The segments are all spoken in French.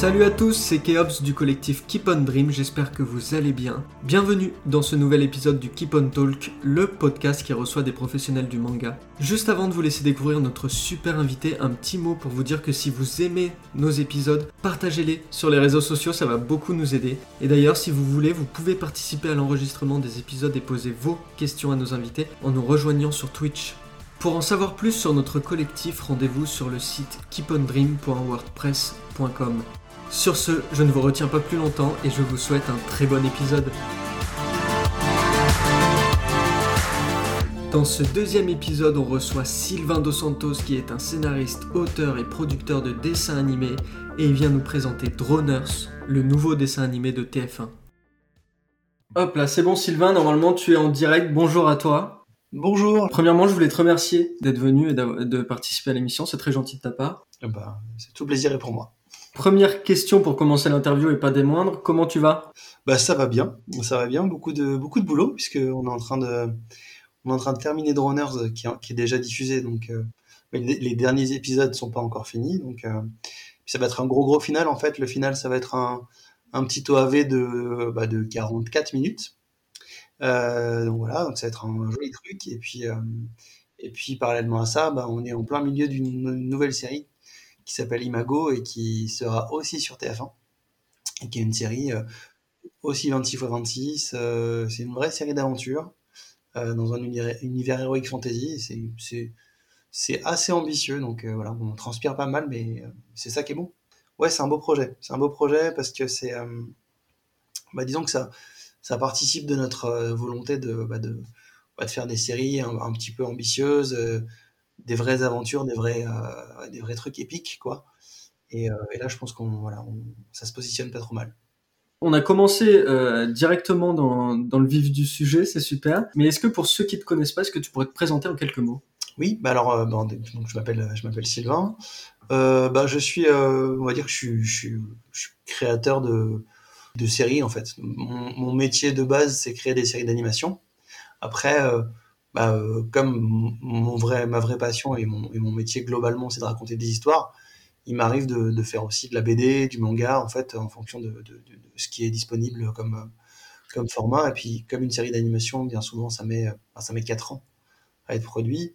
Salut à tous, c'est Keops du collectif Keep on Dream, j'espère que vous allez bien. Bienvenue dans ce nouvel épisode du Keep on Talk, le podcast qui reçoit des professionnels du manga. Juste avant de vous laisser découvrir notre super invité, un petit mot pour vous dire que si vous aimez nos épisodes, partagez-les sur les réseaux sociaux, ça va beaucoup nous aider. Et d'ailleurs, si vous voulez, vous pouvez participer à l'enregistrement des épisodes et poser vos questions à nos invités en nous rejoignant sur Twitch. Pour en savoir plus sur notre collectif, rendez-vous sur le site keepondream.wordpress.com. Sur ce, je ne vous retiens pas plus longtemps et je vous souhaite un très bon épisode. Dans ce deuxième épisode, on reçoit Sylvain Dos Santos qui est un scénariste, auteur et producteur de dessins animés et il vient nous présenter Droners, le nouveau dessin animé de TF1. Hop là, c'est bon Sylvain, normalement tu es en direct, bonjour à toi. Bonjour. Premièrement, je voulais te remercier d'être venu et de participer à l'émission, c'est très gentil de ta part. Bah, c'est tout plaisir et pour moi. Première question pour commencer l'interview et pas des moindres. Comment tu vas? Bah ça va bien, ça va bien. Beaucoup de beaucoup de boulot puisque on est en train de est en train de terminer Droners qui, qui est déjà diffusé donc euh, les, derniers épisodes sont pas encore finis donc euh, ça va être un gros gros final en fait. Le final ça va être un un petit OAV de bah, de 44 minutes. Euh, donc voilà, donc ça va être un joli truc et puis et puis parallèlement à ça, bah, on est en plein milieu d'une nouvelle série qui s'appelle Imago et qui sera aussi sur TF1 et qui est une série euh, aussi 26 x 26. c'est une vraie série d'aventure euh, dans un univers, héroïque fantasy. C'est assez ambitieux, donc euh, voilà, on transpire pas mal, mais c'est ça qui est bon. Ouais, c'est un beau projet. C'est un beau projet parce que c'est, bah, disons que ça, ça participe de notre volonté de, bah, de, bah, de, faire des séries un, un petit peu ambitieuses, des vraies aventures, des vrais, euh, des vrais trucs épiques, quoi. Et, euh, là, je pense qu'on voilà, ça se positionne pas trop mal. On a commencé euh, directement dans, dans, le vif du sujet, c'est super. Mais est-ce que pour ceux qui te connaissent pas, est-ce que tu pourrais te présenter en quelques mots? Oui, bah alors, donc, je m'appelle, je m'appelle Sylvain. bah, je suis, on va dire que je suis, je suis, je suis créateur de, de séries en fait. Mon, mon métier de base, c'est créer des séries d'animation. Après, bah, euh, comme mon vrai, ma vraie passion et mon, mon métier globalement, c'est de raconter des histoires, il m'arrive de, de, faire aussi de la BD, du manga, en fait, en fonction de, de, ce qui est disponible comme, comme format. Et puis, comme une série d'animation, bien souvent, ça met, ça met 4 ans à être produit.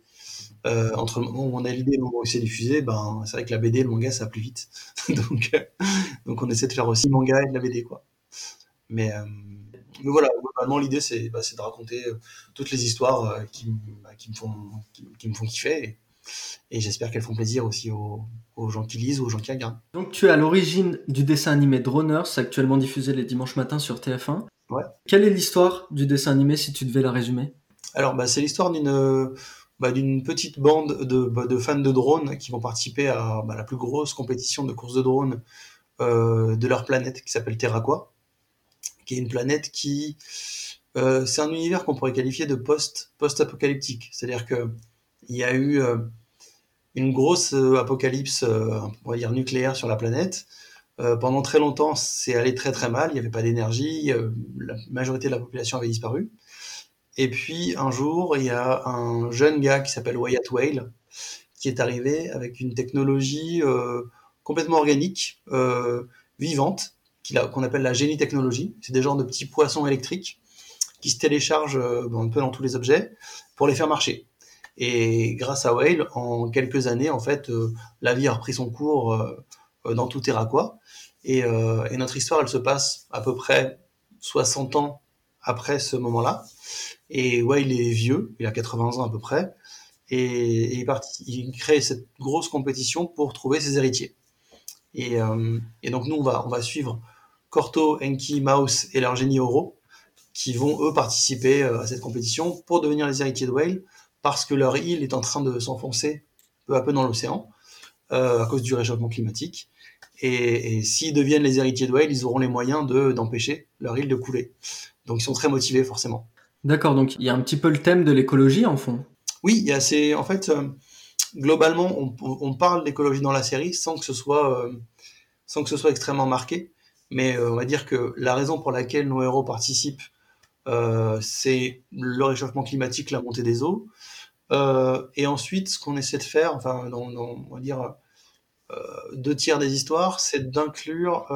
Euh, entre le moment où on a l'idée et le moment où c'est diffusé, ben, c'est vrai que la BD et le manga, ça va plus vite. donc, donc, on essaie de faire aussi manga et de la BD, quoi. Mais, euh, mais voilà, globalement, l'idée, c'est bah, de raconter euh, toutes les histoires euh, qui, bah, qui, me, font, qui, me font kiffer. Et, j'espère qu'elles font plaisir aussi aux, aux, gens qui lisent, aux gens qui regardent. Donc, tu es à l'origine du dessin animé Droners, actuellement diffusé les dimanches matins sur TF1. Ouais. Quelle est l'histoire du dessin animé si tu devais la résumer? Alors, bah, c'est l'histoire d'une bah, d'une petite bande de, bah, de, fans de drones qui vont participer à bah, la plus grosse compétition de course de drones euh, de leur planète qui s'appelle Terraqua qui est une planète qui euh, c'est un univers qu'on pourrait qualifier de post post apocalyptique c'est-à-dire que il y a eu euh, une grosse euh, apocalypse on va dire nucléaire sur la planète. Pendant très longtemps c'est allé très très mal. Il n'y avait pas d'énergie la majorité de la population avait disparu. Et puis un jour il y a un jeune gars qui s'appelle Wyatt Whale qui est arrivé avec une technologie complètement organique vivante qu'on appelle la génie technologie. C'est des genres de petits poissons électriques qui se téléchargent euh, un peu dans tous les objets pour les faire marcher. Et grâce à Whale, en quelques années, en fait, euh, la vie a repris son cours euh, dans tout Terraquois. Et, notre histoire, elle se passe à peu près 60 ans après ce moment-là. Et Whale est vieux, il a 80 ans à peu près, et, il, crée cette grosse compétition pour trouver ses héritiers. Et, donc nous, on va suivre Corto, Enki, Mouse et leur génie Oro, qui vont eux participer euh, à cette compétition pour devenir les héritiers de Whale, parce que leur île est en train de s'enfoncer peu à peu dans l'océan euh, à cause du réchauffement climatique. Et, s'ils deviennent les héritiers de Whale, ils auront les moyens de d'empêcher leur île de couler. Donc ils sont très motivés forcément. D'accord, donc il y a un petit peu le thème de l'écologie en fond. Oui, il y a. En fait, euh, globalement, on, parle d'écologie dans la série sans que ce soit sans que ce soit extrêmement marqué. Mais euh, on va dire que la raison pour laquelle nos héros participent, euh, c'est le réchauffement climatique, la montée des eaux. Euh, et ensuite, ce qu'on essaie de faire, enfin, on va dire, deux tiers des histoires, c'est d'inclure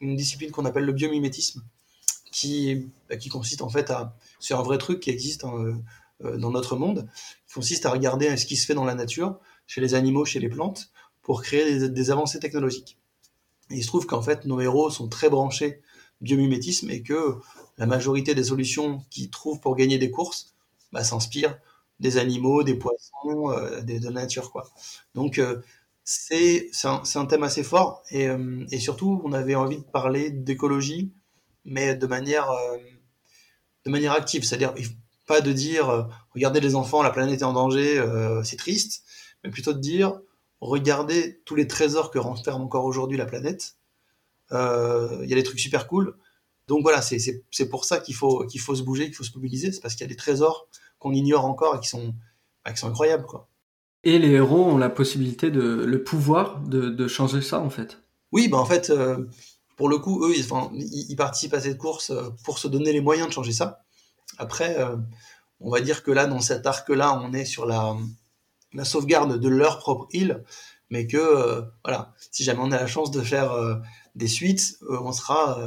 une discipline qu'on appelle le biomimétisme, qui, bah, qui consiste en fait à. C'est un vrai truc qui existe hein, dans notre monde, qui consiste à regarder ce qui se fait dans la nature, chez les animaux, chez les plantes, pour créer des, avancées technologiques. Et il se trouve qu'en fait, nos héros sont très branchés biomimétisme et que la majorité des solutions qu'ils trouvent pour gagner des courses bah, s'inspirent des animaux, des poissons, euh, de la nature. Quoi. Donc euh, c'est un, un, thème assez fort et, euh, et, surtout on avait envie de parler d'écologie mais de manière, de manière active, c'est-à-dire pas de dire regardez les enfants, la planète est en danger, c'est triste, mais plutôt de dire regardez tous les trésors que renferme encore aujourd'hui la planète. Euh, il y a des trucs super cool. Donc voilà, c'est pour ça qu'il faut, qu'il faut se bouger, qu'il faut se mobiliser. C'est parce qu'il y a des trésors qu'on ignore encore et qui sont, bah, qui sont incroyables. Quoi. Et les héros ont la possibilité, de, le pouvoir de, de changer ça en fait. Oui, bah en fait, euh, pour le coup, eux, ils, enfin, ils, participent à cette course euh, pour se donner les moyens de changer ça. Après, on va dire que là, dans cet arc-là, on est sur la, la sauvegarde de leur propre île, mais que euh, voilà, si jamais on a la chance de faire euh, des suites, euh, on sera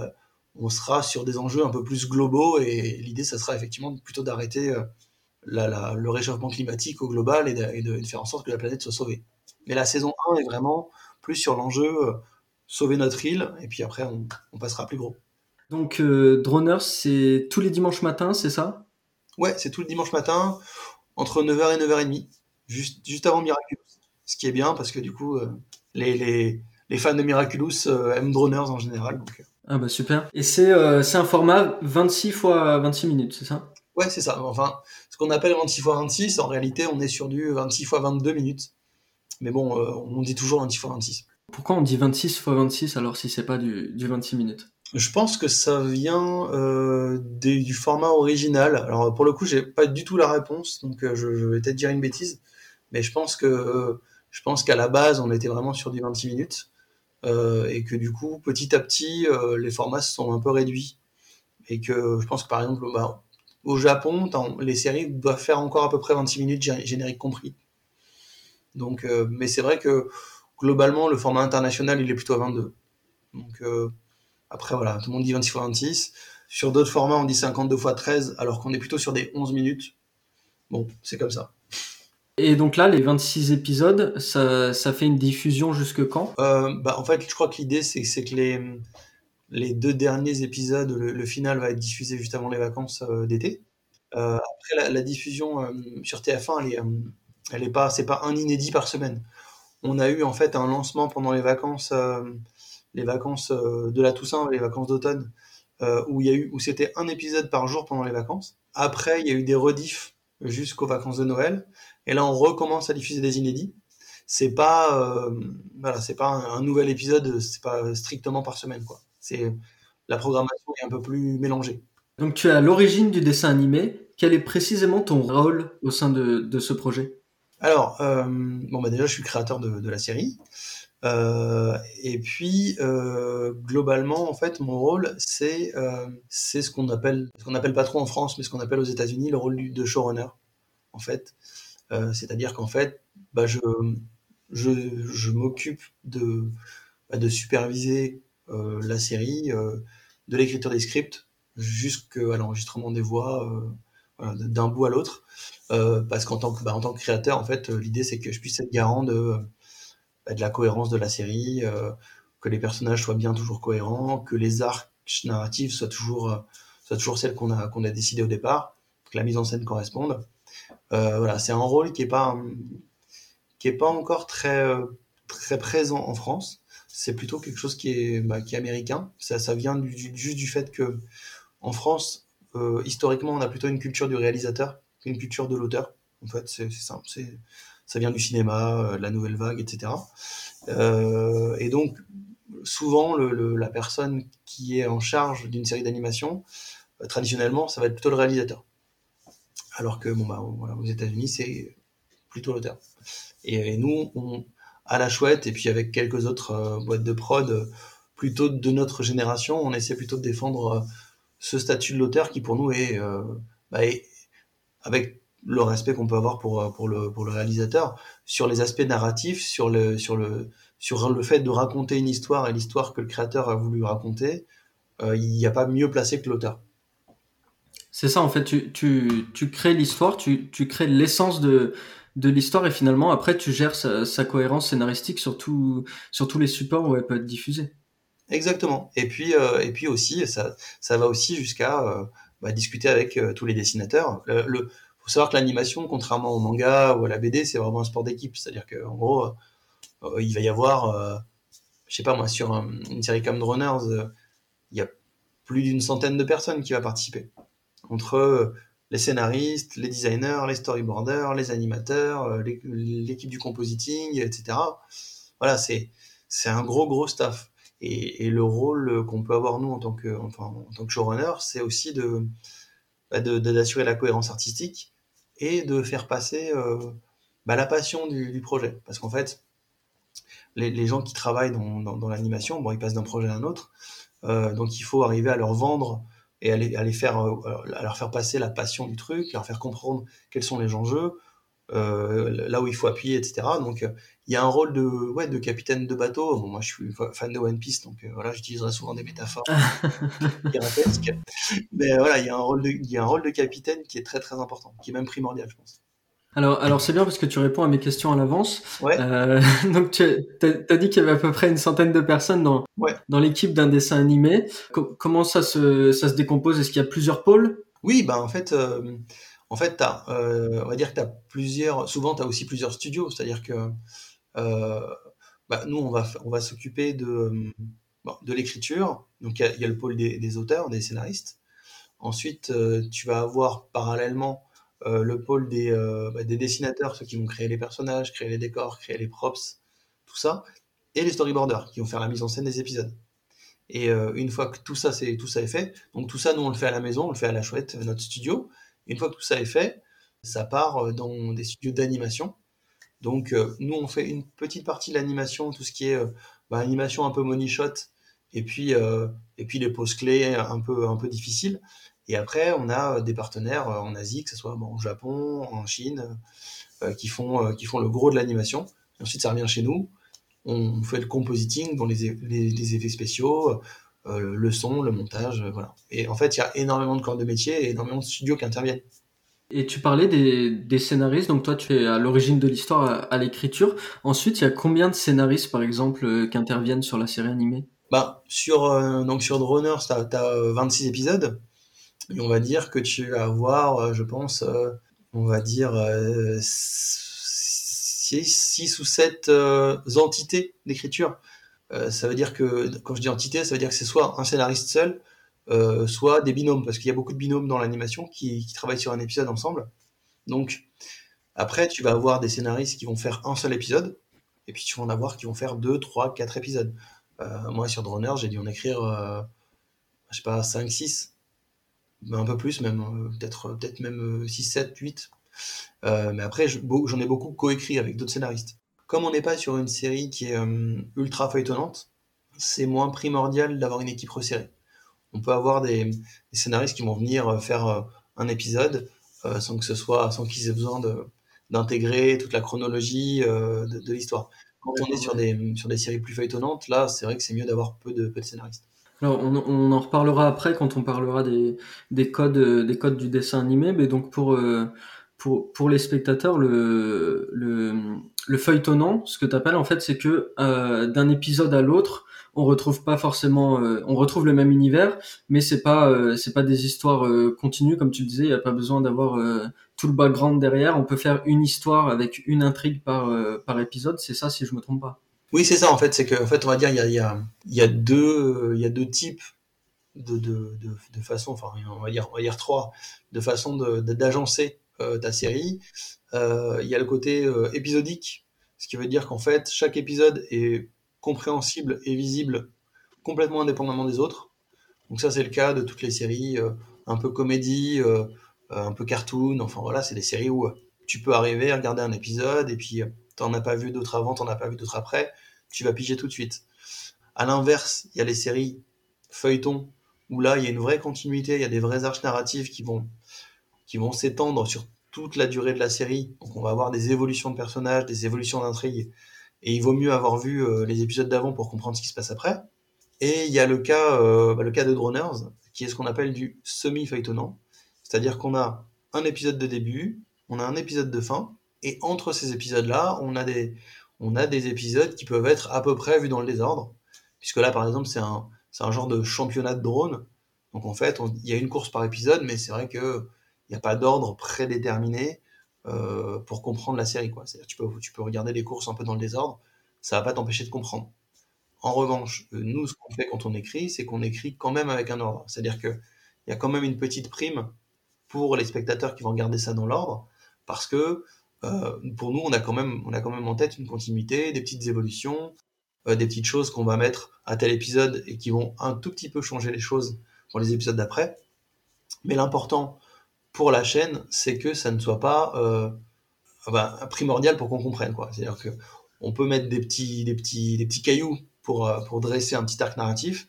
on sera sur des enjeux un peu plus globaux et l'idée ça sera effectivement plutôt d'arrêter le réchauffement climatique au global et de, faire en sorte que la planète soit sauvée. Mais la saison 1 est vraiment plus sur l'enjeu sauver notre île et puis après on, on passera plus gros. Donc Droners c'est tous les dimanches matins, c'est ça? Ouais, c'est tous les dimanches matin entre 9h et 9h30 juste, juste avant Miraculous. Ce qui est bien parce que du coup, euh, les, les, les, fans de Miraculous euh, aiment Droners en général. Donc, euh. ah bah super. Et c'est c'est un format 26 fois 26 minutes, c'est ça? Ouais, c'est ça. Enfin, ce qu'on appelle 26 fois 26, en réalité, on est sur du 26 fois 22 minutes. Mais bon, on dit toujours 26 fois 26. Pourquoi on dit 26 fois 26 alors si c'est pas du, du 26 minutes? Je pense que ça vient euh, du format original. Alors pour le coup, j'ai pas du tout la réponse, donc je, je, vais peut-être dire une bêtise. Mais je pense que je pense qu'à la base, on était vraiment sur du 26 minutes euh, et que du coup, petit à petit, euh, les formats se sont un peu réduits et que je pense que par exemple, bah, au Japon, les séries doivent faire encore à peu près 26 minutes générique compris. Donc, euh, mais c'est vrai que globalement, le format international, il est plutôt à 22. Donc euh, après, voilà, tout le monde dit 26 x 26. Sur d'autres formats, on dit 52 x 13, alors qu'on est plutôt sur des 11 minutes. Bon, c'est comme ça. Et donc là, les 26 épisodes, ça, fait une diffusion jusque quand? Euh, bah, En fait, je crois que l'idée, c'est, que les, deux derniers épisodes, le, final va être diffusé juste avant les vacances euh, d'été. Euh, après, la, diffusion sur TF1, elle est, elle est pas, c'est pas un inédit par semaine. On a eu en fait un lancement pendant les vacances, les vacances de la Toussaint, les vacances d'automne, où y a eu, où c'était un épisode par jour pendant les vacances. Après, il y a eu des rediffs jusqu'aux vacances de Noël. Et là, on recommence à diffuser des inédits. C'est pas, euh, voilà, c'est pas un, nouvel épisode, c'est pas strictement par semaine, quoi. C'est la programmation est un peu plus mélangée. Donc, tu es à l'origine du dessin animé. Quel est précisément ton rôle au sein de, de ce projet? Alors, euh, bon, bah déjà, je suis créateur de, de la série. Euh, et puis, euh, globalement, en fait, mon rôle, c'est euh, c'est ce qu'on appelle, ce qu'on appelle pas trop en France, mais ce qu'on appelle aux États-Unis le rôle de showrunner, en fait. Euh, c'est-à-dire qu'en fait, bah, je, m'occupe de, bah, superviser euh, la série, euh, de l'écriture des scripts, jusqu'à l'enregistrement des voix, d'un bout à l'autre. parce qu'en tant que, bah, tant que créateur, en fait, l'idée c'est que je puisse être garant de bah, la cohérence de la série, que les personnages soient bien toujours cohérents, que les arcs narratifs soient toujours, soient toujours celles qu'on a, qu'on a décidé au départ, que la mise en scène corresponde. Euh, voilà, c'est un rôle qui est pas, qui est pas encore très, très présent en France. C'est plutôt quelque chose qui est, bah, qui est américain. Ça, ça vient du, juste du fait que en France, euh, historiquement, on a plutôt une culture du réalisateur qu'une culture de l'auteur. En fait, c'est simple. Ça vient du cinéma, euh, la nouvelle vague, etc. Euh, et donc, souvent, le, la personne qui est en charge d'une série d'animation, euh, traditionnellement, ça va être plutôt le réalisateur. Alors que, bon, bah, aux États-Unis, c'est plutôt l'auteur. Et, nous, on, à la chouette, et puis avec quelques autres boîtes de prod, plutôt de notre génération, on essaie plutôt de défendre ce statut de l'auteur qui, pour nous, est, bah, est avec le respect qu'on peut avoir pour, le, réalisateur sur les aspects narratifs, sur le fait de raconter une histoire et l'histoire que le créateur a voulu raconter. Il n'y a pas mieux placé que l'auteur. C'est ça, en fait, tu, tu, tu crées l'histoire, tu, tu crées l'essence de, de l'histoire et finalement, après, tu gères sa, cohérence scénaristique sur, tout, sur tous les supports où elle peut être diffusée. Exactement. Et puis, euh, et puis aussi, ça, ça va aussi jusqu'à euh, bah, discuter avec euh, tous les dessinateurs. Le, faut savoir que l'animation, contrairement au manga ou à la BD, c'est vraiment un sport d'équipe. C'est-à-dire qu'en gros, il va y avoir, je sais pas moi, sur une série comme Droners, il y a plus d'une centaine de personnes qui va participer entre les scénaristes, les designers, les storyboarders, les animateurs, euh, l'équipe du compositing, etc. Voilà, c'est un gros gros staff. Et, le rôle qu'on peut avoir nous en tant que enfin en tant que showrunner, c'est aussi de bah, d'assurer la cohérence artistique et de faire passer euh, bah, la passion du, projet. Parce qu'en fait, les, gens qui travaillent dans l'animation, bon, ils passent d'un projet à un autre, euh, donc il faut arriver à leur vendre et à les, faire, euh, à leur faire passer la passion du truc, leur faire comprendre quels sont les enjeux, euh, là où il faut appuyer, etc. Donc il y a un rôle de, ouais, de capitaine de bateau. Bon, moi je suis fan de One Piece, donc euh, voilà, j'utiliserai souvent des métaphores Mais voilà, il y, a un rôle de, il y a un rôle de capitaine qui est très très important, qui est même primordial, je pense. Alors, alors c'est bien parce que tu réponds à mes questions à l'avance. Ouais. Euh, donc, tu as, dit qu'il y avait à peu près une centaine de personnes dans, ouais. dans l'équipe d'un dessin animé. comment ça se, ça se décompose? Est-ce qu'il y a plusieurs pôles? Oui, bah en fait, euh, en fait, euh, on va dire que tu as plusieurs. Souvent, tu as aussi plusieurs studios. C'est-à-dire que bah, nous, on va, on va s'occuper de, bon, de l'écriture. Donc, il y, y, a le pôle des, des, auteurs, des scénaristes. Ensuite, tu vas avoir parallèlement euh, le pôle des, euh, bah, des dessinateurs, ceux qui vont créer les personnages, créer les décors, créer les props, tout ça, et les storyboarders qui vont faire la mise en scène des épisodes. Et euh, une fois que tout ça, c'est, tout ça est fait, donc tout ça, nous, on le fait à la maison, on le fait à la chouette, notre studio. Une fois que tout ça est fait, ça part dans des studios d'animation. Donc, nous, on fait une petite partie de l'animation, tout ce qui est bah, animation un peu money shot, et puis, et puis les poses clés un peu, un peu difficiles. Et après, on a euh, des partenaires euh, en Asie, que ce soit bon, au Japon, en Chine, euh, qui, font, qui font le gros de l'animation. Ensuite, ça revient chez nous. On fait le compositing, dans les, les, les effets spéciaux, le son, le montage, voilà. Et en fait, il y a énormément de corps de métier et énormément de studios qui interviennent. Et tu parlais des, des scénaristes, donc toi tu es à l'origine de l'histoire, à, à l'écriture. Ensuite, il y a combien de scénaristes, par exemple, qui interviennent sur la série animée? Bah, sur, euh, donc sur Droners, tu as, 26 épisodes. Et on va dire que tu vas avoir, euh, je pense, euh, on va dire 6 ou 7 entités d'écriture. ça veut dire que, quand je dis entité, ça veut dire que c'est soit un scénariste seul, soit des binômes, parce qu'il y a beaucoup de binômes dans l'animation qui, travaillent sur un épisode ensemble. Donc, après, tu vas avoir des scénaristes qui vont faire un seul épisode, et puis tu vas en avoir qui vont faire 2, 3, 4 épisodes. Euh, moi, sur Droner, j'ai dû en écrire, euh, je sais pas, 5, 6, un peu plus même, euh, peut-être peut-être même 6, 7, 8. mais après, j'en ai beaucoup coécrit avec d'autres scénaristes. Comme on n'est pas sur une série qui est ultra feuilletonnante, c'est moins primordial d'avoir une équipe resserrée. On peut avoir des, des, scénaristes qui vont venir faire un épisode sans que ce soit, sans qu'ils aient besoin d'intégrer toute la chronologie de, de l'histoire quand on est sur des, sur des séries plus feuilletonnantes, là, c'est vrai que c'est mieux d'avoir peu de, peu de scénaristes. Alors, on, on, en reparlera après quand on parlera des, des, codes, des codes du dessin animé, mais donc pour, euh, pour, pour les spectateurs, le, le, le feuilletonnant, ce que tu appelles en fait, c'est que euh, d'un épisode à l'autre, on retrouve pas forcément, euh, on retrouve le même univers, mais c'est pas, euh, c'est pas des histoires euh, continues comme tu disais. Il y a pas besoin d'avoir tout le background derrière. On peut faire une histoire avec une intrigue par par épisode. C'est ça, si je me trompe pas. Oui, c'est ça en fait. C'est que en fait, on va dire il y a, y a, deux, y a deux types de de, de, de façon, enfin on va dire on va dire trois, de façon d'agencer ta série. il y a le côté épisodique, ce qui veut dire qu'en fait chaque épisode est compréhensible et visible complètement indépendamment des autres. Donc ça c'est le cas de toutes les séries euh, un peu comédie, euh, euh, un peu cartoon, enfin voilà, c'est des séries où tu peux arriver à regarder un épisode et puis t'en as pas vu d'autres avant, t'en as pas vu d'autres après, tu vas piger tout de suite. À l'inverse, il y a les séries feuilletons où là il y a une vraie continuité, il y a des vraies arches narratives qui vont qui vont s'étendre sur toute la durée de la série. Donc on va avoir des évolutions de personnages, des évolutions d'intrigue. Et il vaut mieux avoir vu euh, les épisodes d'avant pour comprendre ce qui se passe après. Et il y a le cas, euh, bah, le cas de Droners, qui est ce qu'on appelle du semi-feuilletonnant. C'est-à-dire qu'on a un épisode de début, on a un épisode de fin, et entre ces épisodes-là, on a des, on a des épisodes qui peuvent être à peu près vus dans le désordre. Puisque là, par exemple, c'est un, c'est un genre de championnat de drone. Donc en fait, il y a une course par épisode, mais c'est vrai que il n'y a pas d'ordre prédéterminé euh, pour comprendre la série. C'est-à-dire, tu peux, tu peux regarder les courses un peu dans le désordre, ça va pas t'empêcher de comprendre. En revanche, euh, nous, ce qu'on fait quand on écrit, c'est qu'on écrit quand même avec un ordre. C'est-à-dire qu'il y a quand même une petite prime pour les spectateurs qui vont regarder ça dans l'ordre, parce que pour nous, on a, quand même, on a quand même en tête une continuité, des petites évolutions, euh, des petites choses qu'on va mettre à tel épisode et qui vont un tout petit peu changer les choses pour les épisodes d'après. Mais l'important pour la chaîne, c'est que ça ne soit pas euh, bah, primordial pour qu'on comprenne. C'est-à-dire que on peut mettre des petits, des petits, des petits cailloux pour, euh, pour dresser un petit arc narratif,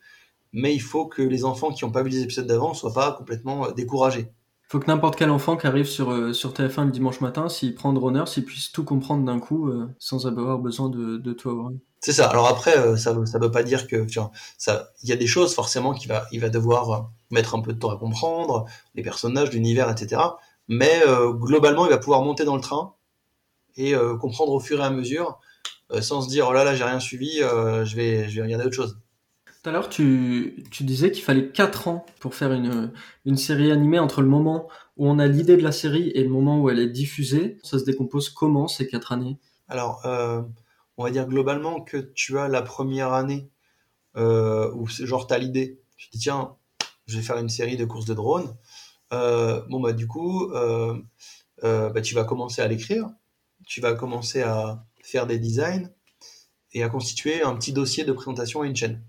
mais il faut que les enfants qui n'ont pas vu les épisodes d'avant soient pas complètement euh, découragés. Faut que n'importe quel enfant qui arrive sur, euh, sur TF1 le dimanche matin, s'il prend Runner, s'il puisse tout comprendre d'un coup sans avoir besoin de, de tout avoir. C'est ça. Alors après, ça ne veut pas dire que il y a des choses forcément qu'il va, il va devoir mettre un peu de temps à comprendre, les personnages, l'univers, etc. Mais globalement, il va pouvoir monter dans le train et comprendre au fur et à mesure euh, sans se dire oh là là j'ai rien suivi, euh, je vais je vais regarder autre chose. Tout à l'heure, tu, disais qu'il fallait 4 ans pour faire une, série animée entre le moment où on a l'idée de la série et le moment où elle est diffusée. Ça se décompose comment ces 4 années? Alors, euh, on va dire globalement que tu as la première année euh, où genre tu as l'idée. Tu te dis tiens, je vais faire une série de courses de drones. Euh, bon bah du coup, bah, tu vas commencer à l'écrire. Tu vas commencer à, faire des designs et à constituer un petit dossier de présentation à une chaîne.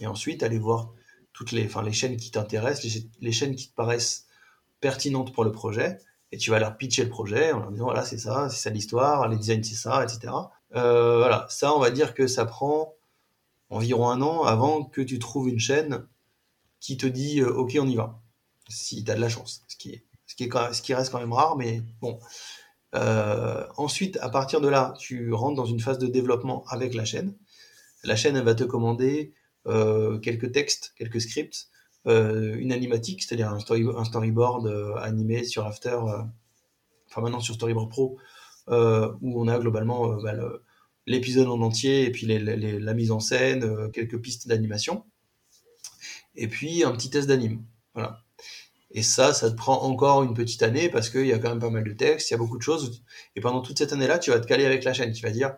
Et ensuite, aller voir toutes les, chaînes qui t'intéressent, les, chaînes qui te paraissent pertinentes pour le projet, et tu vas leur pitcher le projet en leur disant voilà, c'est ça, c'est ça l'histoire, les designs, c'est ça, etc. Euh, voilà, ça, on va dire que ça prend environ un an avant que tu trouves une chaîne qui te dit euh, ok, on y va, si tu as de la chance, ce qui, reste quand même rare, mais bon. Euh, ensuite, à partir de là, tu rentres dans une phase de développement avec la chaîne. La chaîne, elle va te commander quelques textes, quelques scripts, euh, une animatique, c'est-à-dire un, storyboard animé sur After, enfin maintenant sur Storyboard Pro, où on a globalement bah, l'épisode en entier et puis la mise en scène, quelques pistes d'animation, et puis un petit test d'anime. Voilà. Et ça, ça te prend encore une petite année parce qu'il y a quand même pas mal de textes, il y a beaucoup de choses. Et pendant toute cette année-là, tu vas te caler avec la chaîne. Tu vas dire,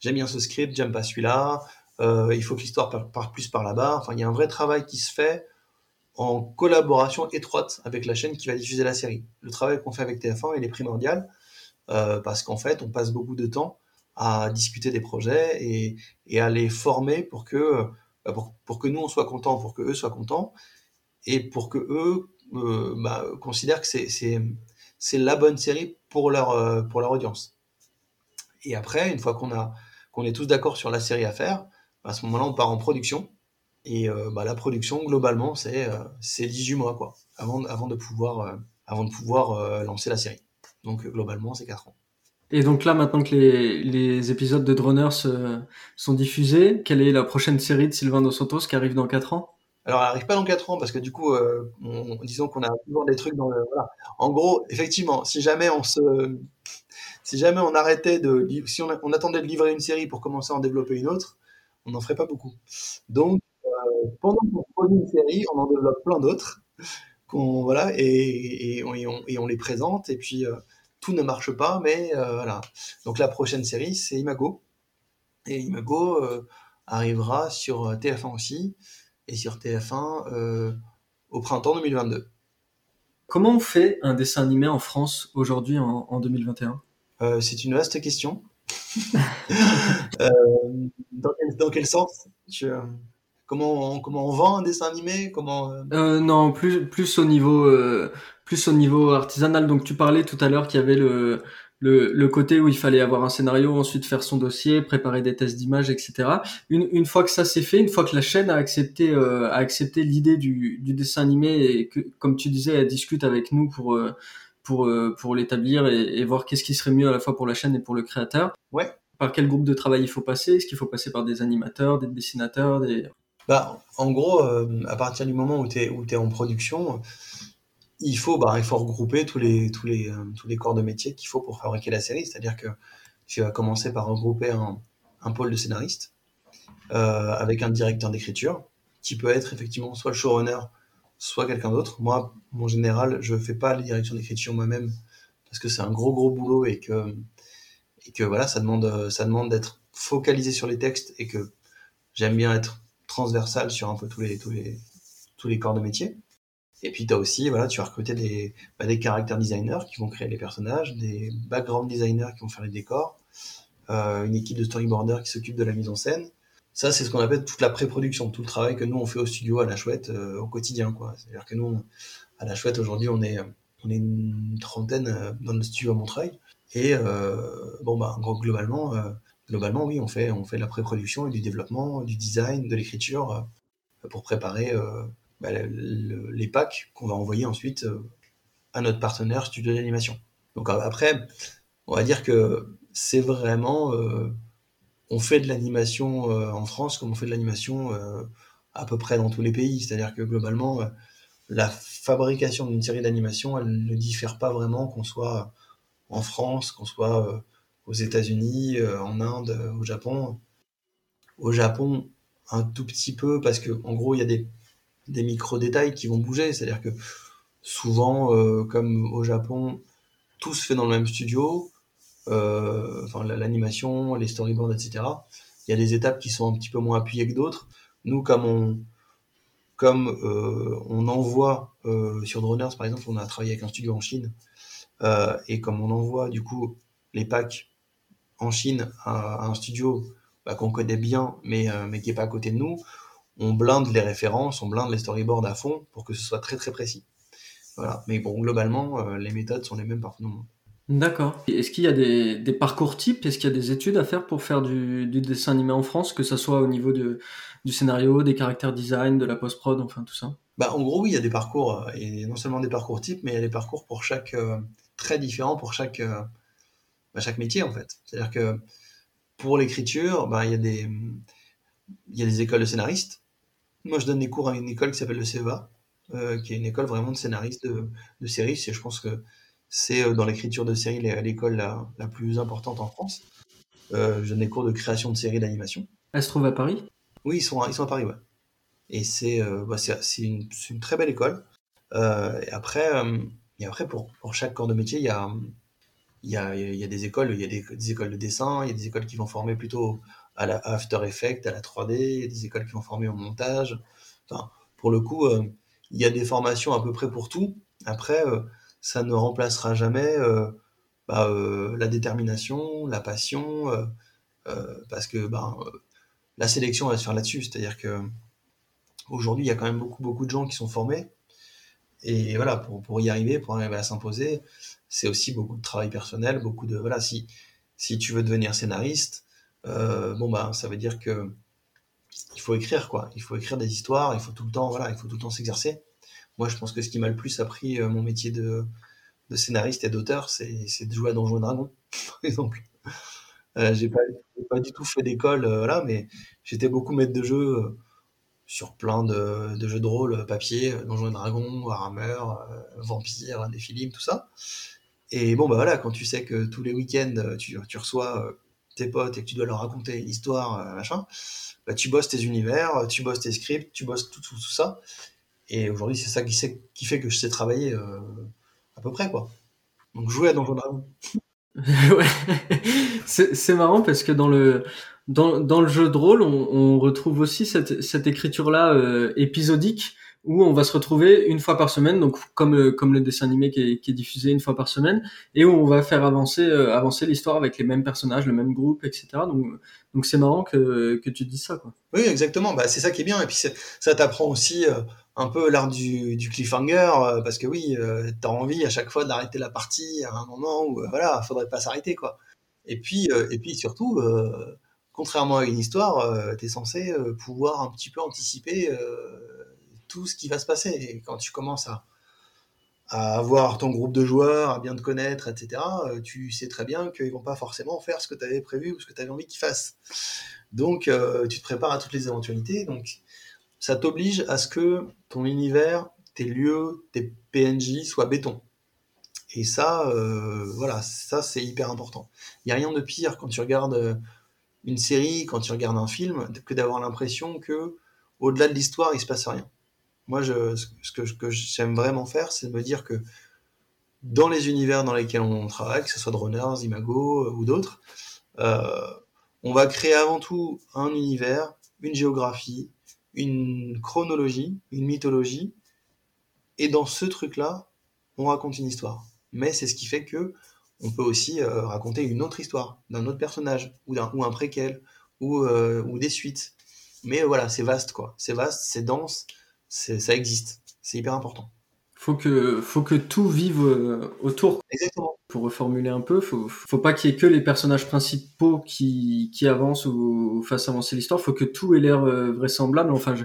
j'aime bien ce script, j'aime pas celui-là, euh, il faut que l'histoire parte plus par là-bas. Enfin, il y a un vrai travail qui se fait en collaboration étroite avec la chaîne qui va diffuser la série. Le travail qu'on fait avec TF1, il est primordial euh, parce qu'en fait, on passe beaucoup de temps à discuter des projets et, et à les former pour que, bah, pour, que nous, on soit contents, pour que eux soient contents et pour que eux euh, bah, considèrent que c'est la bonne série pour leur, euh, pour leur audience. Et après, une fois qu'on qu'on est tous d'accord sur la série à faire, à ce moment-là, on part en production. Et euh, bah, la production, globalement, c'est c'est 18 mois, quoi, avant, avant de pouvoir, avant de pouvoir lancer la série. Donc, globalement, c'est 4 ans. Et donc là, maintenant que les, les épisodes de Droners sont diffusés, quelle est la prochaine série de Sylvain Dos Santos qui arrive dans 4 ans? Alors, elle arrive pas dans 4 ans parce que du coup, euh, disons qu'on a toujours des trucs dans le. Voilà. En gros, effectivement, si jamais on se, si jamais on arrêtait de, si on, on, attendait de livrer une série pour commencer à en développer une autre, on n'en ferait pas beaucoup. Donc, euh, pendant qu'on produit une série, on en développe plein d'autres, qu'on voilà, et, et, on, et, on, les présente, et puis euh, tout ne marche pas, mais euh, voilà. Donc la prochaine série, c'est Imago, et Imago arrivera sur TF1 aussi et sur TF1 euh, au printemps 2022. Comment on fait un dessin animé en France aujourd'hui en, 2021 euh, C'est une vaste question. Euh, dans, quel, sens? Comment, on, comment on vend un dessin animé? Comment, Non, plus, plus, au niveau, plus au niveau artisanal. Donc tu parlais tout à l'heure qu'il y avait le, le, le, côté où il fallait avoir un scénario, ensuite faire son dossier, préparer des tests d'image, etc. Une, une, fois que ça s'est fait, une fois que la chaîne a accepté, euh, a accepté l'idée du, du, dessin animé et que, comme tu disais, elle discute avec nous pour euh, pour, pour l'établir et, voir qu'est-ce qui serait mieux à la fois pour la chaîne et pour le créateur. Ouais. Par quel groupe de travail il faut passer Est-ce qu'il faut passer par des animateurs, des dessinateurs des... Bah, en gros, à partir du moment où tu es, en production, il faut, bah, il faut regrouper tous les, tous les, tous les corps de métier qu'il faut pour fabriquer la série. C'est-à-dire que tu vas commencer par regrouper un, pôle de scénaristes euh, avec un directeur d'écriture qui peut être effectivement soit le showrunner, soit quelqu'un d'autre. Moi, en général, je fais pas la direction d'écriture moi-même parce que c'est un gros gros boulot et que et que voilà, ça demande ça demande d'être focalisé sur les textes et que j'aime bien être transversal sur un peu tous les tous les tous les corps de métier. Et puis tu as aussi voilà, tu vas recruter des bah, des caractères designers qui vont créer les personnages, des background designers qui vont faire les décors, euh, une équipe de storyboarders qui s'occupe de la mise en scène. Ça, c'est ce qu'on appelle toute la pré-production, tout le travail que nous on fait au studio à la Chouette euh, au quotidien, quoi. C'est-à-dire que nous, à la Chouette aujourd'hui, on est on est une trentaine euh, dans le studio à Montreuil. Et bon bah globalement, globalement oui, on fait on fait de la pré-production et du développement, du design, de l'écriture pour préparer bah, les packs qu'on va envoyer ensuite à notre partenaire studio d'animation. Donc après, on va dire que c'est vraiment euh, on fait de l'animation euh, en France comme on fait de l'animation euh, à peu près dans tous les pays. C'est-à-dire que globalement, la fabrication d'une série d'animation, elle ne diffère pas vraiment qu'on soit en France, qu'on soit aux États-Unis, en Inde, au Japon. Au Japon, un tout petit peu, parce que en gros, il y a des, micro-détails qui vont bouger. C'est-à-dire que souvent, comme au Japon, tout se fait dans le même studio. Euh, l'animation, les storyboards, etc. Il y a des étapes qui sont un petit peu moins appuyées que d'autres. Nous, comme on, comme euh, on envoie euh, sur Droners, par exemple, on a travaillé avec un studio en Chine, et comme on envoie du coup les packs en Chine à, un studio bah, qu'on connaît bien, mais, mais qui est pas à côté de nous, on blinde les références, on blinde les storyboards à fond pour que ce soit très très précis. Voilà. Mais bon, globalement, les méthodes sont les mêmes partout dans le monde. D'accord. Est-ce qu'il y a des, des parcours types? Est-ce qu'il y a des études à faire pour faire du, du dessin animé en France, que ce soit au niveau de, du scénario, des caractères design, de la post-prod, enfin tout ça? Bah, En gros, oui, il y a des parcours, euh, et non seulement des parcours types, mais il y a des parcours pour chaque, euh, très différents pour chaque, euh, bah, chaque métier en fait. C'est-à-dire que pour l'écriture, bah, il, y a des, y a des écoles de scénaristes. Moi, je donne des cours à une école qui s'appelle le CEVA, qui est une école vraiment de scénaristes de, de séries. Et je pense que c'est euh, dans l'écriture de séries l'école la, la, plus importante en France. Euh, je donne des cours de création de séries d'animation. Elle se trouve à Paris? Oui, ils sont, ils sont à Paris, ouais. Et c'est euh, bah, une, une, très belle école. Euh, et après, euh, et après pour, chaque corps de métier, il y a, des écoles, il y a des, écoles de dessin, il y a des écoles qui vont former plutôt à la After Effects, à la 3D, il y a des écoles qui vont former au montage. Enfin, pour le coup, il y a des formations à peu près pour tout. Après, ça ne remplacera jamais euh, bah, euh, la détermination, la passion, euh, parce que bah, la sélection va se faire là-dessus. C'est-à-dire que aujourd'hui, il y a quand même beaucoup, beaucoup de gens qui sont formés. Et voilà, pour, pour y arriver, pour arriver à s'imposer, c'est aussi beaucoup de travail personnel, beaucoup de voilà. Si si tu veux devenir scénariste, euh, bon bah ça veut dire que il faut écrire quoi. Il faut écrire des histoires. Il faut tout le temps voilà, il faut tout le temps s'exercer. Moi, je pense que ce qui m'a le plus appris euh, mon métier de, scénariste et d'auteur, c'est de jouer à Donjons et Dragons, par exemple. Euh, j'ai pas, pas du tout fait d'école, euh, là, mais j'étais beaucoup maître de jeu sur plein de, jeux de rôle papier, Donjons et Dragons, Warhammer, Vampire, des films, tout ça. Et bon, bah voilà, quand tu sais que tous les week-ends, tu, reçois tes potes et que tu dois leur raconter une histoire, machin, bah, tu bosses tes univers, tu bosses tes scripts, tu bosses tout, tout, tout ça. Et aujourd'hui, c'est ça qui, fait que je sais travailler euh, à peu près, quoi. Donc jouer à Donjon Dragon. ouais, c'est marrant parce que dans le dans, le jeu de rôle, on, retrouve aussi cette, écriture-là euh, épisodique où on va se retrouver une fois par semaine, donc comme le, comme le dessin animé qui est, diffusé une fois par semaine, et où on va faire avancer euh, l'histoire avec les mêmes personnages, le même groupe, etc. Donc c'est marrant que tu dises ça. Oui, exactement. Bah c'est ça qui est bien, et puis ça t'apprend aussi un peu l'art du, cliffhanger, euh, parce que oui, euh, t'as envie à chaque fois d'arrêter la partie à un moment où, euh, voilà, faudrait pas s'arrêter. Et puis, et puis surtout, contrairement à une histoire, t'es censé pouvoir un petit peu anticiper tout ce qui va se passer. Et quand tu commences à, avoir ton groupe de joueurs, à bien te connaître, etc., euh, tu sais très bien qu'ils vont pas forcément faire ce que tu avais prévu ou ce que tu avais envie qu'ils fassent. Donc, euh, tu te prépares à toutes les éventualités. Donc, ça t'oblige à ce que ton univers, tes lieux, tes PNJ soient béton. Et ça, euh, voilà, ça c'est hyper important. Il n'y a rien de pire quand tu regardes une série, quand tu regardes un film, que d'avoir l'impression que, au-delà de l'histoire, il se passe rien. Moi, je, ce que, que j'aime vraiment faire, c'est de me dire que dans les univers dans lesquels on travaille, que ce soit Droners, Imago euh, ou d'autres, euh, on va créer avant tout un univers, une géographie, une chronologie, une mythologie, et dans ce truc-là, on raconte une histoire. Mais c'est ce qui fait que on peut aussi euh, raconter une autre histoire d'un autre personnage ou, un préquel ou, euh, ou des suites. Mais voilà, c'est vaste quoi. C'est vaste, c'est dense, ça existe. C'est hyper important. Faut que, faut que tout vive euh, autour. Exactement. Pour reformuler un peu, faut, faut pas qu'il y ait que les personnages principaux qui, qui avancent ou, fassent avancer l'histoire. Faut que tout ait l'air euh, vraisemblable. Enfin, je,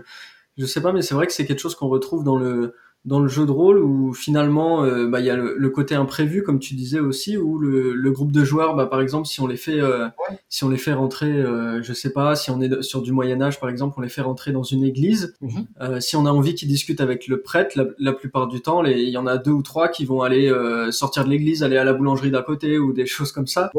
je sais pas, mais c'est vrai que c'est quelque chose qu'on retrouve dans le, dans le jeu de rôle où finalement euh, bah, il y a le, côté imprévu comme tu disais aussi où le, le groupe de joueurs bah, par exemple si on les fait euh, si on les fait rentrer euh, je sais pas si on est sur du Moyen Âge par exemple on les fait rentrer dans une église euh, si on a envie qu'ils discutent avec le prêtre la, plupart du temps il y en a deux ou trois qui vont aller sortir de l'église aller à la boulangerie d'à côté ou des choses comme ça.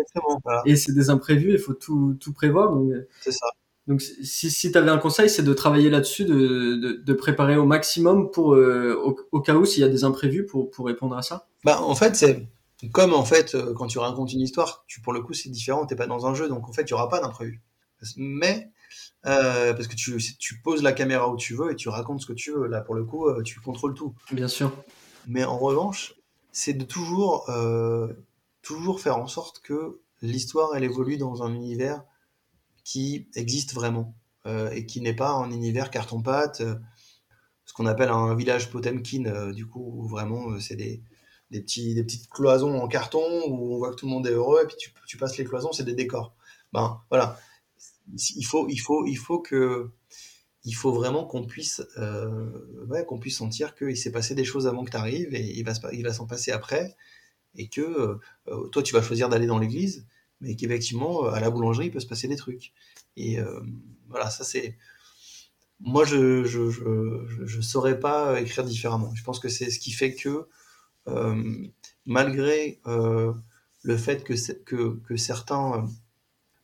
Et c'est des imprévus il faut tout tout prévoir donc c'est ça donc, si, si tu avais un conseil, c'est de travailler là-dessus, de, de, de, préparer au maximum pour euh, au, cas où s'il y a des imprévus pour, pour répondre à ça. Bah, en fait, c'est comme en fait euh, quand tu racontes une histoire, tu pour le coup c'est différent, t'es pas dans un jeu, donc en fait il y aura pas d'imprévu. Mais euh, parce que tu, tu poses la caméra où tu veux et tu racontes ce que tu veux. Là pour le coup, tu contrôles tout. Bien sûr. Mais en revanche, c'est de toujours toujours faire en sorte que l'histoire elle évolue dans un univers qui existe vraiment euh, et qui n'est pas un univers carton-pâte, euh, ce qu'on appelle un village Potemkin, euh, du coup, où vraiment c'est des, petits, des petites cloisons en carton où on voit que tout le monde est heureux et puis tu, passes les cloisons, c'est des décors. Ben voilà, il faut, il faut, il faut que il faut vraiment qu'on puisse, puisse sentir qu'il s'est passé des choses avant que tu arrives et il va, il va s'en passer après et que toi tu vas choisir d'aller dans l'église mais qu'effectivement, à la boulangerie, il peut se passer des trucs. Et euh, voilà, ça c'est. Moi, je je, je, saurais pas écrire différemment. Je pense que c'est ce qui fait que, euh, malgré euh, le fait que, que, que certains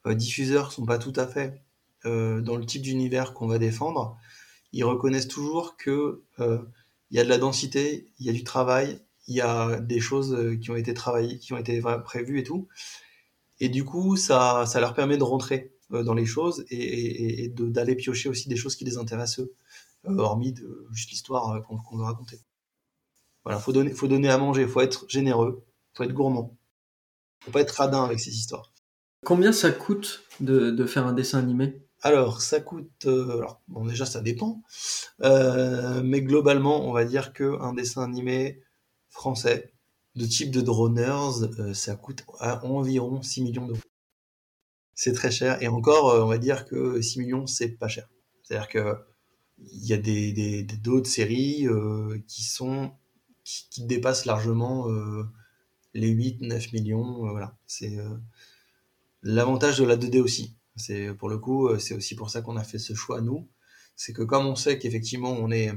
euh, diffuseurs sont pas tout à fait euh, dans le type d'univers qu'on va défendre, ils reconnaissent toujours que il y a de la densité, il y a du travail, il y a des choses qui ont été travaillées, qui ont été prévues et tout. Et du coup, ça, ça leur permet de rentrer euh, dans les choses et, et, d'aller piocher aussi des choses qui les intéressent eux, euh, hormis de, juste l'histoire euh, qu'on veut raconter. Voilà, faut donner, faut donner à manger, faut être généreux, faut être gourmand, faut pas être radin avec ces histoires. Combien ça coûte de, de faire un dessin animé? Alors, ça coûte. alors, bon, déjà, ça dépend. Euh, mais globalement, on va dire qu'un dessin animé français, de type de droners, euh, ça coûte à environ 6 millions d'euros. C'est très cher. Et encore, euh, on va dire que 6 millions, c'est pas cher. C'est-à-dire que il y a des, d'autres séries euh, qui sont qui, dépassent largement les 8, 9 millions. voilà. C'est l'avantage de la 2D aussi. C'est pour le coup, c'est aussi pour ça qu'on a fait ce choix nous. C'est que comme on sait qu'effectivement on est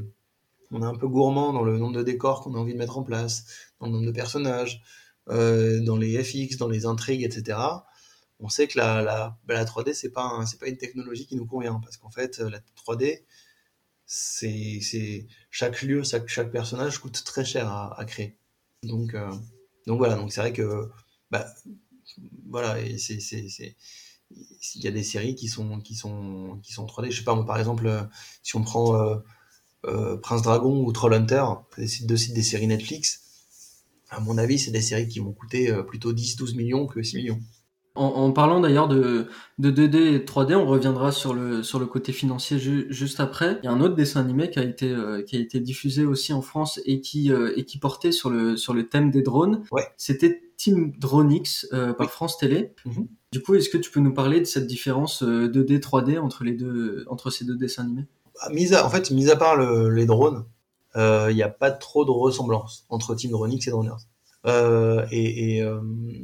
on est un peu gourmand dans le nombre de décors qu'on a envie de mettre en place, dans le nombre de personnages, euh, dans les FX, dans les intrigues, etc. On sait que la, la, bah, la 3D, c'est pas, c'est pas une technologie qui nous convient, parce qu'en fait, la 3D, c'est, chaque lieu, chaque, chaque personnage coûte très cher à, créer. Donc, euh, donc voilà, donc c'est vrai que, bah, voilà, il y a des séries qui sont, qui sont, qui sont 3D. Je sais pas, moi, par exemple, si on prend euh, euh, Prince Dragon ou Trollhunter, c'est deux sites des séries Netflix. À mon avis, c'est des séries qui vont coûter euh, plutôt 10-12 millions que 6 millions. En, parlant d'ailleurs de, de 2D et 3D, on reviendra sur le, sur le côté financier juste après. Il y a un autre dessin animé qui a été, euh, qui a été diffusé aussi en France et qui, et qui portait sur le, sur le thème des drones. Ouais. C'était Team Dronix par France Télé. Mhm. Du coup, est-ce que tu peux nous parler de cette différence 2D, 3D entre, les deux, entre ces deux dessins animés? En fait, mis à part les drones, il n'y a pas trop de ressemblance entre Team Dronix et Droners. Euh, et, euh,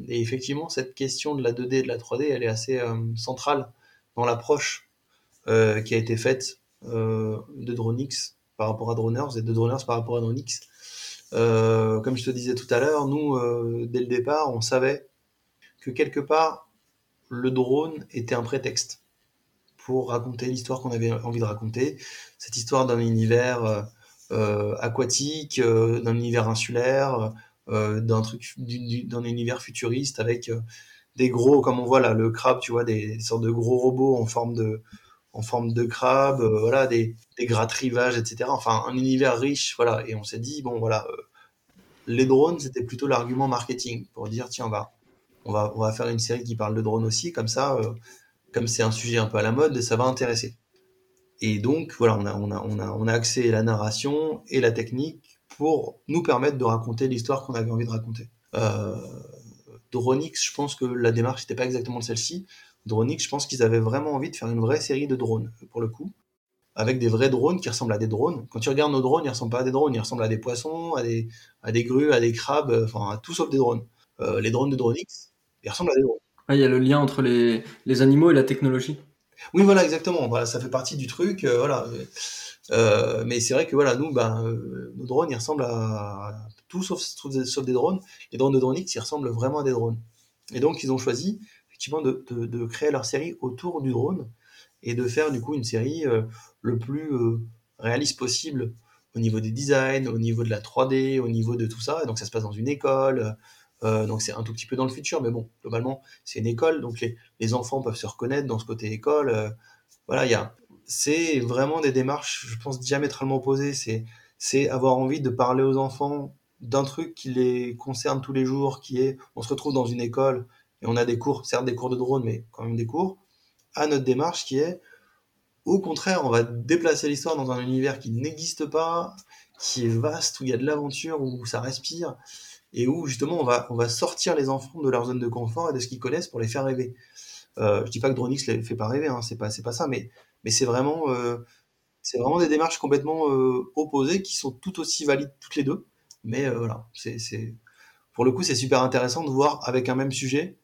et, effectivement, cette question de la 2D et de la 3D, elle est assez euh, centrale dans l'approche euh, qui a été faite de Dronix par rapport à Droners et de Droners par rapport à Dronix. comme je te disais tout à l'heure, nous, dès le départ, on savait que quelque part, le drone était un prétexte pour raconter l'histoire qu'on avait envie de raconter, cette histoire d'un univers euh, aquatique, euh, d'un univers insulaire, euh, d'un truc, d'un univers futuriste avec des gros, comme on voit là, le crabe, tu vois, des, sortes de gros robots en forme de, en forme de crabe, voilà, des, des grattrivages, etc. Enfin, un univers riche, voilà. Et on s'est dit, bon, voilà, les drones, c'était plutôt l'argument marketing pour dire, tiens, on va, on va, on va faire une série qui parle de drones aussi, comme ça, comme c'est un sujet un peu à la mode, ça va intéresser. Et donc, voilà, on a, on a, on a, on a la narration et la technique pour nous permettre de raconter l'histoire qu'on avait envie de raconter. Euh, Dronix, je pense que la démarche n'était pas exactement celle-ci. Dronix, je pense qu'ils avaient vraiment envie de faire une vraie série de drones, pour le coup, avec des vrais drones qui ressemblent à des drones. Quand tu regardes nos drones, ils ressemblent pas à des drones, ils ressemblent à des poissons, à des, à des grues, à des crabes, enfin, à tout sauf des drones. Euh, les drones de Dronix, ils ressemblent à des drones. Ah, il y a le lien entre les, les animaux et la technologie. Oui, voilà, exactement. Voilà, ça fait partie du truc. Euh, voilà. Euh, mais c'est vrai que voilà, nous, ben, euh, nos drones, ils ressemblent à, tout sauf, sauf, des drones. Les drones de Dronix, ils ressemblent vraiment à des drones. Et donc, ils ont choisi effectivement de, de, créer leur série autour du drone et de faire du coup une série le plus réaliste possible au niveau des designs, au niveau de la 3D, au niveau de tout ça. Donc, ça se passe dans une école. Euh, donc c'est un tout petit peu dans le futur, mais bon, globalement, c'est une école, donc les, les, enfants peuvent se reconnaître dans ce côté école. Euh, voilà, il y a, c'est vraiment des démarches, je pense, diamétralement opposées. C'est, c'est avoir envie de parler aux enfants d'un truc qui les concerne tous les jours, qui est, on se retrouve dans une école et on a des cours, certes des cours de drone, mais quand même des cours, à notre démarche qui est, au contraire, on va déplacer l'histoire dans un univers qui n'existe pas, qui est vaste, où il y a de l'aventure, où ça respire et où justement on va, on va sortir les enfants de leur zone de confort et de ce qu'ils connaissent pour les faire rêver. Euh, je dis pas que Dronix les fait pas rêver, hein, c'est pas pas ça, mais mais c'est vraiment euh, vraiment des démarches complètement euh, opposées qui sont tout aussi valides toutes les deux. Mais euh, voilà, c'est pour le coup c'est super intéressant de voir avec un même sujet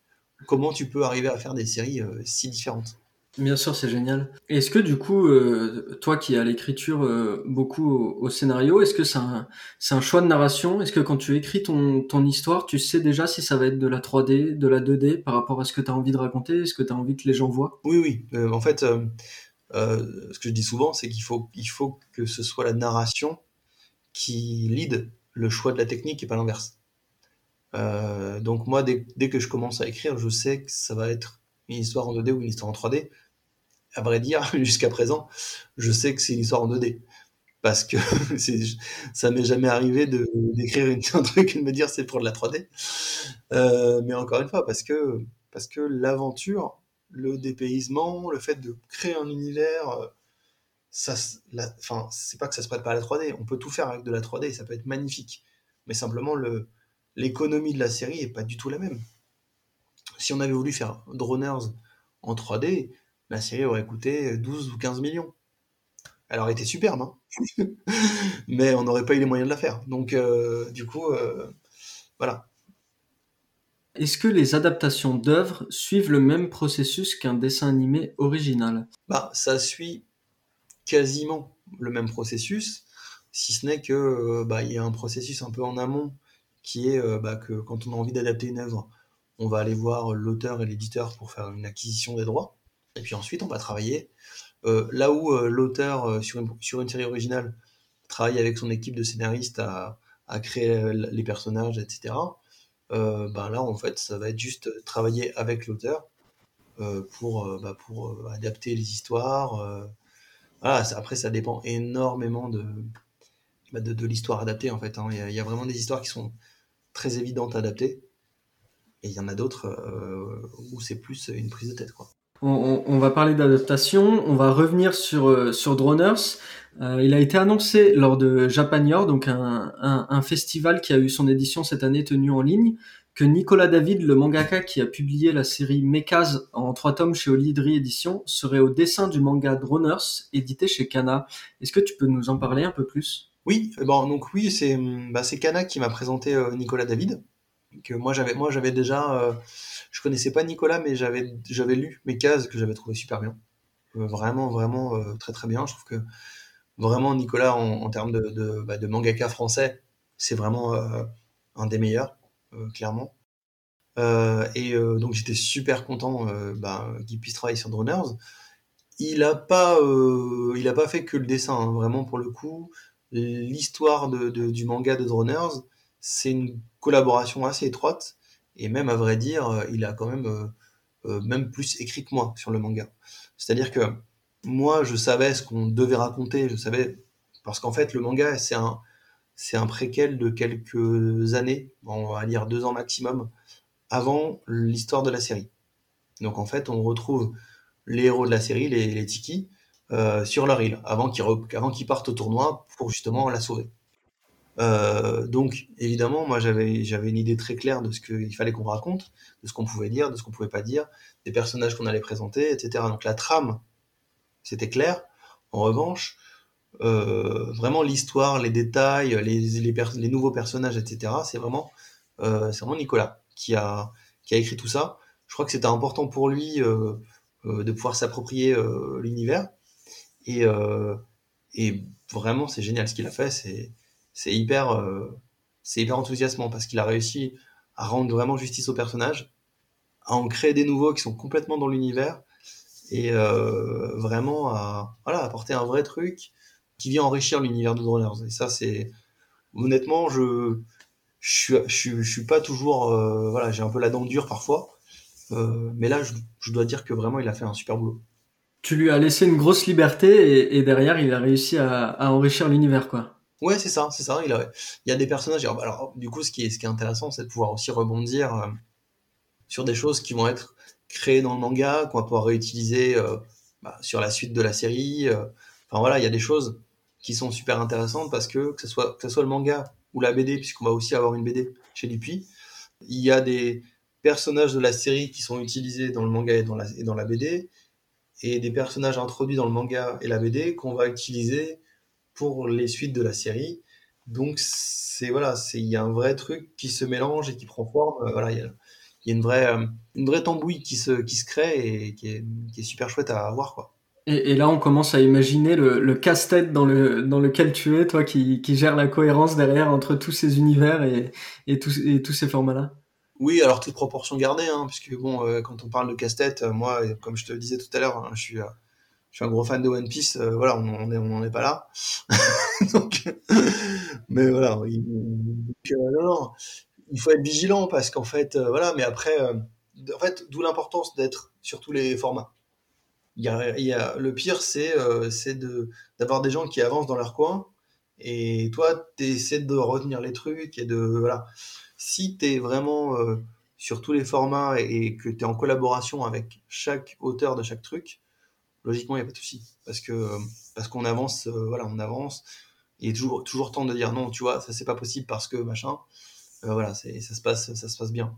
comment tu peux arriver à faire des séries si différentes. Bien sûr, c'est génial. Est-ce que du coup, euh, toi qui as l'écriture euh, beaucoup au, scénario, est-ce que c'est un, choix de narration? Est-ce que quand tu écris ton, histoire, tu sais déjà si ça va être de la 3D, de la 2D par rapport à ce que tu as envie de raconter Est-ce que tu as envie que les gens voient? Oui, oui. Euh, en fait, ce que je dis souvent, c'est qu'il faut, il faut que ce soit la narration qui lead le choix de la technique et pas l'inverse. donc moi, dès que je commence à écrire, je sais que ça va être une histoire en 2D ou une histoire en 3D à vrai dire, jusqu'à présent, je sais que c'est une histoire en 2D. Parce que ça m'est jamais arrivé d'écrire un truc et de me dire c'est pour de la 3D. Euh, mais encore une fois, parce que, parce que l'aventure, le dépaysement, le fait de créer un univers, euh, ça, enfin, c'est pas que ça se prête pas à la 3D. On peut tout faire avec de la 3D, ça peut être magnifique. Mais simplement, le, l'économie de la série est pas du tout la même. Si on avait voulu faire Droners en 3D, la série aurait coûté 12 ou 15 millions. Elle aurait été superbe, hein mais on n'aurait pas eu les moyens de la faire. Donc, euh, du coup, euh, voilà. Est-ce que les adaptations d'œuvres suivent le même processus qu'un dessin animé original? Bah, ça suit quasiment le même processus, si ce n'est que euh, bah, il y a un processus un peu en amont qui est bah, que quand on a envie d'adapter une œuvre, on va aller voir l'auteur et l'éditeur pour faire une acquisition des droits. Et puis ensuite, on va travailler. Euh, là où euh, l'auteur, euh, sur, une, sur une série originale, travaille avec son équipe de scénaristes à, à créer les personnages, etc., ben là, en fait, ça va être juste travailler avec l'auteur pour, bah, pour adapter les histoires. Voilà, après, ça dépend énormément de, bah, de, de l'histoire adaptée, en fait. Hein. Il, y a, y a, vraiment des histoires qui sont très évidentes à adapter. Et il y en a d'autres où c'est plus une prise de tête, quoi. On, va parler d'adaptation. On va revenir sur euh, sur Droners. Euh, il a été annoncé lors de Japanior, donc un, festival qui a eu son édition cette année tenu en ligne, que Nicolas David, le mangaka qui a publié la série Mekaz en trois tomes chez Olidri Édition, serait au dessin du manga Droners, édité chez Kana. Est-ce que tu peux nous en parler un peu plus? Oui, bon, donc oui, c'est bah, Kana qui m'a présenté Nicolas David. Que moi j'avais moi j'avais déjà je connaissais pas Nicolas mais j'avais j'avais lu mes cases que j'avais trouvé super bien. vraiment vraiment très très bien. Je trouve que vraiment Nicolas en, termes de, de, bah, mangaka français, c'est vraiment un des meilleurs clairement. Euh, et euh, donc j'étais super content euh, bah, qu'il puisse travailler sur Droners. Il a pas, il a pas fait que le dessin, hein, vraiment pour le coup. L'histoire de, du manga de Droners, c'est une collaboration assez étroite. Et même à vrai dire, il a quand même même plus écrit que moi sur le manga. C'est-à-dire que moi, je savais ce qu'on devait raconter, je savais parce qu'en fait, le manga, c'est un c'est un préquel de quelques années, on va dire deux ans maximum, avant l'histoire de la série. Donc en fait, on retrouve les héros de la série, les, Tiki, euh, sur leur île, avant qu'ils partent au tournoi pour justement la sauver. Euh, donc évidemment, moi j'avais une idée très claire de ce qu'il fallait qu'on raconte, de ce qu'on pouvait dire, de ce qu'on pouvait pas dire, des personnages qu'on allait présenter, etc. Donc la trame, c'était clair. En revanche, euh, vraiment l'histoire, les détails, les, les, les, nouveaux personnages, etc. C'est vraiment, c'est vraiment Nicolas qui a, qui a écrit tout ça. Je crois que c'était important pour lui euh, euh, de pouvoir s'approprier euh, l'univers. Et, et vraiment, c'est génial ce qu'il a fait. C'est, c'est hyper, c'est hyper enthousiasmant parce qu'il a réussi à rendre vraiment justice aux personnages, à en créer des nouveaux qui sont complètement dans l'univers et vraiment à voilà, apporter un vrai truc qui vient enrichir l'univers de Droners. Et ça, c'est honnêtement, je je suis, je, suis pas toujours, euh, voilà, j'ai un peu la dent dure parfois, euh, mais là, je, dois dire que vraiment, il a fait un super boulot. Tu lui as laissé une grosse liberté et, derrière, il a réussi à, enrichir l'univers, quoi. Ouais, c'est ça, c'est ça. Il, y a des personnages. Alors, du coup, ce qui est, ce qui est intéressant, c'est de pouvoir aussi rebondir euh, sur des choses qui vont être créées dans le manga, qu'on va pouvoir réutiliser bah, sur la suite de la série. Enfin voilà, il y a des choses qui sont super intéressantes parce que que ce soit que ce soit le manga ou la BD, puisqu'on va aussi avoir une BD chez Dupuis. Il y a des personnages de la série qui sont utilisés dans le manga et dans la, et dans la BD, et des personnages introduits dans le manga et la BD qu'on va utiliser pour les suites de la série. Donc c'est voilà, c'est il y a un vrai truc qui se mélange et qui prend forme. Euh, voilà, il y a, il y a une vraie euh, une vraie tambouille qui se qui se crée et qui est, qui est super chouette à voir quoi. Et, là, on commence à imaginer le, casse-tête dans, le, dans lequel tu es, toi qui, qui gère la cohérence derrière entre tous ces univers et, et, tous, et tous ces formats-là. Oui, alors toute proportion gardée, hein, puisque bon, euh, quand on parle de casse-tête, moi, comme je te le disais tout à l'heure, hein, je suis, euh, je suis un gros fan de One Piece. voilà, on n'en est, pas là. Donc, mais voilà, il, il faut être vigilant parce qu'en fait, voilà. Mais après, en fait, d'où l'importance d'être sur tous les formats il y a, le pire, c'est euh, d'avoir des gens qui avancent dans leur coin et toi, tu essaies de retenir les trucs et de. Voilà. Si tu es vraiment euh, sur tous les formats et, que tu es en collaboration avec chaque auteur de chaque truc, logiquement, il n'y a pas de souci. Parce que parce qu'on avance, euh, voilà, on avance. Et toujours, toujours temps de dire non, tu vois, ça c'est pas possible parce que machin. voilà, ça se passe, ça se passe bien.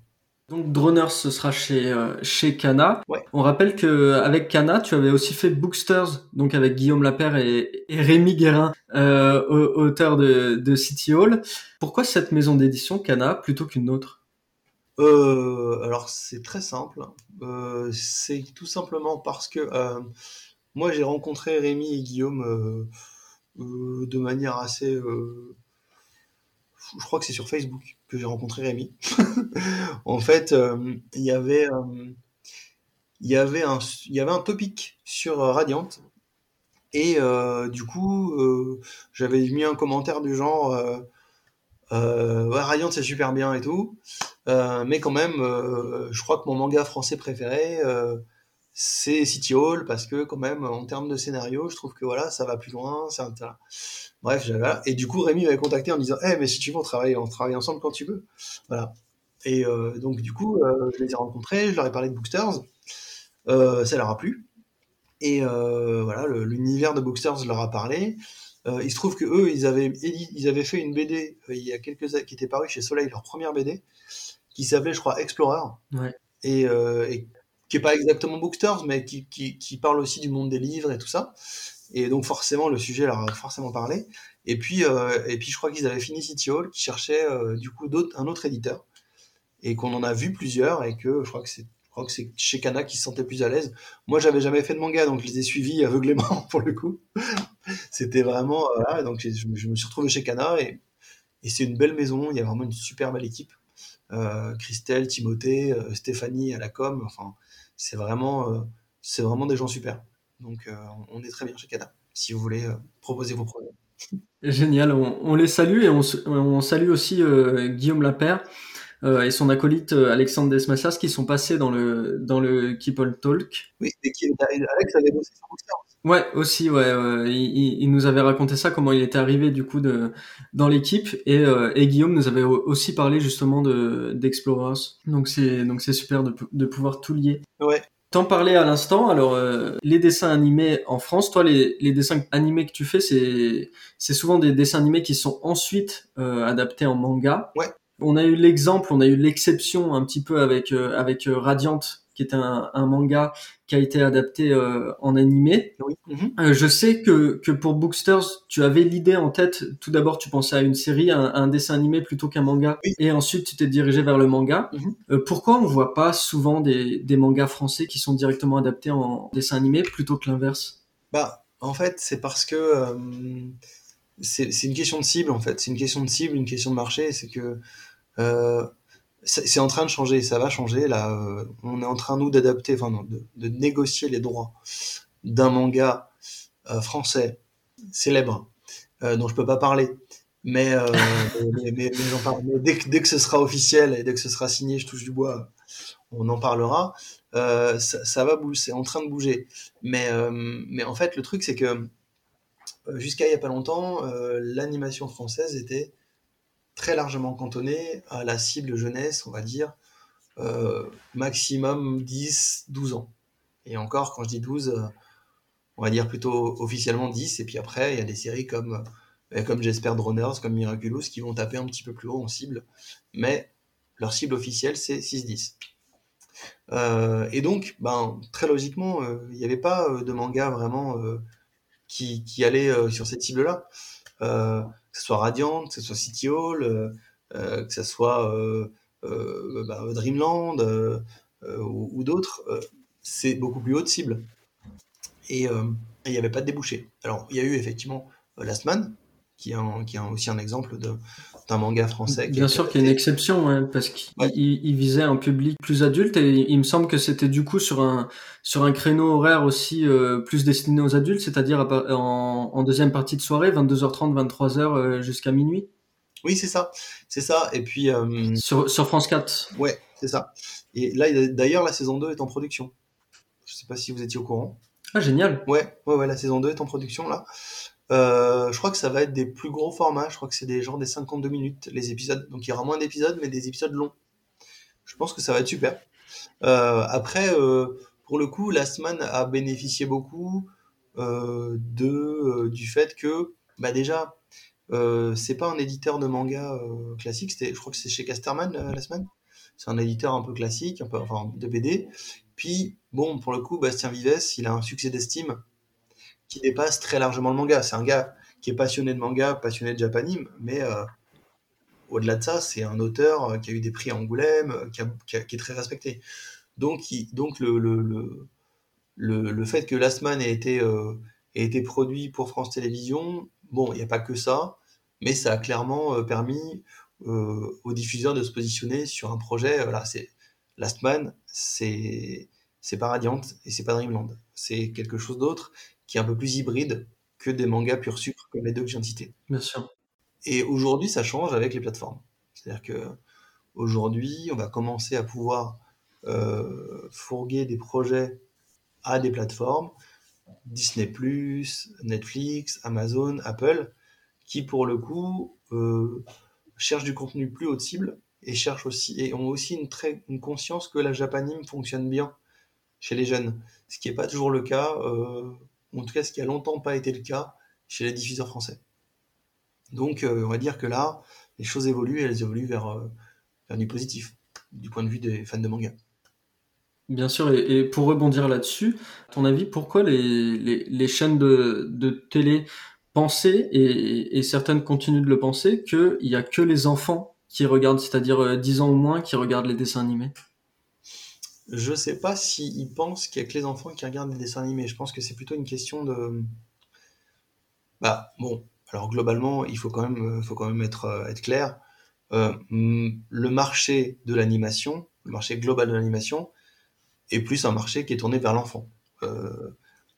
Donc Droners, ce sera chez euh, chez Kana. On rappelle que avec Kana, tu avais aussi fait Booksters, donc avec Guillaume Lapère et, Rémi Guérin, euh, auteur de, de City Hall. Pourquoi cette maison d'édition Kana plutôt qu'une autre? Euh, Alors c'est très simple. Euh, c'est tout simplement parce que moi j'ai rencontré Rémi et Guillaume de manière assez je crois que c'est sur Facebook que j'ai rencontré Rémi. en fait, euh, il y avait euh, y un il y avait un topic sur euh, Radiant et du coup j'avais mis un commentaire du genre ouais, Radiant c'est super bien et tout mais quand même je crois que mon manga français préféré c'est City Hall parce que quand même en termes de scénario je trouve que voilà ça va plus loin c'est Bref, j'avais Et du coup, Rémi m'avait contacté en me disant, eh, mais si tu veux, on travaille, on travaille ensemble quand tu veux. Voilà. Et euh, donc, du coup, euh, je les ai rencontrés, je leur ai parlé de Booksters. Euh, ça leur a plu. Et voilà, l'univers de Booksters leur a parlé. Il se trouve que eux, ils avaient, ils avaient fait une BD il y a quelques années qui était parue chez Soleil, leur première BD, qui s'appelait, je crois, Explorer. Ouais. Et, et qui est pas exactement Booksters, mais qui, qui, qui, parle aussi du monde des livres et tout ça. Et donc forcément, le sujet leur a forcément parlé. Et puis, euh, et puis je crois qu'ils avaient fini City Hall, qui cherchait euh, du coup un autre éditeur, et qu'on en a vu plusieurs, et que je crois que c'est crois que c'est chez Kana qui se sentait plus à l'aise. Moi, j'avais jamais fait de manga, donc je les ai suivis aveuglément pour le coup. C'était vraiment, voilà, donc je, je, me suis retrouvé chez Kana et, et c'est une belle maison. Il y a vraiment une super belle équipe. Euh, Christelle, Timothée, euh, Stéphanie à la com. Enfin, c'est vraiment, euh, c'est vraiment des gens super. Donc, on est très bien chez Kana. Si vous voulez proposer vos projets. Génial, on, on, les salue et on, on salue aussi Guillaume Lapère euh, et son acolyte euh, Alexandre Desmassas qui sont passés dans le dans le Keep on Talk. Oui, et qui, Alex avait bossé sur Ouais, aussi, ouais. il, il, nous avait raconté ça, comment il était arrivé du coup de dans l'équipe, et, euh, et Guillaume nous avait aussi parlé justement de d'Explorers. Donc c'est donc c'est super de, de pouvoir tout lier. Ouais. T'en parlais à l'instant. Alors euh, les dessins animés en France, toi les, les dessins animés que tu fais, c'est c'est souvent des dessins animés qui sont ensuite euh, adaptés en manga. Ouais. On a eu l'exemple, on a eu l'exception un petit peu avec euh, avec euh, Radiant, qui est un, un, manga qui a été adapté euh, en animé. Oui. Mhm. je sais que que pour Booksters, tu avais l'idée en tête. Tout d'abord, tu pensais à une série, un, un dessin animé plutôt qu'un manga, et ensuite tu t'es dirigé vers le manga. Mhm. pourquoi on voit pas souvent des des mangas français qui sont directement adaptés en dessin animé plutôt que l'inverse? Bah, en fait, c'est parce que c'est une question de cible en fait. C'est une question de cible, une question de marché. C'est que euh, c'est en train de changer, ça va changer. Là, euh, on est en train nous d'adapter, enfin de, négocier les droits d'un manga euh, français célèbre dont je peux pas parler, mais, mais, j'en parle. Mais dès que, dès que ce sera officiel et dès que ce sera signé, je touche du bois, on en parlera. Ça, ça, va bouger, c'est en train de bouger. Mais, mais en fait, le truc c'est que jusqu'à il y a pas longtemps, l'animation française était très largement cantonné à la cible jeunesse, on va dire, euh, maximum 10-12 ans. Et encore, quand je dis 12, euh, on va dire plutôt officiellement 10, et puis après, il y a des séries comme, euh, comme J'espère Droners, comme Miraculous, qui vont taper un petit peu plus haut en cible, mais leur cible officielle, c'est 6-10. et donc, ben, très logiquement, il n'y avait pas de manga vraiment qui allait sur cette cible-là que ce soit Radiant, que ce soit City Hall, euh, euh, que ce soit euh, bah, Dreamland ou, d'autres, c'est beaucoup plus haut de cible. Et il n'y avait pas de débouché. Alors, il y a eu effectivement Last Man, qui est, aussi un exemple d'un manga français. Bien sûr qu'il y a une exception, hein, parce qu'il visait un public plus adulte et il me semble que c'était du coup sur un sur un créneau horaire aussi euh, plus destiné aux adultes, c'est-à-dire en, en, deuxième partie de soirée, 22h30, 23h euh, jusqu'à minuit. Oui, c'est ça, c'est ça. Et puis euh, sur, sur France 4. Ouais, c'est ça. Et là, d'ailleurs, la saison 2 est en production. Je sais pas si vous étiez au courant. Ah génial. Ouais, ouais, ouais, la saison 2 est en production là. Euh, je crois que ça va être des plus gros formats. Je crois que c'est des genre des 52 minutes les épisodes. Donc il y aura moins d'épisodes, mais des épisodes longs. Je pense que ça va être super. Euh, après, euh, pour le coup, Last Man a bénéficié beaucoup euh, de euh, du fait que, bah déjà, euh, c'est pas un éditeur de manga classique. C'était, je crois que c'est chez Casterman Last Man. C'est un éditeur un peu classique, un peu enfin de BD. Puis bon, pour le coup, Bastien Vives, il a un succès d'estime qui dépasse très largement le manga. C'est un gars qui est passionné de manga, passionné de japanime, mais euh, au-delà de ça, c'est un auteur euh, qui a eu des prix à Angoulême, euh, qui, est très respecté. Donc, donc le, le, le, le, fait que Last Man ait été, ait été produit pour France Télévisions, bon, il n'y a pas que ça, mais ça a clairement permis euh, aux diffuseurs de se positionner sur un projet. Voilà, c'est Last Man, c'est c'est pas Radiant et c'est pas Dreamland. C'est quelque chose d'autre qui est un peu plus hybride que des mangas pur sucre comme les deux que de citer. Bien sûr. Et aujourd'hui, ça change avec les plateformes. C'est-à-dire que aujourd'hui, on va commencer à pouvoir euh, fourguer des projets à des plateformes, Disney+, Netflix, Amazon, Apple, qui pour le coup euh, cherchent du contenu plus haut de cible et cherchent aussi et ont aussi une très une conscience que la japanime fonctionne bien chez les jeunes, ce qui n'est pas toujours le cas euh, en tout cas ce qui a longtemps pas été le cas chez les diffuseurs français. Donc euh, on va dire que là, les choses évoluent et elles évoluent vers, euh, vers du positif, du point de vue des fans de manga. Bien sûr, et, pour rebondir là-dessus, ton avis, pourquoi les, chaînes de, de, télé pensaient, et, et, certaines continuent de le penser, qu'il n'y a que les enfants qui regardent, c'est-à-dire 10 euh, ans ou moins, qui regardent les dessins animés? Je sais pas s'ils pensent qu'il n'y a que les enfants qui regardent les dessins animés. Je pense que c'est plutôt une question de... Bah, bon, alors globalement, il faut quand même, faut quand même être, euh, clair. Euh, le marché de l'animation, le marché global de l'animation, est plus un marché qui est tourné vers l'enfant. Euh,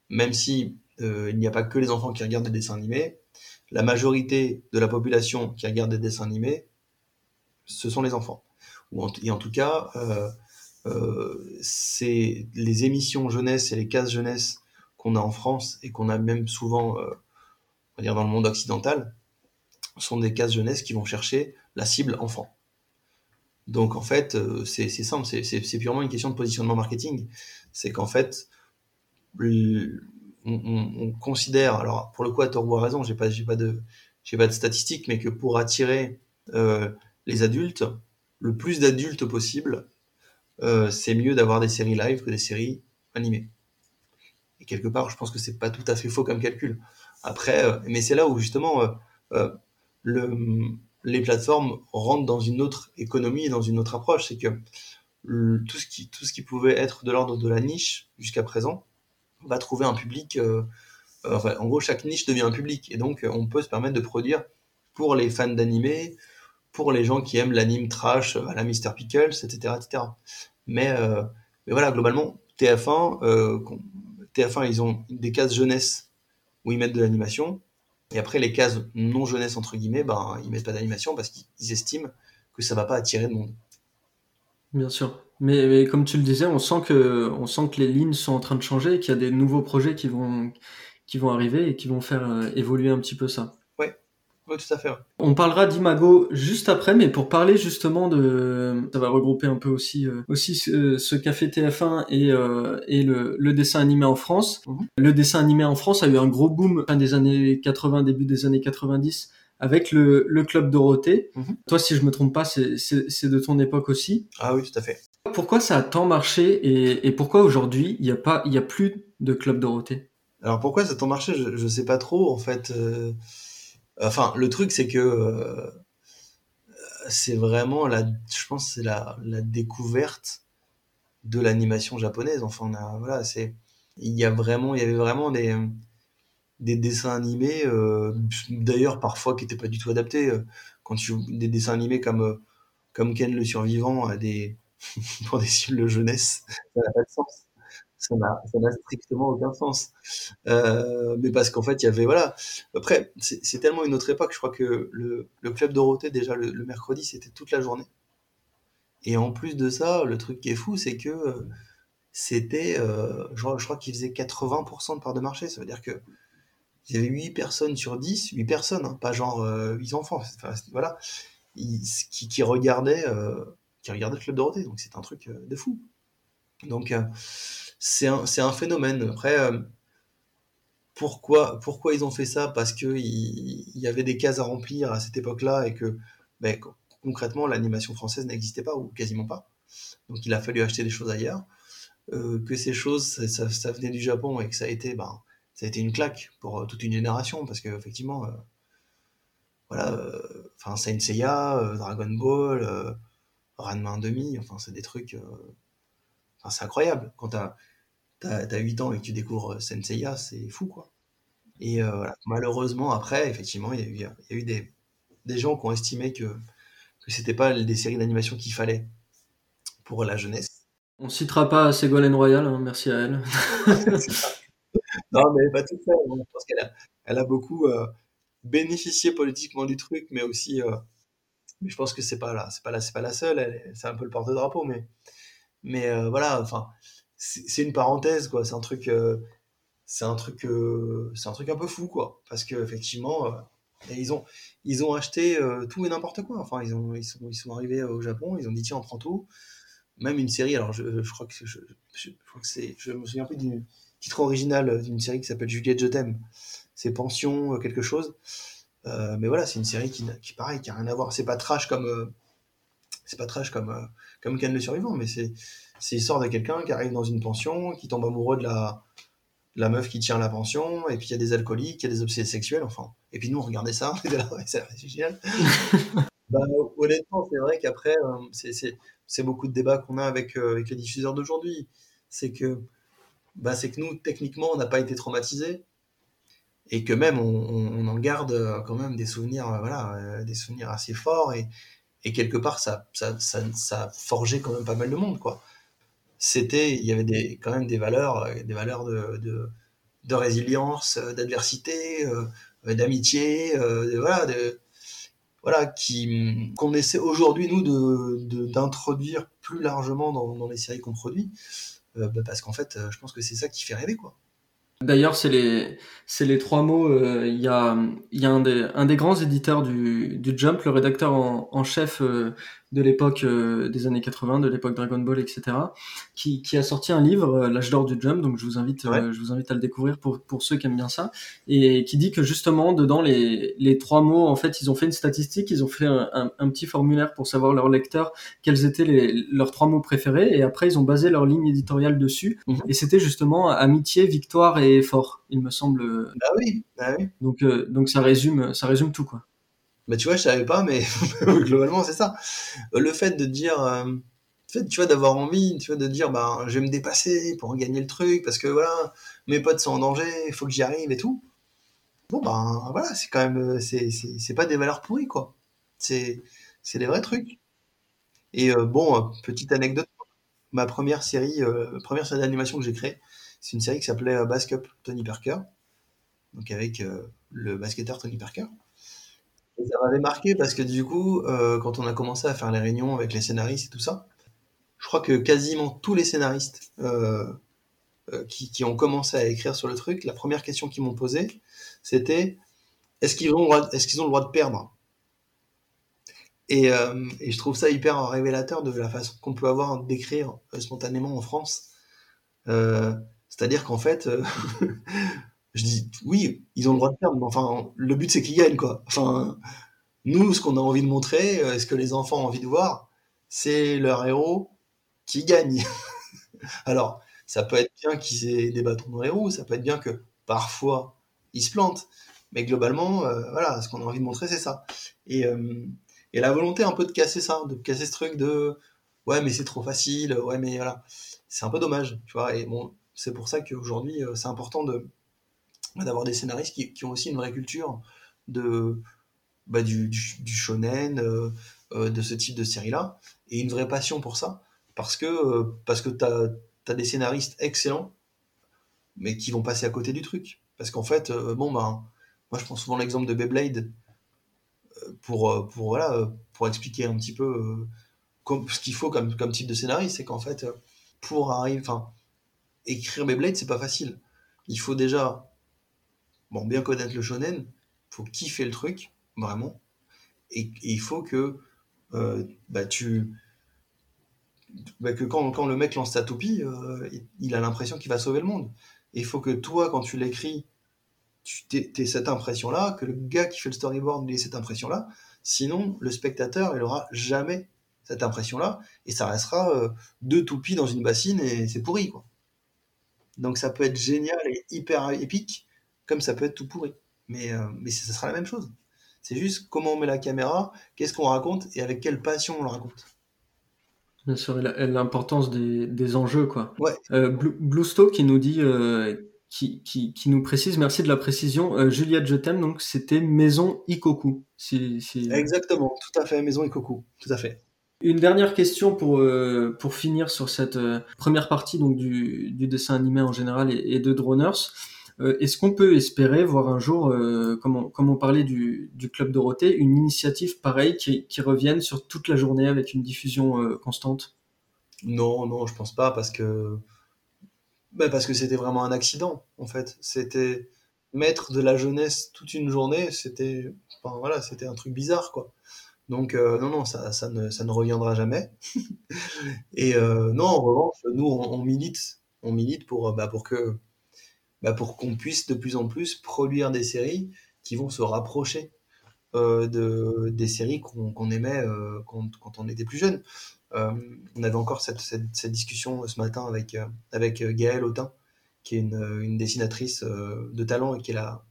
même si il n'y a pas que les enfants qui regardent des dessins animés, la majorité de la population qui regarde des dessins animés, ce sont les enfants. Et en tout cas, c'est les émissions jeunesse et les cases jeunesse qu'on a en France et qu'on a même souvent dire dans le monde occidental, sont des cases jeunesse qui vont chercher la cible enfant. Donc en fait, euh, c'est simple, c'est purement une question de positionnement marketing. C'est qu'en fait, on, considère, alors pour le coup, à tort ou à raison, j'ai pas, pas de, statistiques, mais que pour attirer euh, les adultes, le plus d'adultes possible, euh, c'est mieux d'avoir des séries live que des séries animées. Et quelque part, je pense que c'est pas tout à fait faux comme calcul. Après, euh, mais c'est là où justement euh, le, les plateformes rentrent dans une autre économie, dans une autre approche. C'est que tout ce qui tout ce qui pouvait être de l'ordre de la niche jusqu'à présent va trouver un public. en gros, chaque niche devient un public, et donc on peut se permettre de produire pour les fans d'animé, pour les gens qui aiment l'anime trash à la Mr Pickles, etc., etc. Mais mais voilà, globalement, TF1, TF1, ils ont des cases jeunesse où ils mettent de l'animation. Et après, les cases non jeunesse, entre guillemets, ben, ils mettent pas d'animation parce qu'ils estiment que ça va pas attirer de monde. Bien sûr. Mais, comme tu le disais, on sent que, on sent que les lignes sont en train de changer et qu'il y a des nouveaux projets qui vont, qui vont arriver et qui vont faire euh, évoluer un petit peu ça tout à fait. On parlera d'Imago juste après, mais pour parler justement de, ça va regrouper un peu aussi euh, aussi ce, café TF1 et euh, et le, le, dessin animé en France. Mhm. Le dessin animé en France a eu un gros boom fin des années 80, début des années 90 avec le, le club Dorothée. Mhm. Toi, si je me trompe pas, c'est de ton époque aussi. Ah oui, tout à fait. Pourquoi ça a tant marché et, et pourquoi aujourd'hui il n'y a pas, il y a plus de club Dorothée? Alors pourquoi ça a tant marché? Je, je sais pas trop en fait. Euh, Enfin, le truc, c'est que euh, c'est vraiment la, je pense, c'est la, découverte de l'animation japonaise. Enfin, voilà, c'est, il y a vraiment, il y avait vraiment des, des dessins animés, euh, d'ailleurs parfois qui n'étaient pas du tout adaptés. Euh, quand tu des dessins animés comme comme Ken le survivant à des pour des cibles de jeunesse, ça n'a pas de sens ça n'a strictement aucun sens. Euh, mais parce qu'en fait, il y avait, voilà. Après, c'est tellement une autre époque. Je crois que le, Club Dorothée, déjà, le, mercredi, c'était toute la journée. Et en plus de ça, le truc qui est fou, c'est que euh, c'était, euh, je, crois, qu'il faisait 80% de part de marché. Ça veut dire que il y avait 8 personnes sur 10, 8 personnes, hein, pas genre 8 enfants, voilà, qui, qui, regardaient, qui regardaient le Club Dorothée. Donc c'est un truc de fou. Donc c'est un, un, phénomène. Après, euh, pourquoi, pourquoi ils ont fait ça? Parce qu'il il y avait des cases à remplir à cette époque-là et que ben, concrètement, l'animation française n'existait pas ou quasiment pas. Donc il a fallu acheter des choses ailleurs. Euh, que ces choses, ça, ça, venait du Japon et que ça a été, ben, ça a été une claque pour euh, toute une génération parce que effectivement, euh, voilà, enfin Saint Dragon Ball, Ranma demi, enfin c'est des trucs, c'est incroyable quand t'as as 8 ans et que tu découvres euh, Senseiya, c'est fou, quoi. Et euh, voilà. malheureusement, après, effectivement, il y a eu, il y a eu des, des, gens qui ont estimé que, que c'était pas des séries d'animation qu'il fallait pour la jeunesse. On citera pas Ségolène Royal, hein, merci à elle. non, mais pas tout ça. Je pense qu'elle a, elle a beaucoup euh, bénéficié politiquement du truc, mais aussi. mais je pense que c'est pas là, c'est pas là, c'est pas la seule. C'est un peu le porte-drapeau, mais mais voilà. Enfin, c'est une parenthèse quoi. C'est un truc euh, c'est un truc euh, c'est un truc un peu fou quoi. Parce que effectivement euh, ils ont ils ont acheté tout et n'importe quoi. Enfin ils ont ils sont ils sont arrivés au Japon ils ont dit tiens on prend tout même une série alors je, je crois que je, je, crois que c'est je me souviens plus du titre original d'une série qui s'appelle Juliette je t'aime. C'est pension quelque chose. Mais voilà c'est une série qui qui pareil qui a rien à voir. C'est pas trash comme c'est pas trash comme comme Ken le survivant mais c'est C'est l'histoire de quelqu'un qui arrive dans une pension, qui tombe amoureux de la, la meuf qui tient la pension, et puis il y a des alcooliques, il y a des obsédés sexuels, enfin. Et puis nous, on regardait ça, on était là, ouais, c'est génial. bah, honnêtement, c'est vrai qu'après, euh, c'est beaucoup de débats qu'on a avec, euh, avec les diffuseurs d'aujourd'hui. C'est que, bah, c'est que nous, techniquement, on n'a pas été traumatisés, et que même, on, on, en garde euh, quand même des souvenirs, voilà, des souvenirs assez forts, et, et quelque part, ça, ça, ça, ça a forgé quand même pas mal de monde, quoi c'était, il y avait des, quand même des valeurs, euh, des valeurs de, de, résilience, euh, d'adversité, euh, d'amitié, voilà, de, voilà, qui qu'on essaie aujourd'hui nous de d'introduire plus largement dans, les séries qu'on produit, bah, parce qu'en fait, je pense que c'est ça qui fait rêver, quoi. D'ailleurs, c'est les, c'est les trois mots. Il y a, y a un, des, un des grands éditeurs du, du Jump, le rédacteur en, chef de l'époque euh, des années 80, de l'époque Dragon Ball, etc., qui, qui a sorti un livre, L'âge d'or du Jump. Donc, je vous invite, je vous invite à le découvrir pour, pour ceux qui aiment bien ça, et qui dit que justement dedans les, les trois mots, en fait, ils ont fait une statistique, ils ont fait un, un, un petit formulaire pour savoir leurs lecteurs quels étaient les, leurs trois mots préférés, et après ils ont basé leur ligne éditoriale dessus. Mhm. Et c'était justement amitié, victoire et fort, il me semble. Ah oui, bah oui. Donc, euh, donc ça résume, ça résume tout quoi. Bah tu vois, je savais pas, mais globalement c'est ça. Euh, le fait de dire, euh, tu vois, d'avoir envie, tu vois, de dire, bah, je vais me dépasser pour gagner le truc, parce que voilà, mes potes sont en danger, il faut que j'y arrive et tout. Bon ben voilà, c'est quand même, c'est, c'est, pas des valeurs pourries quoi. C'est, des vrais trucs. Et bon, petite anecdote, ma première série, première série d'animation que j'ai créée, c'est une série qui s'appelait euh, Basket Up Tony Parker, donc avec euh, le basketteur Tony Parker. Ça m'avait marqué parce que du coup, euh, quand on a commencé à faire les réunions avec les scénaristes et tout ça, je crois que quasiment tous les scénaristes qui, qui, ont commencé à écrire sur le truc, la première question qu'ils m'ont posée, c'était est-ce qu'ils ont, est ont le droit de perdre? Et, je trouve ça hyper révélateur de la façon qu'on peut avoir d'écrire spontanément en France. Euh, c'est-à-dire qu'en fait, euh, je dis oui, ils ont le droit de perdre, mais enfin, le but c'est qu'ils gagnent, quoi. Enfin, nous, ce qu'on a envie de montrer, euh, ce que les enfants ont envie de voir, c'est leur héros qui gagne. Alors, ça peut être bien qu'ils aient des bâtons dans les roues, ça peut être bien que parfois ils se plantent, mais globalement, euh, voilà, ce qu'on a envie de montrer, c'est ça. Et, et la volonté un peu de casser ça, de casser ce truc de ouais, mais c'est trop facile, ouais, mais voilà, c'est un peu dommage, tu vois. Et bon, c'est pour ça qu'aujourd'hui, euh, c'est important de, d'avoir des scénaristes qui, ont aussi une vraie culture de, bah, du, shonen, euh, euh, de ce type de série-là, et une vraie passion pour ça, parce que, parce que tu as, des scénaristes excellents, mais qui vont passer à côté du truc. Parce qu'en fait, bon, ben, moi je prends souvent l'exemple de Beyblade pour, pour, voilà, pour expliquer un petit peu ce qu'il faut comme, comme type de scénariste, c'est qu'en fait, pour arriver, enfin, écrire Beyblade, c'est pas facile. Il faut déjà bon, bien connaître le shonen, il faut kiffer le truc, vraiment. Et, il faut que euh, bah, tu. Bah, quand, le mec lance sa toupie, euh, il, a l'impression qu'il va sauver le monde. Il faut que toi, quand tu l'écris, tu aies, cette impression-là, que le gars qui fait le storyboard ait cette impression-là. Sinon, le spectateur, il aura jamais cette impression-là, et ça restera euh, deux toupies dans une bassine et c'est pourri, quoi. Donc ça peut être génial et hyper épique, comme ça peut être tout pourri. Mais, euh, mais ça sera la même chose. C'est juste comment on met la caméra, qu'est-ce qu'on raconte et avec quelle passion on le raconte. Bien sûr, l'importance des, des, enjeux, quoi. Ouais. Euh, Bluesto qui nous dit, euh, qui, qui, qui, nous précise, merci de la précision, euh, Juliette, je t'aime, donc c'était Maison Ikoku. Si, si... Exactement, tout à fait, Maison Ikoku, tout à fait. Une dernière question pour euh, pour finir sur cette première partie donc du, du dessin animé en général et, de Droners. Euh, est-ce qu'on peut espérer voir un jour, comme on, on, parlait du, du club Dorothée, une initiative pareille qui, qui revienne sur toute la journée avec une diffusion constante? Non, non, je pense pas parce que bah parce que c'était vraiment un accident en fait. C'était mettre de la jeunesse toute une journée, c'était enfin, voilà, c'était un truc bizarre quoi. Donc euh, non, non, ça, ça, ne, ça ne reviendra jamais. et euh, non, en revanche, nous, on, milite, on milite pour, bah, pour que, bah, pour qu'on puisse de plus en plus produire des séries qui vont se rapprocher de, des séries qu'on aimait quand, quand, on était plus jeune. on avait encore cette, discussion ce matin avec, avec Gaëlle Autin, qui est une, dessinatrice de talent et qui est la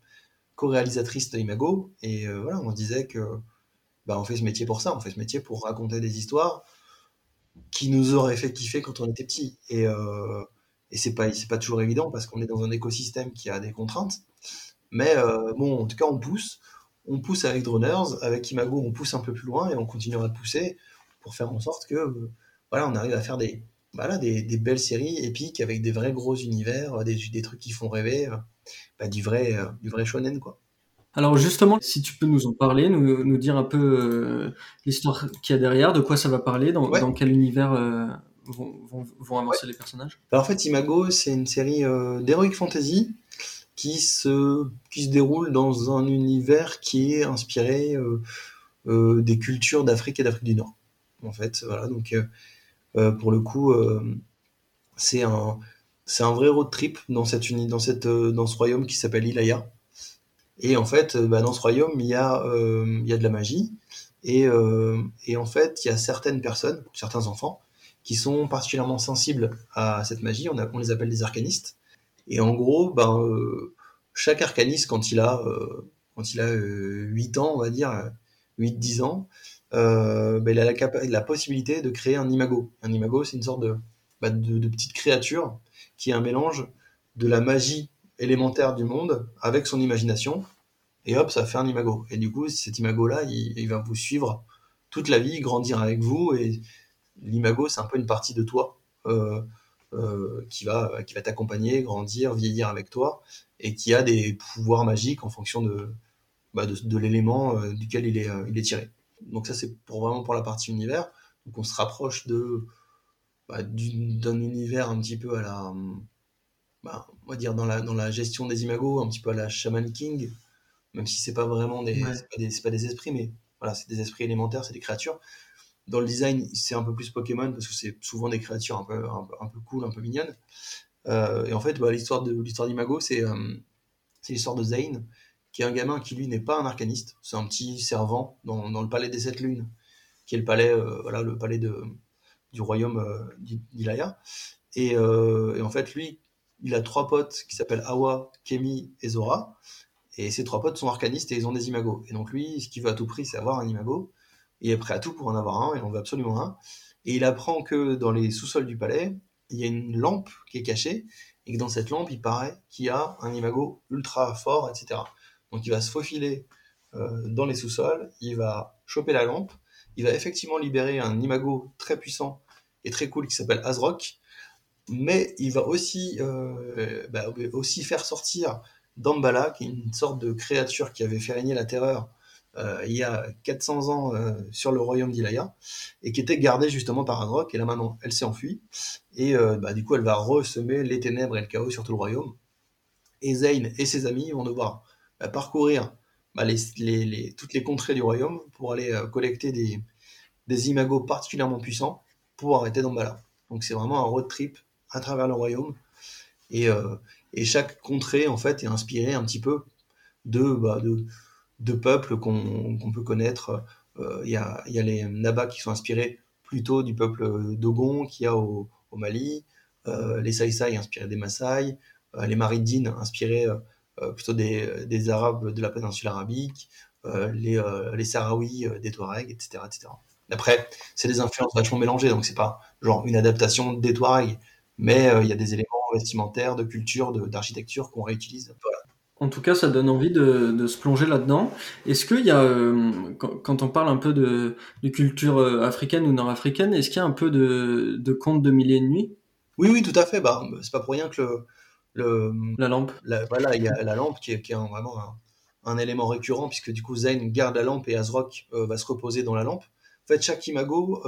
co-réalisatrice de Imago. Et voilà, on disait que bah, on fait ce métier pour ça, on fait ce métier pour raconter des histoires qui nous auraient fait kiffer quand on était petit. Et, euh, et c'est pas, c'est pas toujours évident parce qu'on est dans un écosystème qui a des contraintes. Mais euh, bon, en tout cas, on pousse. On pousse avec Droners, avec Imago, on pousse un peu plus loin et on continuera de pousser pour faire en sorte que voilà, on arrive à faire des, voilà, des, des, belles séries épiques avec des vrais gros univers, des, des trucs qui font rêver, bah, du vrai, du vrai shonen quoi. Alors justement, si tu peux nous en parler, nous, nous dire un peu euh, l'histoire qu'il y a derrière, de quoi ça va parler, dans, dans quel univers euh, vont, vont, avancer les personnages Alors, En fait, Imago, c'est une série euh, d'heroic fantasy qui se, qui se déroule dans un univers qui est inspiré des cultures d'Afrique et d'Afrique du Nord. En fait, voilà, donc pour le coup, c'est un, c'est un vrai road trip dans, cette, dans, cette, dans ce royaume qui s'appelle Ilaya et en fait, euh, bah, dans ce royaume, il y, a, euh, il y a de la magie. Et, euh, et, en fait, il y a certaines personnes, certains enfants, qui sont particulièrement sensibles à cette magie. On, les appelle des arcanistes. Et en gros, ben, chaque arcaniste, quand il a, quand il a 8 ans, on va dire, 8-10 ans, ben, il a la, possibilité de créer un imago. Un imago, c'est une sorte de, bah, de, petite créature qui est un mélange de la magie élémentaire du monde avec son imagination. Et hop, ça fait un imago. Et du coup, cet imago-là, il, va vous suivre toute la vie, grandir avec vous. Et l'imago, c'est un peu une partie de toi euh, euh, qui va, qui va t'accompagner, grandir, vieillir avec toi, et qui a des pouvoirs magiques en fonction de, bah, de, l'élément euh, duquel il est, il est tiré. Donc ça, c'est pour, vraiment pour la partie univers. Donc on se rapproche de bah, d'un univers un petit peu à la bah, on va dire dans la, dans la gestion des imagos, un petit peu à la Shaman King, même si c'est pas vraiment des, pas des, esprits, mais voilà, c'est des esprits élémentaires, c'est des créatures. Dans le design, c'est un peu plus Pokémon parce que c'est souvent des créatures un peu, un, peu cool, un peu mignonnes. Euh, et en fait, bah, l'histoire de d'Imago, c'est euh, l'histoire de Zane, qui est un gamin qui lui n'est pas un arcaniste, c'est un petit servant dans, dans, le palais des sept lunes, qui est le palais, euh, voilà, le palais de, du royaume d'Ilaya. Et, et, en fait, lui, il a trois potes qui s'appellent Awa, Kemi et Zora. Et ces trois potes sont arcanistes et ils ont des imagos. Et donc lui, ce qu'il veut à tout prix, c'est avoir un imago. Il est prêt à tout pour en avoir un, et on veut absolument un. Et il apprend que dans les sous-sols du palais, il y a une lampe qui est cachée, et que dans cette lampe, il paraît qu'il y a un imago ultra fort, etc. Donc il va se faufiler euh, dans les sous-sols, il va choper la lampe, il va effectivement libérer un imago très puissant et très cool qui s'appelle Azrock, mais il va aussi, euh, bah, aussi faire sortir Dambala, qui est une sorte de créature qui avait fait régner la terreur euh, il y a 400 ans euh, sur le royaume d'Ilaya, et qui était gardée justement par Adrock, et là maintenant elle s'est enfuie, et bah, du coup elle va ressemer les ténèbres et le chaos sur tout le royaume. Et Zane et ses amis vont devoir bah, parcourir bah, toutes les contrées du royaume pour aller collecter des, imagos particulièrement puissants pour arrêter Dambala. Donc c'est vraiment un road trip à travers le royaume. Et, euh, chaque contrée, en fait, est inspirée un petit peu de, de, peuples qu'on peut connaître. Euh, il y, a, les Nabas qui sont inspirés plutôt du peuple Dogon qu'il y a au, Mali, euh, les Saïsaï inspirés des Maasai, les Maridines inspirés plutôt des, Arabes de la péninsule arabique, les, les des Touaregs, etc. etc. Après, c'est des influences vachement mélangées, donc c'est pas genre une adaptation des Touaregs, mais euh, il y a des éléments vestimentaires, de culture, d'architecture qu'on réutilise. En tout cas, ça donne envie de, de se plonger là-dedans. Est-ce qu'il y a, euh, quand, on parle un peu de, de culture euh, africaine ou nord-africaine, est-ce qu'il y a un peu de, de conte de mille et une nuits? Oui, oui, tout à fait. Bah, c'est pas pour rien que le, le la lampe. voilà, il y a la lampe qui est, qui est vraiment un, un, élément récurrent puisque du coup Zayn garde la lampe et Azrock va se reposer dans la lampe. En fait, chaque imago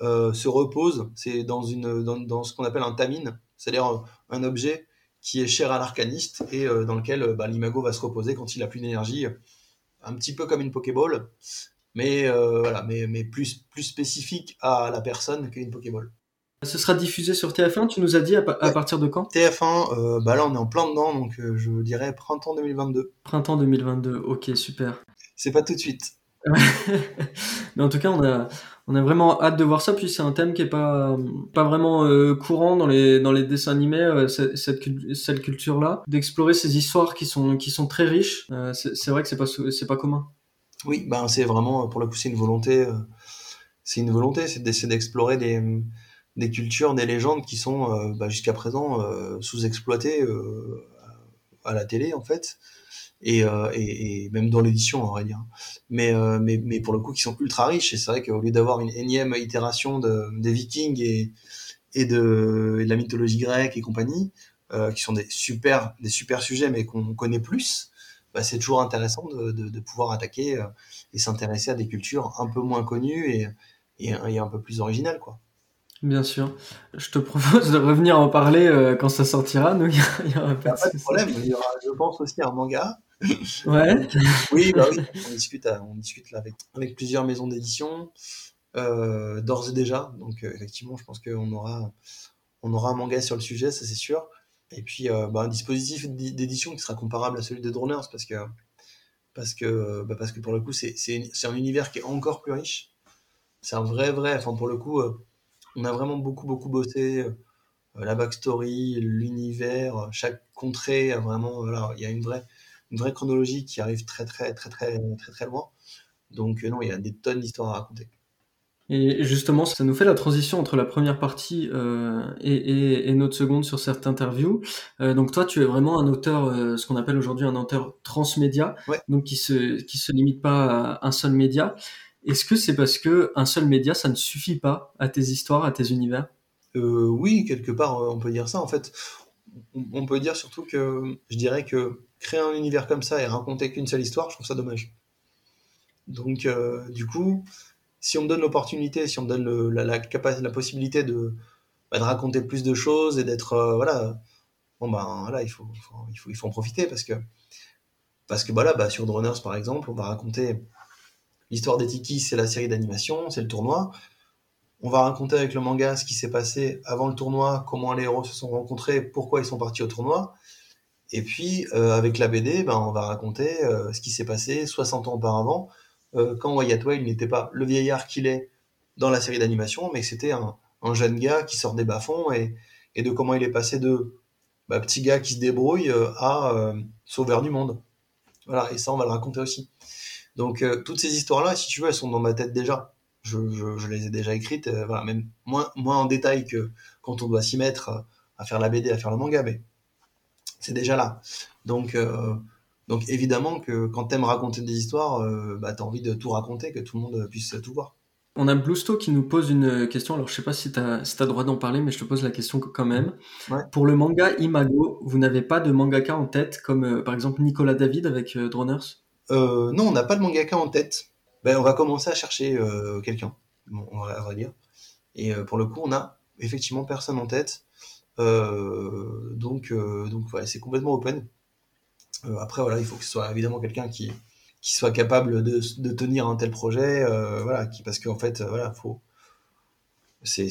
euh, se repose, c'est dans, une, dans, ce qu'on appelle un tamine, c'est-à-dire un, objet qui est cher à l'arcaniste et euh, dans lequel euh, bah, l'imago va se reposer quand il a plus d'énergie, un petit peu comme une Pokéball, mais, voilà, mais, mais plus, plus spécifique à la personne qu'une Pokéball. Ce sera diffusé sur TF1, tu nous as dit à, partir de quand? TF1, bah là on est en plein dedans, donc je dirais printemps 2022. Printemps 2022, ok, super. c'est pas tout de suite. Mais en tout cas, on a, on a vraiment hâte de voir ça. Puis c'est un thème qui est pas, pas vraiment euh, courant dans les, dans les dessins animés, euh, cette, cette, culture-là, d'explorer ces histoires qui sont, qui sont très riches. Euh, c'est vrai que c'est pas, c'est pas commun. Oui, ben c'est vraiment, pour le coup, c'est une volonté. c'est une volonté, c'est d'essayer d'explorer des, des cultures, des légendes qui sont bah, jusqu'à présent sous-exploitées à la télé, en fait. Euh, et, et, même dans l'édition, on va dire. Mais, euh, mais, mais pour le coup, qui sont ultra riches. Et c'est vrai qu'au lieu d'avoir une énième itération de, des Vikings et, et, de, la mythologie grecque et compagnie, euh, qui sont des super, des super sujets, mais qu'on connaît plus, bah, c'est toujours intéressant de, de, de pouvoir attaquer et s'intéresser à des cultures un peu moins connues et, et, et un peu plus originales, quoi. Bien sûr. Je te propose de revenir en parler euh, quand ça sortira. il n'y aura pas, de, problème. Il y aura, je pense, aussi un manga. Ouais. oui, bah oui. On discute, euh, on discute là avec, plusieurs maisons d'édition euh, d'ores et déjà. Donc, effectivement, je pense qu'on aura, on aura un manga sur le sujet, ça c'est sûr. Et puis, bah, un dispositif d'édition qui sera comparable à celui de Droners parce que, parce que, bah, parce que pour le coup, c'est un univers qui est encore plus riche. C'est un vrai, vrai. Enfin, pour le coup on a vraiment beaucoup, beaucoup bossé euh, la backstory, l'univers, chaque contrée a vraiment, voilà, il y a une vraie, une vraie chronologie qui arrive très, très, très, très, très, très loin. Donc, euh, non, il y a des tonnes d'histoires à raconter. Et justement, ça nous fait la transition entre la première partie euh, et, et, notre seconde sur cette interview. donc toi, tu es vraiment un auteur, ce qu'on appelle aujourd'hui un auteur transmédia, donc qui se qui se limite pas à un seul média. Est-ce que c'est parce que un seul média, ça ne suffit pas à tes histoires, à tes univers? Euh, Oui, quelque part, euh, on peut dire ça. En fait, on peut dire surtout que je dirais que créer un univers comme ça et raconter qu'une seule histoire, je trouve ça dommage. Donc, euh, du coup, si on me donne l'opportunité, si on me donne la, la, la, possibilité de, bah, de raconter plus de choses et d'être, voilà, bon ben voilà, il faut, en profiter parce que, parce que voilà, bah, sur Droners par exemple, on va raconter L'histoire des Tiki, c'est la série d'animation, c'est le tournoi. On va raconter avec le manga ce qui s'est passé avant le tournoi, comment les héros se sont rencontrés, pourquoi ils sont partis au tournoi. Et puis, euh, avec la BD, ben, on va raconter euh, ce qui s'est passé 60 ans auparavant, euh, quand Wyatt Whale n'était pas le vieillard qu'il est dans la série d'animation, mais c'était un, jeune gars qui sort des bas-fonds et, de comment il est passé de bah, petit gars qui se débrouille à sauveur du monde. Voilà, et ça, on va le raconter aussi. Donc toutes ces histoires-là, si tu veux, elles sont dans ma tête déjà. Je, les ai déjà écrites, voilà, même moins, moins en détail que quand on doit s'y mettre à faire la BD, à faire le manga, mais c'est déjà là. Donc, donc évidemment que quand t'aimes raconter des histoires, bah, t'as envie de tout raconter, que tout le monde puisse tout voir. On a Bluesto qui nous pose une question. Alors, je sais pas si tu as, si droit d'en parler, mais je te pose la question quand même. Pour le manga Imago, vous n'avez pas de mangaka en tête, comme par exemple Nicolas David avec Droners? Euh, non, on n'a pas de mangaka en tête. Ben, on va commencer à chercher euh, quelqu'un, on va, dire. Et euh, pour le coup, on a effectivement personne en tête. Donc, donc voilà, c'est complètement open. après, voilà, il faut que ce soit évidemment quelqu'un qui, qui soit capable de, de, tenir un tel projet, voilà, qui, parce qu'en fait, voilà, faut, c'est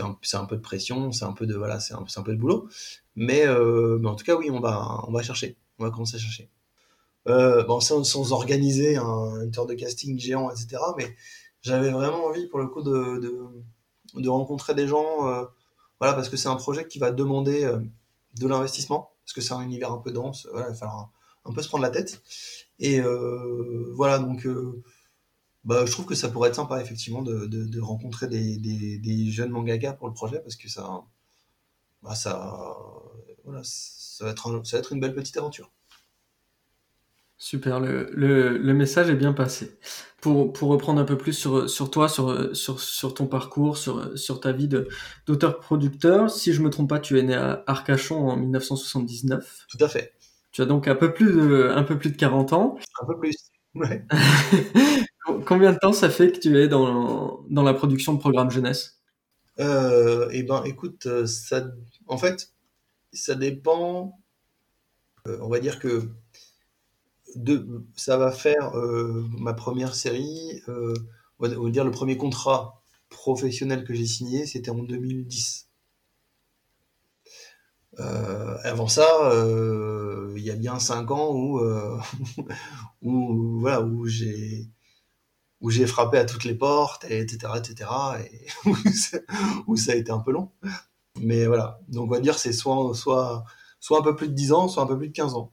un, un, peu de pression, c'est un peu de voilà, un, un, peu de boulot, mais, mais en tout cas, oui, on va on va chercher, on va commencer à chercher euh, bon, sans, sans organiser un, une tour de casting géant, etc. Mais j'avais vraiment envie, pour le coup, de, de, de rencontrer des gens, euh, voilà, parce que c'est un projet qui va demander euh, de l'investissement, parce que c'est un univers un peu dense, voilà, il va falloir un, peu se prendre la tête. Et euh, voilà, donc, euh, bah, je trouve que ça pourrait être sympa, effectivement, de, rencontrer des, jeunes mangaka pour le projet, parce que ça, bah, voilà, va ça va être une belle petite aventure. Super, le, le, le, message est bien passé. Pour, pour reprendre un peu plus sur, sur toi, sur, sur, sur ton parcours, sur, sur ta vie d'auteur-producteur, si je me trompe pas, tu es né à Arcachon en 1979. Tout à fait. Tu as donc un peu plus de, un peu plus de 40 ans. Un peu plus, ouais. Combien de temps ça fait que tu es dans, dans la production de programmes jeunesse? Euh, Eh ben, écoute, euh, ça, en fait, ça dépend. Euh, on va dire que ça va faire euh, ma première série, euh, on, va, dire le premier contrat professionnel que j'ai signé, c'était en 2010. Euh, avant ça, il y a bien cinq ans où, où voilà, où j'ai où j'ai frappé à toutes les portes, etc., etc., et où ça a été un peu long. Mais voilà, donc on va dire c'est soit, soit, soit un peu plus de 10 ans, soit un peu plus de 15 ans.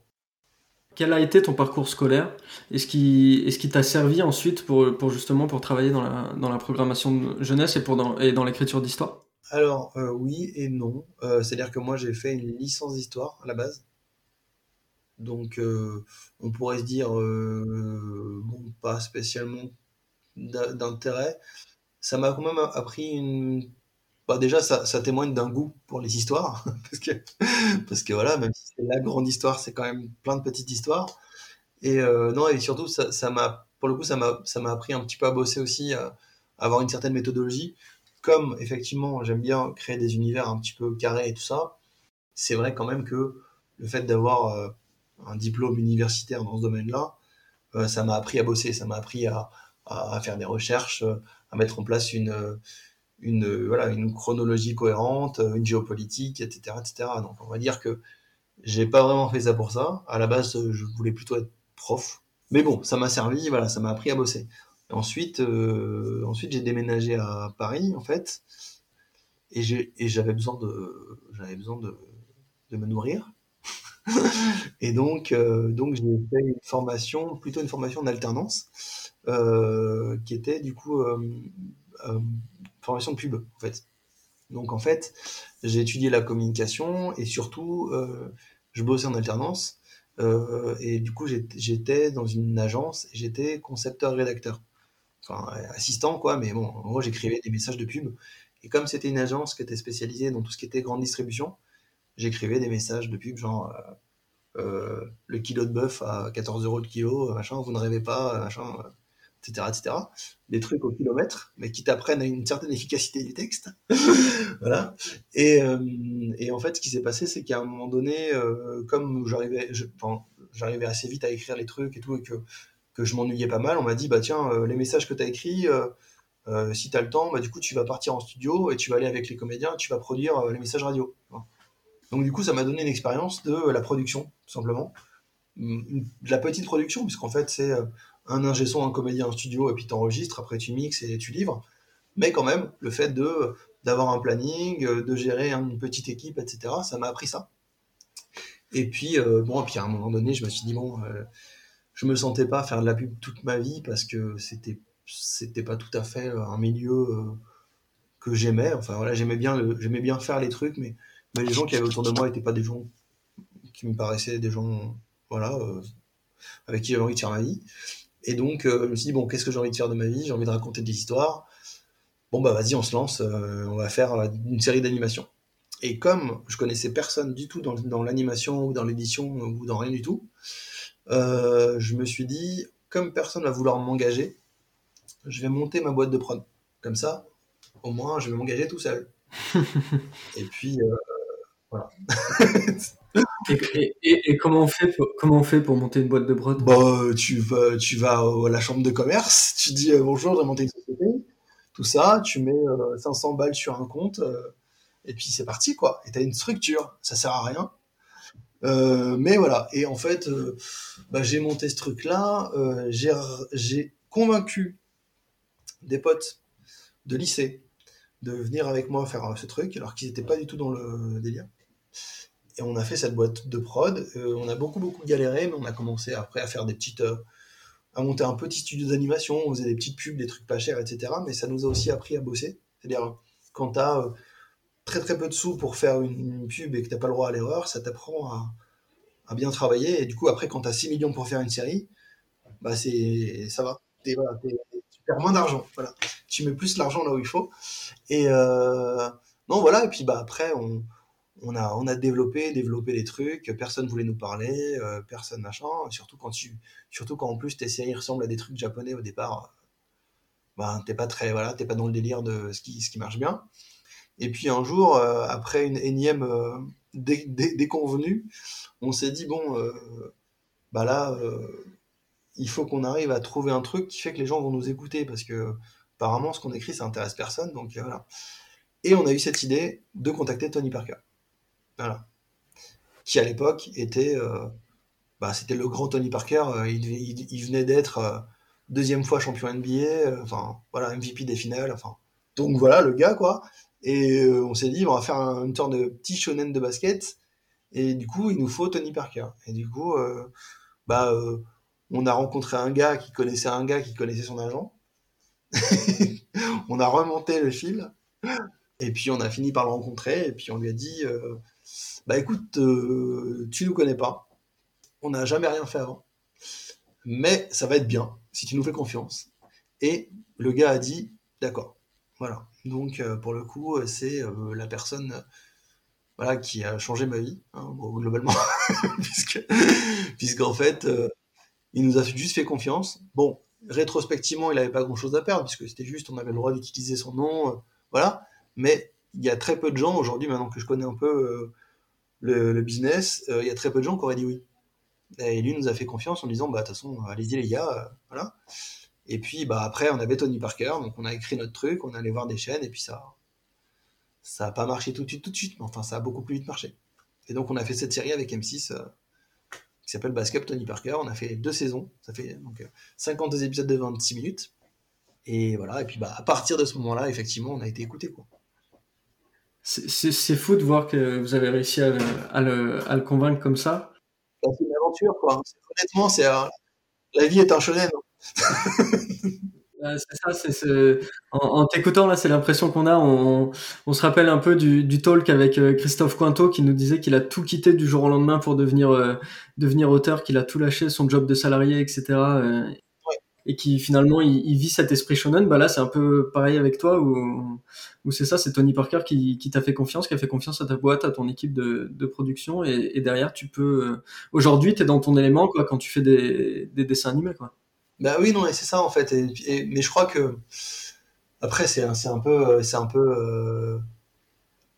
Quel a été ton parcours scolaire qui est qui t'a servi ensuite pour, justement travailler dans la, programmation de jeunesse et, et dans l'écriture d'histoire? Alors euh, oui et non. Euh, c'est-à-dire que moi j'ai fait une licence d'histoire à la base. Donc euh, on pourrait se dire, bon, pas spécialement d'intérêt. Ça m'a quand même appris une bah déjà, ça, ça témoigne d'un goût pour les histoires, parce que, parce que voilà, même si c'est la grande histoire, c'est quand même plein de petites histoires. Et euh, non, et surtout, ça, m'a, pour le coup, ça m'a, ça m'a appris un petit peu à bosser aussi, à, avoir une certaine méthodologie. Comme effectivement, j'aime bien créer des univers un petit peu carrés et tout ça, c'est vrai quand même que le fait d'avoir euh, un diplôme universitaire dans ce domaine-là, euh, ça m'a appris à bosser, ça m'a appris à, faire des recherches, à mettre en place une une, voilà, une chronologie cohérente, une géopolitique, etc., etc. Donc on va dire que j'ai pas vraiment fait ça pour ça. À la base, je voulais plutôt être prof. Mais bon, ça m'a servi, voilà, ça m'a appris à bosser. ensuite, euh, ensuite j'ai déménagé à Paris, en fait, et j'avais besoin de, besoin de, de me nourrir. et donc, euh, donc j'ai fait une formation, plutôt une formation en alternance, euh, qui était du coup formation pub, en fait. Donc, en fait, j'ai étudié la communication et surtout, euh, je bossais en alternance. Euh, et du coup, j'étais dans une agence j'étais concepteur-rédacteur. Enfin, assistant, quoi, mais bon, en gros, j'écrivais des messages de pub. Et comme c'était une agence qui était spécialisée dans tout ce qui était grande distribution, j'écrivais des messages de pub genre euh, le kilo de bœuf à 14 euros le kilo, machin, vous ne rêvez pas, machin etc., Des trucs au kilomètre, mais qui t'apprennent à une certaine efficacité du texte. voilà. Et, euh, et, en fait, ce qui s'est passé, c'est qu'à un moment donné, euh, comme j'arrivais, assez vite à écrire les trucs et tout, et que, que je m'ennuyais pas mal, on m'a dit, bah tiens, euh, les messages que tu as écrits, si tu as le temps, bah, du coup, tu vas partir en studio et tu vas aller avec les comédiens tu vas produire les messages radio. Donc, du coup, ça m'a donné une expérience de la production, tout simplement. De la petite production, puisqu'en fait, c'est un ingé son, un comédien en studio, et puis tu enregistres, après tu mixes et tu livres. Mais quand même, le fait de d'avoir un planning, de gérer une petite équipe, etc., ça m'a appris ça. Et puis, euh, bon, et puis à un moment donné, je me suis dit, bon, euh, je me sentais pas faire de la pub toute ma vie parce que c'était c'était pas tout à fait un milieu euh, que j'aimais. Enfin voilà, j'aimais bien bien faire les trucs, mais, mais les gens qui avaient autour de moi n'étaient pas des gens qui me paraissaient des gens voilà avec qui j'avais envie de faire ma vie. Et donc, euh, je me suis dit, bon, qu'est-ce que j'ai envie de faire de ma vie? J'ai envie de raconter des histoires. Bon, bah vas-y, on se lance, euh, on va faire euh, une série d'animations. Et comme je connaissais personne du tout dans, l'animation ou dans l'édition ou dans rien du tout, je me suis dit, comme personne va vouloir m'engager, je vais monter ma boîte de prod. Comme ça, au moins, je vais m'engager tout seul. et puis, voilà. Et, comment, on fait pour, comment on fait pour monter une boîte de prod? Bah, tu, vas, tu vas à la chambre de commerce, tu dis euh, bonjour, je vais monter une société, tout ça, tu mets 500 euh, balles sur un compte, euh, et puis c'est parti, quoi. Et tu as une structure, ça sert à rien. mais voilà, et en fait, bah, j'ai monté ce truc-là, j'ai convaincu des potes de lycée de venir avec moi faire ce truc, alors qu'ils n'étaient pas du tout dans le délire. Et on a fait cette boîte de prod. Euh, on a beaucoup, beaucoup galéré, mais on a commencé après à faire des petites. Euh, à monter un petit studio d'animation. On faisait des petites pubs, des trucs pas chers, etc. Mais ça nous a aussi appris à bosser. C'est-à-dire, quand tu as euh, très, très peu de sous pour faire une, pub et que tu pas le droit à l'erreur, ça t'apprend à, bien travailler. Et du coup, après, quand tu as 6 millions pour faire une série, bah c'est ça va. tu perds moins d'argent. Voilà. Tu mets plus l'argent là où il faut. Et non, voilà. Et puis, bah, après, on on a, développé, développé les trucs, personne voulait nous parler, euh, personne machin, surtout quand tu, surtout quand en plus tes séries ressemblent à des trucs japonais au départ, ben t'es pas très, voilà, t'es pas dans le délire de ce qui, ce marche bien. Et puis un jour, euh, après une énième euh, déconvenue, on s'est dit bon, bah là, il faut qu'on arrive à trouver un truc qui fait que les gens vont nous écouter parce que apparemment ce qu'on écrit ça intéresse personne, donc voilà. Et on a eu cette idée de contacter Tony Parker. Voilà. Qui à l'époque était, euh, bah, le grand Tony Parker. il, il, venait d'être deuxième fois champion NBA, enfin voilà MVP des finales. Enfin donc voilà le gars quoi. Et on s'est dit on va faire une sorte de petit shonen de basket. Et du coup il nous faut Tony Parker. Et du coup bah on a rencontré un gars qui connaissait un gars qui connaissait son agent. on a remonté le fil. Et puis on a fini par le rencontrer. Et puis on lui a dit euh, Bah écoute, euh, tu nous connais pas. On n'a jamais rien fait avant. Mais ça va être bien si tu nous fais confiance. Et le gars a dit D'accord. Voilà. Donc euh, pour le coup, c'est la personne voilà, qui a changé ma vie, hein, globalement. Puisque, puisqu'en fait il nous a juste fait confiance. Bon, rétrospectivement, il n'avait pas grand-chose à perdre, puisque c'était juste, on avait le droit d'utiliser son nom, euh, voilà. Mais il y a très peu de gens, aujourd'hui, maintenant que je connais un peu euh, le, business, euh, il y a très peu de gens qui auraient dit oui. Et lui nous a fait confiance en disant, bah, de toute façon, allez-y les gars, voilà. Et puis, bah, après, on avait Tony Parker, donc on a écrit notre truc, on allait voir des chaînes, et puis ça, ça a pas marché tout de suite, tout de suite, mais enfin, ça a beaucoup plus vite marché. Et donc, on a fait cette série avec M6 qui s'appelle Basket Tony Parker. On a fait deux saisons, ça fait donc 52 épisodes de 26 minutes. Et voilà, et puis bah, à partir de ce moment-là, effectivement, on a été écouté. Quoi. C'est, fou de voir que vous avez réussi à, le, convaincre comme ça. C'est une aventure, quoi. Honnêtement, c'est, la vie est un shonen. c'est ça, c'est, En, t'écoutant là, c'est l'impression qu'on a. On, se rappelle un peu du, talk avec euh, Christophe Cointeau qui nous disait qu'il a tout quitté du jour au lendemain pour devenir euh, devenir auteur, qu'il a tout lâché, son job de salarié, etc. Euh, et qui finalement il, vit cet esprit shonen. Bah là, c'est un peu pareil avec toi où, c'est ça, c'est Tony Parker qui, t'a fait confiance, qui a fait confiance à ta boîte, à ton équipe de, production, et, derrière tu peux. Aujourd'hui, tu es dans ton élément quoi quand tu fais des, des dessins animés quoi. Bah oui, non, c'est ça en fait. mais je crois que après c'est un peu c'est un peu euh,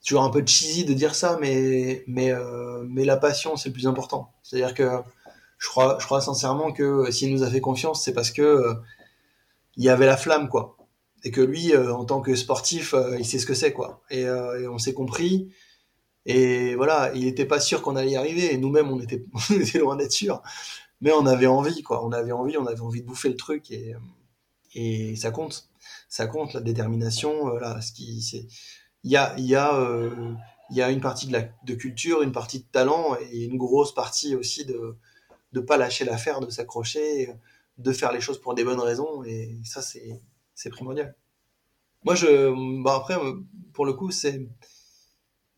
toujours un peu cheesy de dire ça, mais mais euh, mais la passion c'est le plus important. C'est-à-dire que je crois je crois sincèrement que s'il nous a fait confiance, c'est parce que euh, il y avait la flamme quoi, et que lui en tant que sportif, il sait ce que c'est quoi, et, on s'est compris. Et voilà, il n'était pas sûr qu'on allait y arriver, et nous-mêmes on était, loin d'être sûr mais on avait envie, quoi. On avait envie, on avait envie de bouffer le truc et, ça compte. Ça compte, la détermination. Euh, là, ce qui, c'est, il y a, il y a, euh, il y a une partie de culture, une partie de talent et une grosse partie aussi de de pas lâcher l'affaire, de s'accrocher, de faire les choses pour des bonnes raisons et ça c'est primordial. Moi je, bah après pour le coup c'est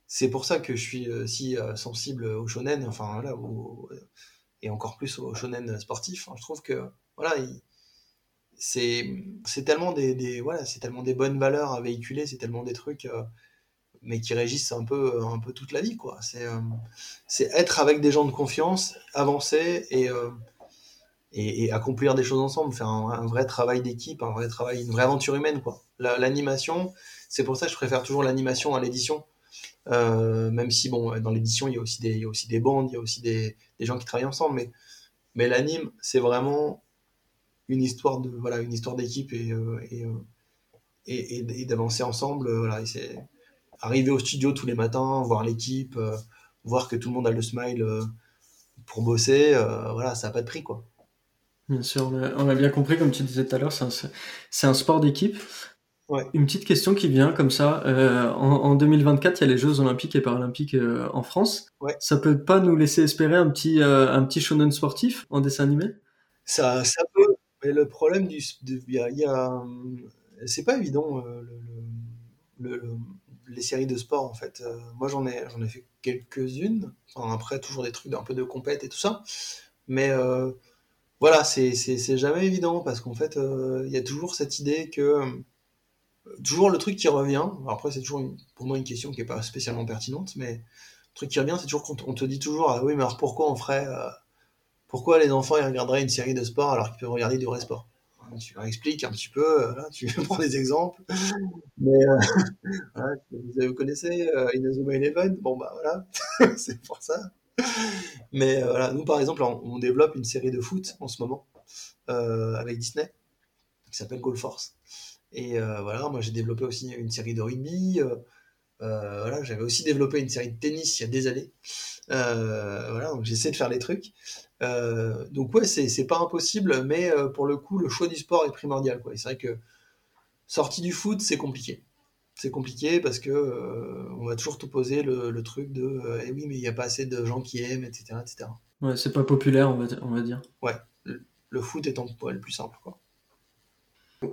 c'est pour ça que je suis euh, si sensible au shonen, enfin là, au, et encore plus au shonen sportif. Hein. Je trouve que voilà, c'est c'est tellement des, voilà, c'est tellement des bonnes valeurs à véhiculer, c'est tellement des trucs euh, mais qui régissent un peu un peu toute la vie quoi. C'est euh, c'est être avec des gens de confiance, avancer et, euh, et, accomplir des choses ensemble, faire un, vrai travail d'équipe, un vrai travail, une vraie aventure humaine quoi. L'animation, c'est pour ça que je préfère toujours l'animation à l'édition euh, même si bon, dans l'édition, il y a aussi des, il y a aussi des bandes, il y a aussi des, des gens qui travaillent ensemble, mais, mais l'anime, c'est vraiment une histoire de voilà, une histoire d'équipe et, euh, euh, et, et, d'avancer ensemble. voilà, c'est arriver au studio tous les matins, voir l'équipe, voir que tout le monde a le smile pour bosser. voilà, ça n'a pas de prix quoi. Bien sûr, on a, bien compris, comme tu disais tout à l'heure, c'est un, un, sport d'équipe. Une petite question qui vient comme ça. Euh, en, 2024, il y a les Jeux Olympiques et Paralympiques euh, en France. Ouais. Ça peut pas nous laisser espérer un petit, euh, un petit shonen sportif en dessin animé? Ça, ça peut. Mais le problème du, il y a, c'est pas évident le, les séries de sport en fait. moi, j'en ai, j'en ai fait quelques-unes. Après, toujours des trucs un peu de compète et tout ça. Mais voilà, c'est, jamais évident parce qu'en fait, il y a toujours cette idée que toujours le truc qui revient. après, c'est toujours pour moi une question qui n'est pas spécialement pertinente, mais le truc qui revient, c'est toujours qu'on te dit toujours ah oui, mais alors pourquoi on ferait. Euh, pourquoi les enfants ils regarderaient une série de sport alors qu'ils peuvent regarder du vrai sport? Tu leur expliques un petit peu, euh, tu prends des exemples. Mais euh, vous, connaissez Inazuma Eleven? Bon, bah voilà, c'est pour ça. Mais voilà, nous par exemple, on, développe une série de foot en ce moment avec Disney qui s'appelle Goal Force. Et euh, voilà, moi j'ai développé aussi une série de rugby. Euh, Euh, voilà, j'avais aussi développé une série de tennis il y a des années. Euh, voilà, donc j'essaie de faire des trucs. Euh, donc ouais, c'est pas impossible, mais pour le coup, le choix du sport est primordial. C'est vrai que sortie du foot, c'est compliqué. C'est compliqué parce que on va toujours poser le, truc de eh oui, mais il n'y a pas assez de gens qui aiment, etc. etc. Ouais, c'est pas populaire, on va, on va dire. Ouais, le, foot étant le plus simple. Quoi.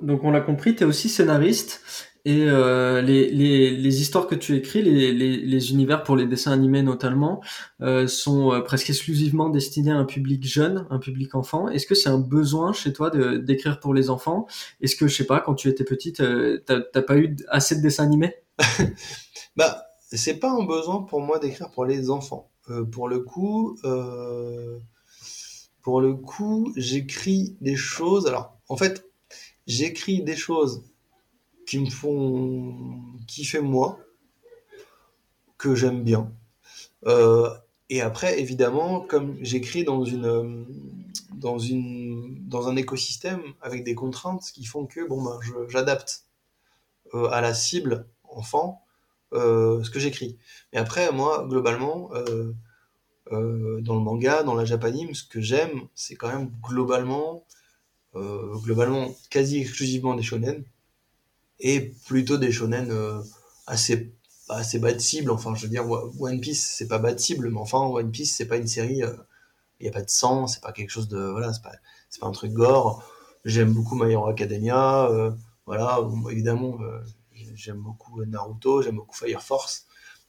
Donc on l'a compris, tu es aussi scénariste et euh, les, les, les, histoires que tu écris, les, les, les, univers pour les dessins animés notamment, euh, sont euh, presque exclusivement destinés à un public jeune, un public enfant. Est-ce que c'est un besoin chez toi d'écrire pour les enfants? Est-ce que, je sais pas, quand tu étais petite, euh, t'as pas eu assez de dessins animés? Bah, c'est pas un besoin pour moi d'écrire pour les enfants. Euh, pour le coup, pour le coup, j'écris des choses. Alors, en fait, j'écris des choses qui me font kiffer moi, que j'aime bien. Euh, et après, évidemment, comme j'écris dans une, dans une, dans un écosystème avec des contraintes qui font que bon ben, j'adapte euh, à la cible enfant euh, ce que j'écris. Mais après, moi, globalement, dans le manga, dans la japanime, ce que j'aime, c'est quand même globalement, globalement, quasi exclusivement des shonen et plutôt des shonen euh, assez assez bas de cible. Enfin, je veux dire, One Piece, c'est pas bas de cible, mais enfin, One Piece, c'est pas une série, il euh, n'y a pas de sang, c'est pas quelque chose de, voilà, c'est pas, c'est pas un truc gore. J'aime beaucoup My Hero Academia, euh, voilà, évidemment, j'aime beaucoup Naruto, j'aime beaucoup Fire Force,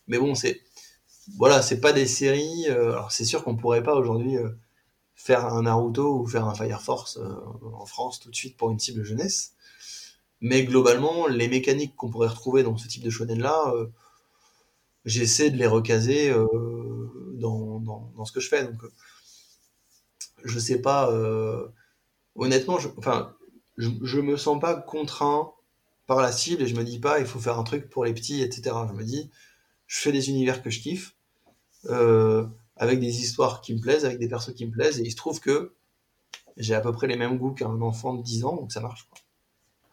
mais bon, c'est, voilà, c'est pas des séries. alors, c'est sûr qu'on pourrait pas aujourd'hui faire un Naruto ou faire un Fire Force en France tout de suite pour une cible jeunesse. Mais globalement, les mécaniques qu'on pourrait retrouver dans ce type de shonen-là, euh, j'essaie de les recaser euh, dans, dans, ce que je fais. Donc, euh, je sais pas. honnêtement, je, enfin, je, je me sens pas contraint par la cible et je me dis pas il faut faire un truc pour les petits, etc. Je me dis, je fais des univers que je kiffe, avec des histoires qui me plaisent, avec des persos qui me plaisent, et il se trouve que j'ai à peu près les mêmes goûts qu'un enfant de 10 ans, donc ça marche. Quoi.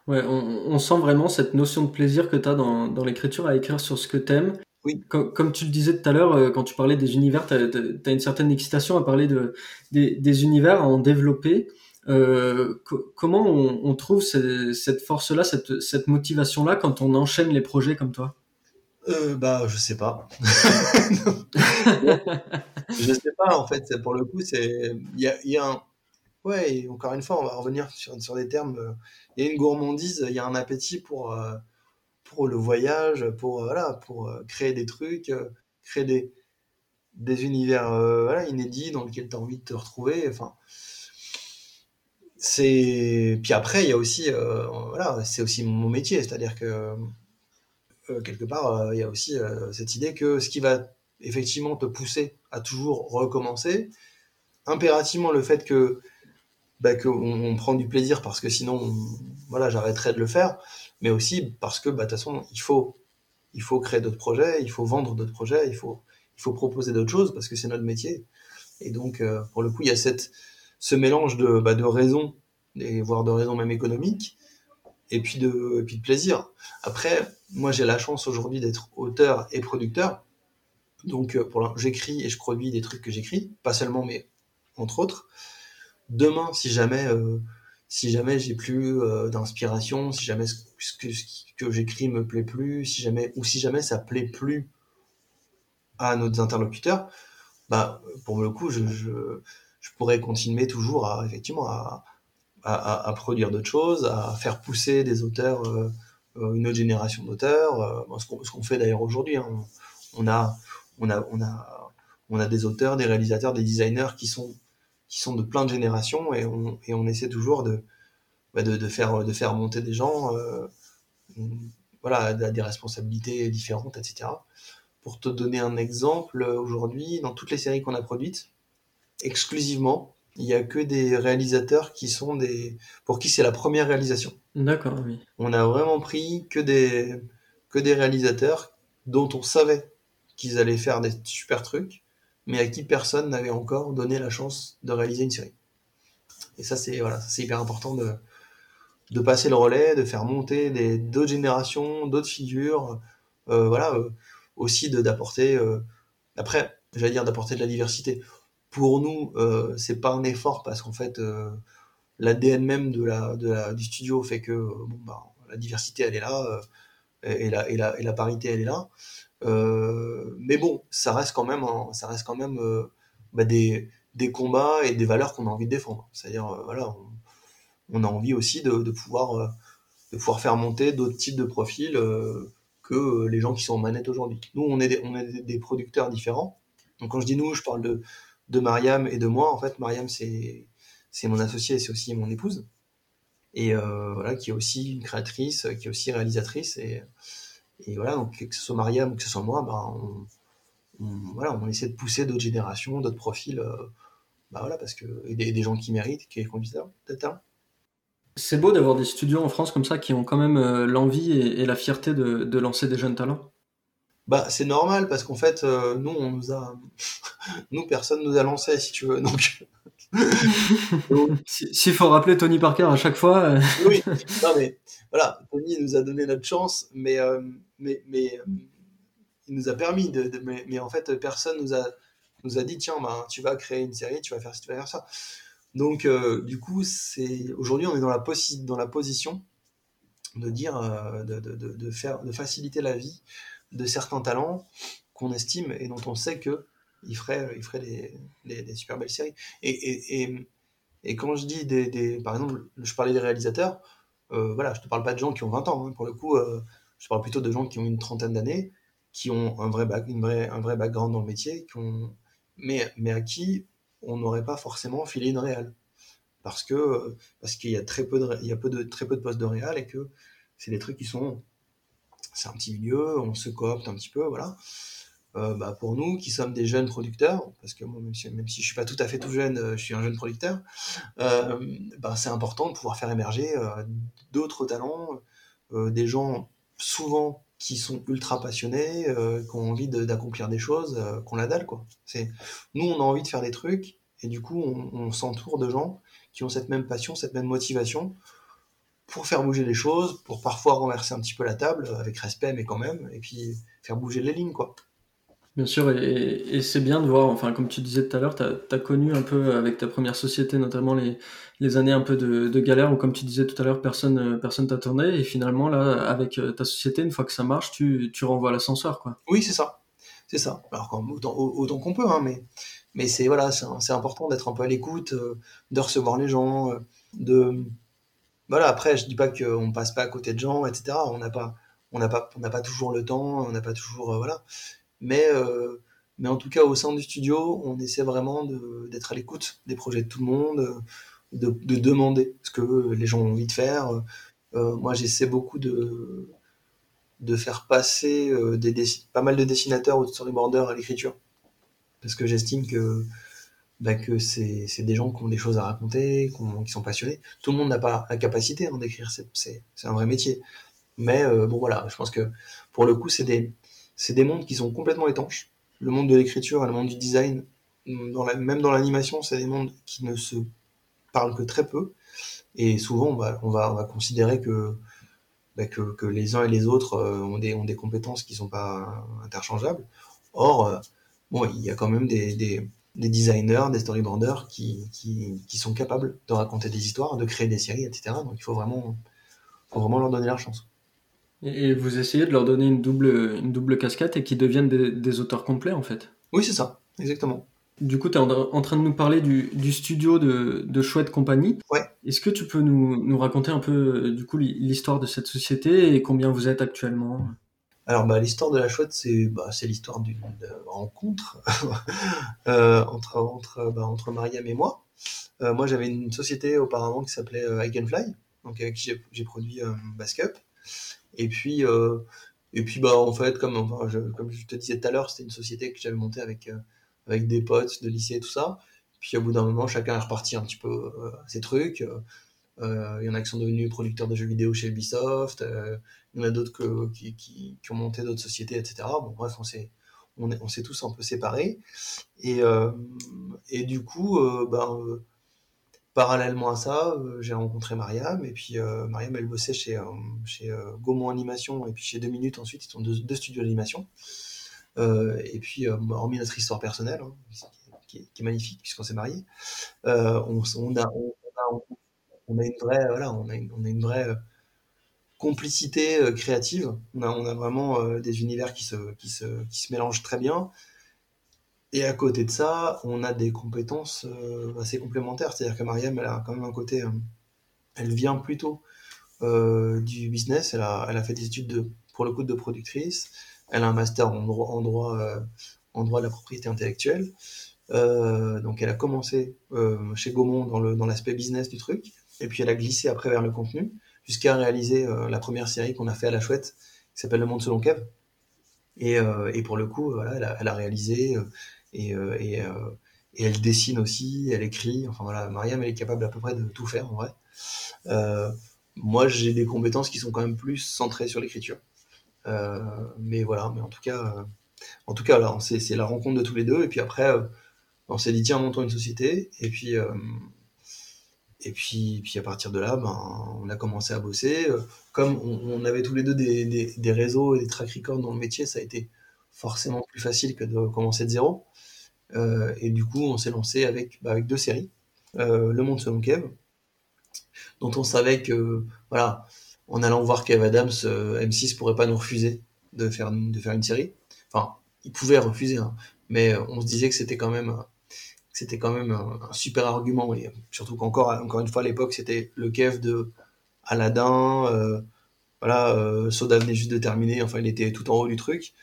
Ouais, on, sent vraiment cette notion de plaisir que tu as dans, dans l'écriture à écrire sur ce que t'aimes. Oui. Comme, comme, tu le disais tout à l'heure, euh, quand tu parlais des univers, tu as, une certaine excitation à parler de, des, des univers, à en développer. Euh, comment on, on trouve cette force-là, cette, cette motivation-là quand on enchaîne les projets comme toi? Euh, Bah, je sais pas. je sais pas, en fait. Pour le coup, c'est il y a, y a un Ouais, et encore une fois, on va revenir sur, sur des termes. Euh, il y a une gourmandise, il y a un appétit pour, euh, pour le voyage, pour, euh, voilà, pour créer des trucs, créer des, des univers voilà, inédits dans lesquels tu as envie de te retrouver. Enfin, c'est. Puis après, il y a aussi. voilà, c'est aussi mon métier, c'est-à-dire que quelque part, il y a aussi cette idée que ce qui va effectivement te pousser à toujours recommencer, impérativement le fait que bah, qu'on on prend du plaisir parce que sinon, voilà, j'arrêterais de le faire, mais aussi parce que, bah, de toute façon, il faut, il faut créer d'autres projets, il faut vendre d'autres projets, il faut, il faut proposer d'autres choses parce que c'est notre métier. Et donc, euh, pour le coup, il y a cette, ce mélange de, bah, de raisons, voire de raisons même économiques, et puis de, plaisir. Après, moi, j'ai la chance aujourd'hui d'être auteur et producteur. Donc, euh, j'écris et je produis des trucs que j'écris, pas seulement, mais entre autres demain, si jamais, euh, si jamais j'ai plus euh, d'inspiration, si jamais ce, que, j'écris me plaît plus, si jamais, ou si jamais ça plaît plus à nos interlocuteurs, bah, pour le coup, je, je, je pourrais continuer toujours à, effectivement, à, à, produire d'autres choses, à faire pousser des auteurs, euh, une autre génération d'auteurs, ce qu'on fait d'ailleurs aujourd'hui. Hein. On, a, on, a, on, a, on a des auteurs, des réalisateurs, des designers qui sont qui sont de plein de générations et on, et on essaie toujours de, bah de, faire, de faire monter des gens euh, voilà, à des responsabilités différentes, etc. Pour te donner un exemple, aujourd'hui, dans toutes les séries qu'on a produites, exclusivement, il n'y a que des réalisateurs qui sont des pour qui c'est la première réalisation. D'accord, oui. On a vraiment pris que des que des réalisateurs dont on savait qu'ils allaient faire des super trucs mais à qui personne n'avait encore donné la chance de réaliser une série. Et ça, c'est voilà, c'est hyper important de, de passer le relais, de faire monter des d'autres générations, d'autres figures, voilà, aussi d'apporter. après, j'allais dire d'apporter de la diversité. Pour nous, c'est pas un effort parce qu'en fait, l'ADN même du studio fait que bon, bah, la diversité, elle est là, et, la, et, la, parité, elle est là. mais bon, ça reste quand même, bah, des, combats et des valeurs qu'on a envie de défendre. C'est-à-dire, voilà, on, a envie aussi de, pouvoir faire monter d'autres types de profils euh, que les gens qui sont en manette aujourd'hui. Nous, on est des producteurs différents. Donc quand je dis nous, je parle de, de Mariam et de moi. En fait, Mariam, c'est, mon associé et c'est aussi mon épouse. Et euh, voilà, qui est aussi une créatrice, qui est aussi réalisatrice. Et, et voilà, donc que ce soit Mariam ou que ce soit moi, bah, on, voilà, on essaie de pousser d'autres générations, d'autres profils. Euh, bah voilà, parce que, et des, gens qui méritent, qui ont peut-être c'est beau d'avoir des studios en France comme ça qui ont quand même euh, l'envie et, la fierté de, lancer des jeunes talents. Bah, c'est normal parce qu'en fait, euh, nous, on nous a, nous, personne nous a lancé, si tu veux. Donc, s'il faut rappeler Tony Parker à chaque fois. Euh. oui, non mais voilà, Tony nous a donné notre chance, mais mais mais il nous a permis de, mais, en fait, personne nous a nous a dit tiens, bah, tu vas créer une série, tu vas faire tu vas faire ça. Donc, euh, du coup, c'est aujourd'hui, on est dans la, dans la position de dire, euh, de, de, de, faire, de faciliter la vie de certains talents qu'on estime et dont on sait que ils feraient, ils feraient des, des, super belles séries. Et, et, et, quand je dis des, des, par exemple, je parlais des réalisateurs, euh, voilà, je te parle pas de gens qui ont 20 ans, hein. pour le coup, je parle plutôt de gens qui ont une trentaine d'années, qui ont un vrai, back, une vraie, un vrai background dans le métier, qui ont, mais, mais à qui on n'aurait pas forcément filé une réelle. Parce que parce qu'il y a très peu de il y a peu de très peu de postes de réal et que c'est des trucs qui sont c'est un petit milieu, on se coopte un petit peu, voilà. Euh, bah pour nous qui sommes des jeunes producteurs, parce que moi même si, même si je suis pas tout à fait tout jeune, euh, je suis un jeune producteur, euh, bah c'est important de pouvoir faire émerger d'autres talents, des gens souvent qui sont ultra passionnés, qui ont envie d'accomplir des choses, qu'on la dalle quoi. Nous on a envie de faire des trucs et du coup, on, s'entoure de gens qui ont cette même passion, cette même motivation pour faire bouger les choses, pour parfois renverser un petit peu la table, avec respect, mais quand même, et puis faire bouger les lignes, quoi. Bien sûr, et, c'est bien de voir, enfin, comme tu disais tout à l'heure, tu as, connu un peu avec ta première société, notamment les, les années un peu de, de, galère, où comme tu disais tout à l'heure, personne personne t'a tourné, et finalement, là, avec ta société, une fois que ça marche, tu, tu renvoies l'ascenseur, quoi. Oui, c'est ça. C'est ça. Alors, autant, autant qu'on peut, hein, mais mais c'est voilà, c'est important d'être un peu à l'écoute, euh, de recevoir les gens, euh, de voilà. Après, je dis pas qu'on passe pas à côté de gens, etc. On n'a pas, toujours le temps, on n'a pas toujours euh, voilà. Mais mais en tout cas, au sein du studio, on essaie vraiment d'être à l'écoute des projets de tout le monde, de, de, demander ce que les gens ont envie de faire. moi, j'essaie beaucoup de faire passer pas mal de dessinateurs ou de storyboarders à l'écriture parce que j'estime que, bah, que c'est, des gens qui ont des choses à raconter, qui, sont passionnés. Tout le monde n'a pas la capacité hein, d'écrire, c'est, un vrai métier. Mais euh, bon voilà, je pense que pour le coup, c'est des, des mondes qui sont complètement étanches. Le monde de l'écriture et le monde du design, même dans l'animation, c'est des mondes qui ne se parlent que très peu. Et souvent, va, on va, on va considérer que, bah, que, que, les uns et les autres euh, ont, des, ont des compétences qui ne sont pas interchangeables. Or, euh, bon, il y a quand même des, des designers, des storyboarders qui, qui, qui, sont capables de raconter des histoires, de créer des séries, etc. Donc il faut vraiment, faut vraiment leur donner leur chance. Et vous essayez de leur donner une double, une double casquette et qu'ils deviennent des, des, auteurs complets en fait? Oui, c'est ça, exactement. Du coup, tu es en, train de nous parler du, du studio de, de Chouette Compagnie. Ouais. Est-ce que tu peux nous, nous raconter un peu du coup l'histoire de cette société et combien vous êtes actuellement? Alors, bah, l'histoire de la chouette, c'est bah, l'histoire d'une rencontre euh, entre, entre, bah, entre Mariam et moi. Euh, moi, j'avais une société auparavant qui s'appelait euh, I Can Fly, donc avec qui j'ai produit euh, Basket. Et puis, euh, et puis bah, en fait, comme, je, comme je te disais tout à l'heure, c'était une société que j'avais montée avec, euh, avec des potes de lycée et tout ça. Puis au bout d'un moment, chacun est reparti un petit peu ses trucs. Il y en a qui sont devenus producteurs de jeux vidéo chez Ubisoft. Il y en a d'autres qui, ont monté d'autres sociétés, etc. Bon, bref, on s'est on, on tous un peu séparés. Et, euh, et du coup, euh, ben, euh, Parallèlement à ça, j'ai rencontré Mariam, et puis Mariam, elle bossait chez, chez Gaumont Animation, et puis chez Deux Minutes ensuite, ils sont deux, studios d'animation. et puis, hormis notre histoire personnelle, hein, qui, est, magnifique puisqu'on s'est mariés, on, on, a, on, a, une vraie, voilà, on a on a une vraie complicité euh, créative. On a, on a vraiment euh, des univers qui se, qui, se, qui se mélangent très bien. Et à côté de ça, on a des compétences euh, assez complémentaires. C'est-à-dire que Mariam, elle a quand même un côté. elle vient plutôt du business. Elle a, elle a fait des études de, pour le coup de productrice. Elle a un master en droit, en droit, en droit de la propriété intellectuelle. donc elle a commencé chez Gaumont dans l'aspect dans business du truc. Et puis elle a glissé après vers le contenu jusqu'à réaliser euh, la première série qu'on a fait à la chouette, qui s'appelle Le Monde selon Kev. Et, euh, pour le coup, voilà, elle a, réalisé euh, et, elle dessine aussi, elle écrit. Enfin voilà, Mariam, elle est capable à peu près de tout faire en vrai. moi, j'ai des compétences qui sont quand même plus centrées sur l'écriture. mais voilà, mais en tout cas, en tout cas, c'est la rencontre de tous les deux. Et puis après, on s'est dit tiens, montons une société. Et puis et puis, puis à partir de là, ben, on a commencé à bosser. Comme on, avait tous les deux des, des, réseaux et des track records dans le métier, ça a été forcément plus facile que de commencer de zéro. Euh, et du coup, on s'est lancé avec, bah, avec deux séries. Euh, le Monde selon Kev, dont on savait que, voilà, en allant voir Kev Adams, euh, M6 pourrait pas nous refuser de faire, de faire une série. Enfin, il pouvait refuser, hein, mais on se disait que c'était quand même c'était quand même un, super argument. Et surtout qu'encore, encore une fois, à l'époque, c'était le Kev de Aladdin. Euh, voilà, euh, Soda venait juste de terminer. Enfin, il était tout en haut du truc.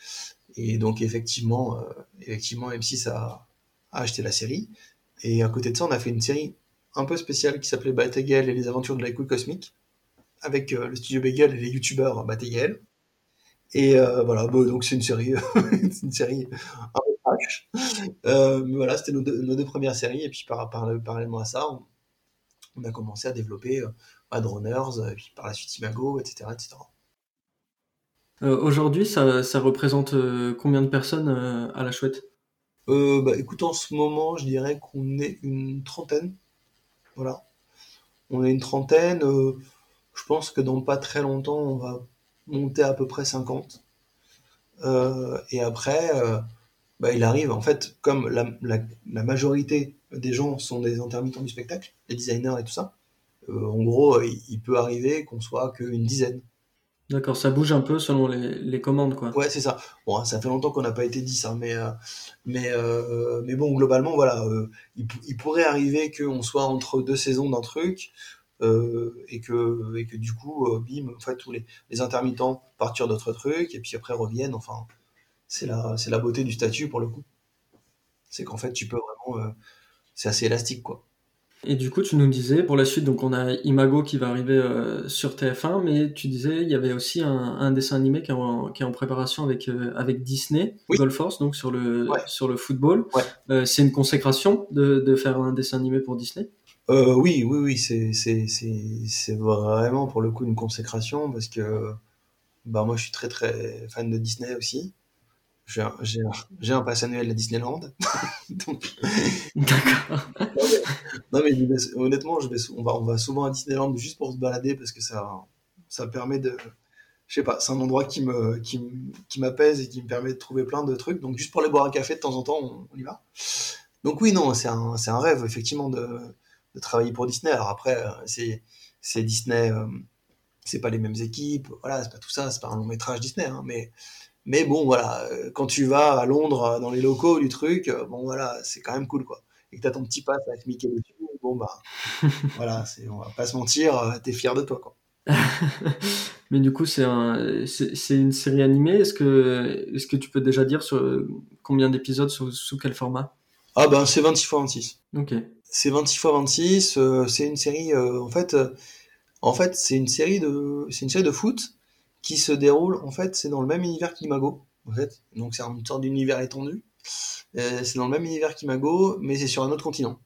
Et donc, effectivement, euh, effectivement M6 a, acheté la série. Et à côté de ça, on a fait une série un peu spéciale qui s'appelait Bategel et les aventures de la couille cosmique. Avec le studio Bagel et les youtubeurs Bategel. Et voilà, donc c'est une série, une série euh, voilà, c'était nos, deux premières séries. Et puis, par, parallèlement à ça, on, a commencé à développer euh, Adroners, et puis par la suite Imago, etc. etc. Euh, aujourd'hui, ça, ça, représente combien de personnes à la chouette? Bah, Écoute, en ce moment, je dirais qu'on est une trentaine. Voilà. On est une trentaine. je pense que dans pas très longtemps, on va monter à peu près 50. et après, bah, il arrive, en fait, comme la, la, majorité des gens sont des intermittents du spectacle, les designers et tout ça, euh, en gros, il, peut arriver qu'on soit qu'une dizaine. D'accord, ça bouge un peu selon les, les commandes, quoi. Ouais, c'est ça. Bon, ça fait longtemps qu'on n'a pas été 10, hein, mais, euh, mais, euh, mais bon, globalement, voilà, il, il, pourrait arriver qu'on soit entre deux saisons d'un truc, et, que, et que du coup, bim, en fait, tous les, les intermittents partent sur d'autres trucs, et puis après reviennent, enfin, c'est la, beauté du statut pour le coup. C'est qu'en fait, tu peux vraiment. Euh, c'est assez élastique, quoi. Et du coup, tu nous disais, pour la suite, donc on a Imago qui va arriver euh, sur TF1, mais tu disais, il y avait aussi un, dessin animé qui est en, qui est en préparation avec, euh, avec Disney, Golf Force, donc sur le, sur le football. c'est une consécration de, de, faire un dessin animé pour Disney? Oui, oui, oui, c'est vraiment pour le coup une consécration parce que bah, moi je suis très très fan de Disney aussi j'ai un, un, pass annuel à Disneyland. D'accord. non, mais, honnêtement, je vais, on, va, on va souvent à Disneyland juste pour se balader parce que ça, ça permet de. Je sais pas, c'est un endroit qui me, qui, qui m'apaise et qui me permet de trouver plein de trucs. Donc, juste pour aller boire un café de temps en temps, on, y va. Donc, oui, non, c'est un, un rêve, effectivement, de, de travailler pour Disney. Alors, après, c'est, c'est Disney, euh, c'est pas les mêmes équipes, voilà, c'est pas tout ça, c'est pas un long métrage Disney, hein, mais mais bon, voilà, euh, quand tu vas à Londres, euh, dans les locaux du truc, euh, bon, voilà, c'est quand même cool, quoi. Et que t'as ton petit pass avec Mickey dessus, bon, bah, voilà, on va pas se mentir, t'es fier de toi, quoi. Mais du coup, c'est un, c'est une série animée. Est-ce que, est-ce que tu peux déjà dire sur combien d'épisodes, sous, sous, quel format? Ah ben, c'est 26 x 26. Ok. C'est 26 x 26. c'est une série, en fait, en fait, c'est une série de, c'est une série de foot qui se déroule, en fait, c'est dans le même univers qu'Imago, en fait. Donc c'est une sorte d'univers étendu. Euh, c'est dans le même univers qu'Imago, mais c'est sur un autre continent.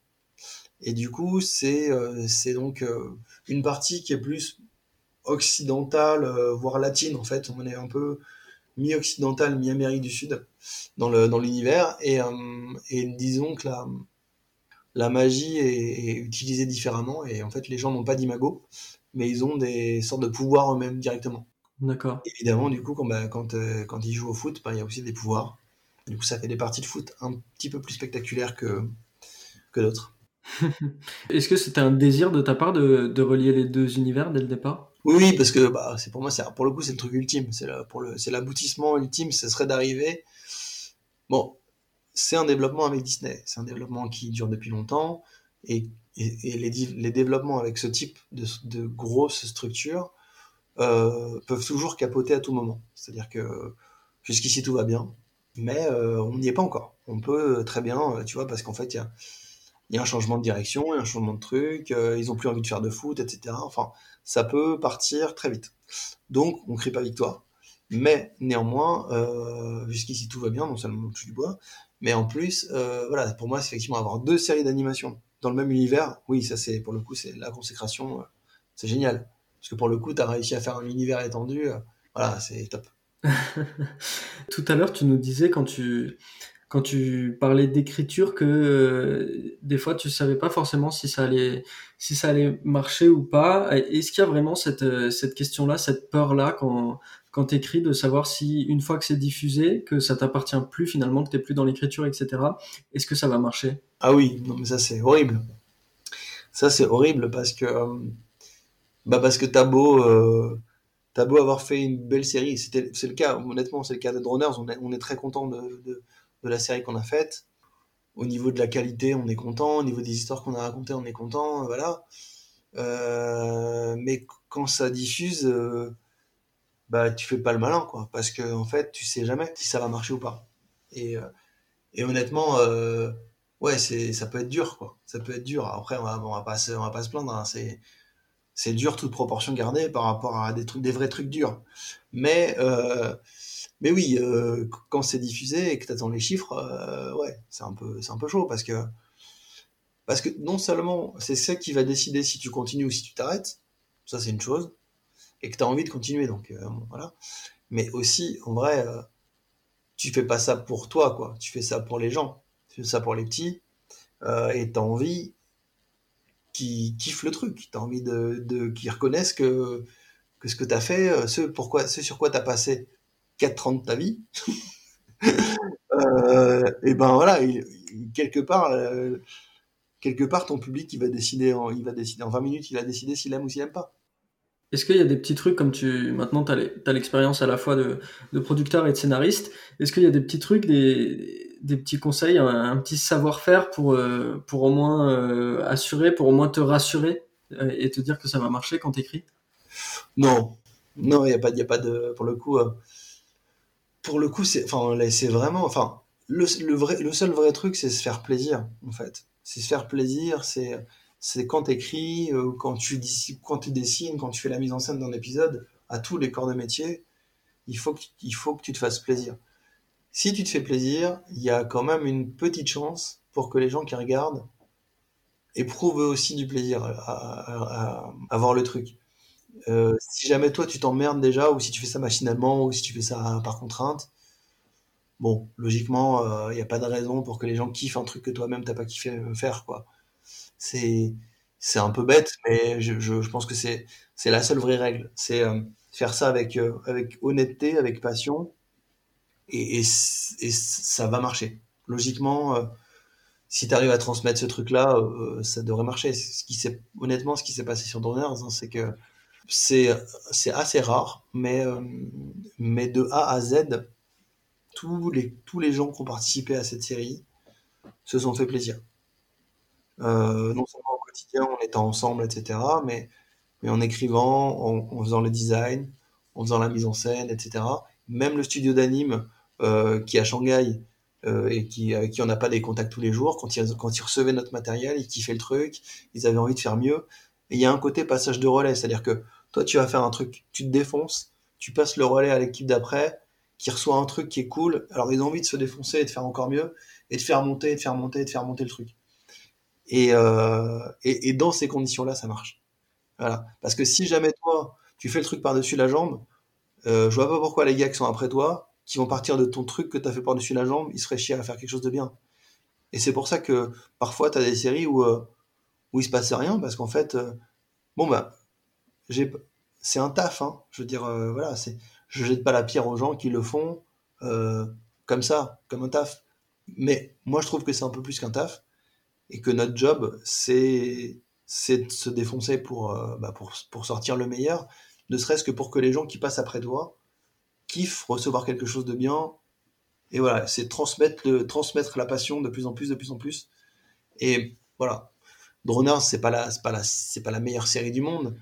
Et du coup, c'est euh, donc euh, une partie qui est plus occidentale, voire latine, en fait. On est un peu mi-occidental, mi-Amérique du Sud dans le dans l'univers. Et, et disons que la, la magie est, utilisée différemment et en fait les gens n'ont pas d'imago, mais ils ont des sortes de pouvoirs eux-mêmes directement. D'accord. Évidemment, du coup, quand, bah, quand, euh, quand ils jouent au foot, bah, il y a aussi des pouvoirs. Du coup, ça fait des parties de foot un petit peu plus spectaculaires que, que d'autres. Est-ce que c'était un désir de ta part de, de, relier les deux univers dès le départ? Oui, oui, parce que bah, c'est pour moi, pour le coup, c'est le truc ultime. C'est l'aboutissement ultime, ce serait d'arriver. Bon, c'est un développement avec Disney. C'est un développement qui dure depuis longtemps. Et, et, les, les, développements avec ce type de, de grosses structures euh, peuvent toujours capoter à tout moment. C'est-à-dire que jusqu'ici tout va bien, mais euh, on n'y est pas encore. On peut très bien, euh, tu vois, parce qu'en fait, il y a, un changement de direction, il y a un changement de truc, ils ont plus envie de faire de foot, etc. Enfin, ça peut partir très vite. Donc, on crie pas victoire. Mais néanmoins, jusqu'ici tout va bien, non seulement touche du bois, mais en plus, voilà, pour moi, c'est effectivement avoir deux séries d'animation dans le même univers. Oui, ça c'est pour le coup, c'est la consécration, c'est génial. Parce que pour le coup, tu as réussi à faire un univers étendu. Euh, voilà, c'est top. Tout à l'heure, tu nous disais quand tu, quand tu parlais d'écriture que euh, des fois tu savais pas forcément si ça allait si ça allait marcher ou pas. Est-ce qu'il y a vraiment cette, euh, cette question-là, cette peur-là quand, quand tu écris de savoir si une fois que c'est diffusé, que ça t'appartient plus finalement, que tu plus dans l'écriture, etc., est-ce que ça va marcher? Ah oui, non mais ça c'est horrible. Ça c'est horrible parce que bah parce que t'as beau, euh, beau avoir fait une belle série, c'est le cas, honnêtement, c'est le cas de Droners, on est, on est très content de, de, la série qu'on a faite. Au niveau de la qualité, on est content. Au niveau des histoires qu'on a racontées, on est content. Voilà. Euh, mais quand ça diffuse, euh, bah tu fais pas le malin, quoi, parce que en fait, tu sais jamais si ça va marcher ou pas. Et, euh, et honnêtement, euh, ouais, c'est, ça peut être dur, quoi. Ça peut être dur. Après, on va, on va pas se, on va pas se plaindre. Hein. C'est, c'est dur toute proportion gardée par rapport à des trucs, des vrais trucs durs. Mais euh, mais oui, euh, quand c'est diffusé et que tu attends les chiffres, euh, ouais, c'est un peu c'est un peu chaud parce que parce que non seulement c'est ça qui va décider si tu continues ou si tu t'arrêtes, ça c'est une chose, et que tu as envie de continuer, donc voilà. Mais aussi, en vrai, tu fais pas ça pour toi, quoi. Tu fais ça pour les gens, tu fais ça pour les petits, et tu as envie qui kiffent le truc. Tu envie de, de reconnaissent que, ce que tu as fait, euh, ce, pourquoi, ce sur quoi tu as passé 4 ans de ta vie, euh, et ben voilà, quelque part, euh, quelque part, ton public, il va décider en, il va décider en 20 minutes, il a décidé s'il aime ou s'il aime pas. Est-ce qu'il y a des petits trucs comme tu maintenant tu as l'expérience à la fois de, producteur et de scénariste Est-ce qu'il y a des petits trucs, des, des petits conseils, un, petit savoir-faire pour euh, pour au moins euh, assurer, pour au moins te rassurer euh, et te dire que ça va marcher quand tu écris Non, non, il y a pas, y a pas de pour le coup. pour le coup, c'est enfin vraiment enfin le, le vrai le seul vrai truc c'est se faire plaisir en fait. C'est se faire plaisir, c'est c'est quand tu écris, euh, quand, tu, quand tu dessines, quand tu fais la mise en scène d'un épisode, à tous les corps de métier, il faut, que, il faut que tu te fasses plaisir. Si tu te fais plaisir, il y a quand même une petite chance pour que les gens qui regardent éprouvent aussi du plaisir à, voir le truc. Euh, si jamais toi tu t'emmerdes déjà, ou si tu fais ça machinalement, ou si tu fais ça par contrainte, bon, logiquement, il euh, n'y a pas de raison pour que les gens kiffent un truc que toi-même t'as pas kiffé faire, quoi c'est c'est un peu bête, mais je, je, pense que c'est c'est la seule vraie règle. C'est euh, faire ça avec euh, avec honnêteté, avec passion, et, et, ça va marcher. Logiquement, euh, si tu arrives à transmettre ce truc-là, ça devrait marcher. Ce qui honnêtement, ce qui s'est passé sur Droners, hein, c'est que c'est c'est assez rare, mais mais de A à Z, tous les tous les gens qui ont participé à cette série se sont fait plaisir. Euh, non seulement au quotidien, en étant ensemble, etc., mais, mais en écrivant, en, faisant le design, en faisant la mise en scène, etc. Même le studio d'anime euh, qui est à Shanghai euh, et qui, avec qui on n'a pas des contacts tous les jours, quand ils, quand ils recevaient notre matériel, ils kiffaient le truc, ils avaient envie de faire mieux. Et il y a un côté passage de relais, c'est-à-dire que toi, tu vas faire un truc, tu te défonces, tu passes le relais à l'équipe d'après, qui reçoit un truc qui est cool, alors ils ont envie de se défoncer et de faire encore mieux, et de faire monter, et de faire monter, et de faire monter le truc. Euh, et, et, dans ces conditions-là, ça marche. Voilà. Parce que si jamais toi, tu fais le truc par-dessus la jambe, euh, je vois pas pourquoi les gars qui sont après toi, qui vont partir de ton truc que tu as fait par-dessus la jambe, ils seraient chiés à faire quelque chose de bien. Et c'est pour ça que parfois, tu as des séries où, euh, où il se passe rien, parce qu'en fait, euh, bon, bah, j'ai, c'est un taf, hein. Je veux dire, euh, voilà, c'est, je jette pas la pierre aux gens qui le font comme ça, comme un taf. Mais moi, je trouve que c'est un peu plus qu'un taf, et que notre job, c'est, c'est de se défoncer pour, bah, pour, pour sortir le meilleur, ne serait-ce que pour que les gens qui passent après toi kiffent recevoir quelque chose de bien, et voilà, c'est transmettre, le, transmettre la passion de plus en plus, de plus en plus. Et voilà, Droners, c'est pas la, pas la, pas la meilleure série du monde,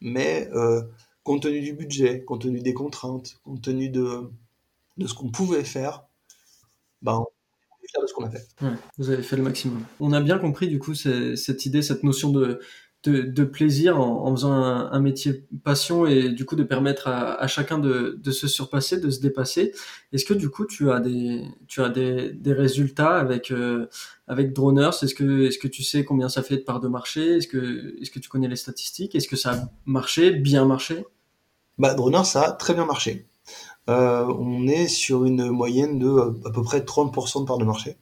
mais euh, compte tenu du budget, compte tenu des contraintes, compte tenu de, de ce qu'on pouvait faire, ben, est fier de ce qu'on a fait. Ouais, vous avez fait le maximum. On a bien compris du coup cette idée, cette notion de de, plaisir en, faisant un, métier passion et du coup de permettre à, chacun de, se surpasser, de se dépasser. Est-ce que du coup tu as des, tu as des, résultats avec, euh, avec Droners? Est-ce que, est-ce que tu sais combien ça fait de part de marché? Est-ce que, est-ce que tu connais les statistiques? Est-ce que ça a marché, bien marché? Bah, Droners, ça a très bien marché. Euh, on est sur une moyenne de à peu près 30% de part de marché,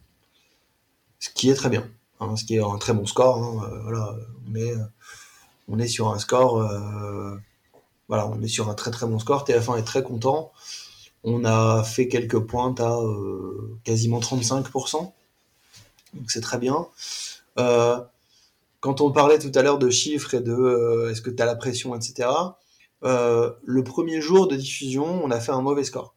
ce qui est très bien. Hein, ce qui est un très bon score. Hein, euh, voilà, on est, euh, on est sur un score, euh, voilà, on est sur un très très bon score. TF1 est très content. On a fait quelques pointes à quasiment 35%, donc c'est très bien. quand on parlait tout à l'heure de chiffres et de est-ce que tu as la pression, etc. le premier jour de diffusion, on a fait un mauvais score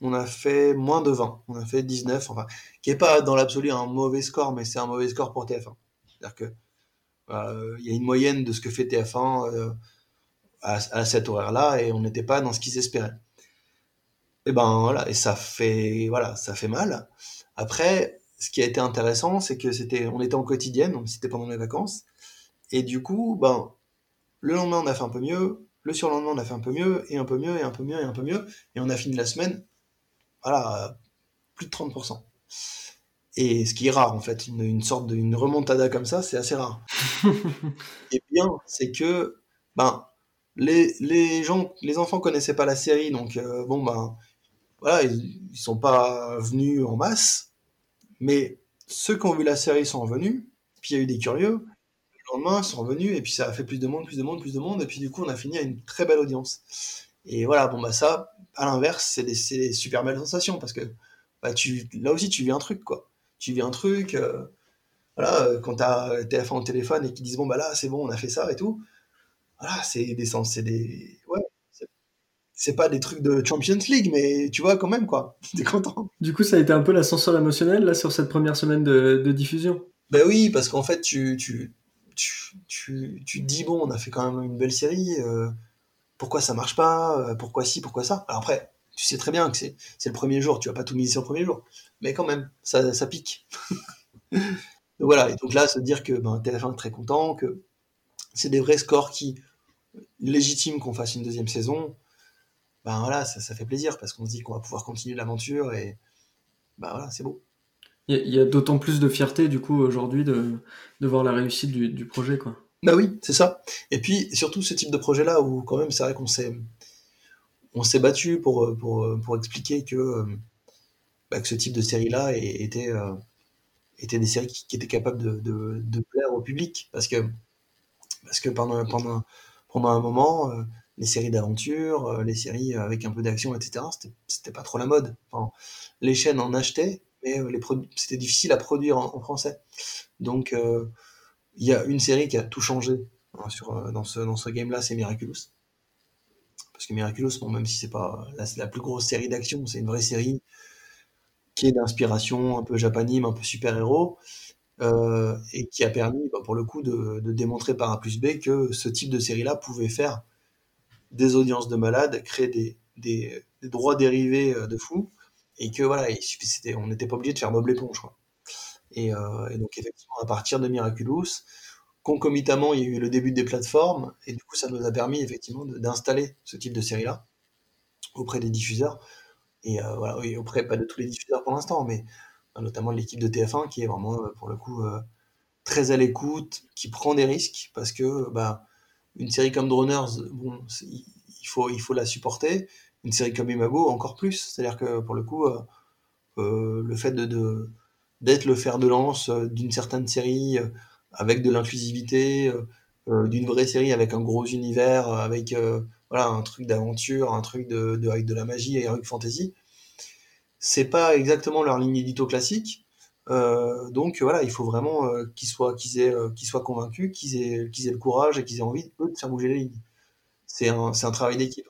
on a fait moins de 20, on a fait 19, enfin, qui est pas dans l'absolu un mauvais score, mais c'est un mauvais score pour TF1. C'est-à-dire que euh, il y a une moyenne de ce que fait TF1 euh, à, cet horaire-là, et on n'était pas dans ce qu'ils espéraient. Et ben voilà, et ça fait voilà, ça fait mal. Après, ce qui a été intéressant, c'est que c'était, on était en quotidienne, c'était pendant les vacances, et du coup, ben le lendemain on a fait un peu mieux, le surlendemain on a fait un peu mieux, et un peu mieux, et un peu mieux, et un peu mieux, et on a fini la semaine voilà, plus de 30%. Et ce qui est rare, en fait, une, sorte de une remontada comme ça, c'est assez rare. et bien, c'est que, ben, les, les, gens, les enfants connaissaient pas la série, donc, euh, bon, ben, voilà, ils, ils, sont pas venus en masse, mais ceux qui ont vu la série sont revenus, puis il y a eu des curieux, le lendemain, ils sont revenus, et puis ça a fait plus de monde, plus de monde, plus de monde, et puis du coup, on a fini à une très belle audience. Et voilà, bon, bah, ça, à l'inverse, c'est des, des, super belles sensations parce que bah, tu, là aussi, tu vis un truc, quoi. Tu vis un truc, euh, voilà, euh, quand t'as TF1 au téléphone et qu'ils disent, bon, bah là, c'est bon, on a fait ça et tout. Voilà, c'est des sens, c'est des. Ouais, c'est pas des trucs de Champions League, mais tu vois, quand même, quoi. T'es content. Du coup, ça a été un peu l'ascenseur émotionnel, là, sur cette première semaine de, de diffusion? Ben oui, parce qu'en fait, tu, tu, tu, te dis, bon, on a fait quand même une belle série. Euh, pourquoi ça marche pas, euh, pourquoi ci, pourquoi ça? Alors après, tu sais très bien que c'est, le premier jour, tu vas pas tout miser sur le premier jour, mais quand même, ça, pique. donc voilà, et donc là, se dire que ben, TF1 est très content, que c'est des vrais scores qui légitiment qu'on fasse une deuxième saison, ben voilà, ça, ça fait plaisir parce qu'on se dit qu'on va pouvoir continuer l'aventure et ben voilà, c'est beau. Il y a, d'autant plus de fierté du coup aujourd'hui de, de voir la réussite du, du projet quoi. Bah oui, c'est ça. Et puis surtout ce type de projet-là où quand même c'est vrai qu'on s'est on s'est battu pour, pour, pour expliquer que, bah, que ce type de série-là était, euh, était des séries qui, étaient capables de, de, de, plaire au public. Parce que, parce que pendant, pendant, pendant un moment, euh, les séries d'aventure, euh, les séries avec un peu d'action, etc., c'était pas trop la mode. Enfin, les chaînes en achetaient, mais les c'était difficile à produire en, français. Donc, il y a une série qui a tout changé hein, sur, euh, dans ce, dans ce game-là, c'est Miraculous. Parce que Miraculous, bon, même si c'est pas la, plus grosse série d'action, c'est une vraie série qui est d'inspiration un peu japanime, un peu super-héros, euh, et qui a permis, bah, pour le coup, de, de, démontrer par A plus B que ce type de série-là pouvait faire des audiences de malades, créer des, des, des droits dérivés euh, de fous, et que voilà, on n'était pas obligé de faire Bob l'éponge. Quoi. Euh, et, donc effectivement, à partir de Miraculous, concomitamment, il y a eu le début des plateformes, et du coup, ça nous a permis effectivement d'installer ce type de série-là auprès des diffuseurs. Et euh, voilà, et auprès pas de tous les diffuseurs pour l'instant, mais euh, notamment l'équipe de TF1 qui est vraiment pour le coup très à l'écoute, qui prend des risques parce que bah, une série comme Droners, bon, il faut, il faut la supporter. Une série comme Imago, encore plus. C'est-à-dire que pour le coup, le fait d'être le fer de lance d'une certaine série avec de l'inclusivité, d'une vraie série avec un gros univers, avec voilà un truc d'aventure, un truc de, avec de la magie et heroic fantasy. C'est pas exactement leur ligne édito classique, euh, donc voilà, il faut vraiment euh, qu'ils soient, qu'ils aient, euh, qu'ils soient convaincus, qu'ils aient, qu'ils aient le courage et qu'ils aient envie de faire bouger les lignes. C'est un, c'est un travail d'équipe.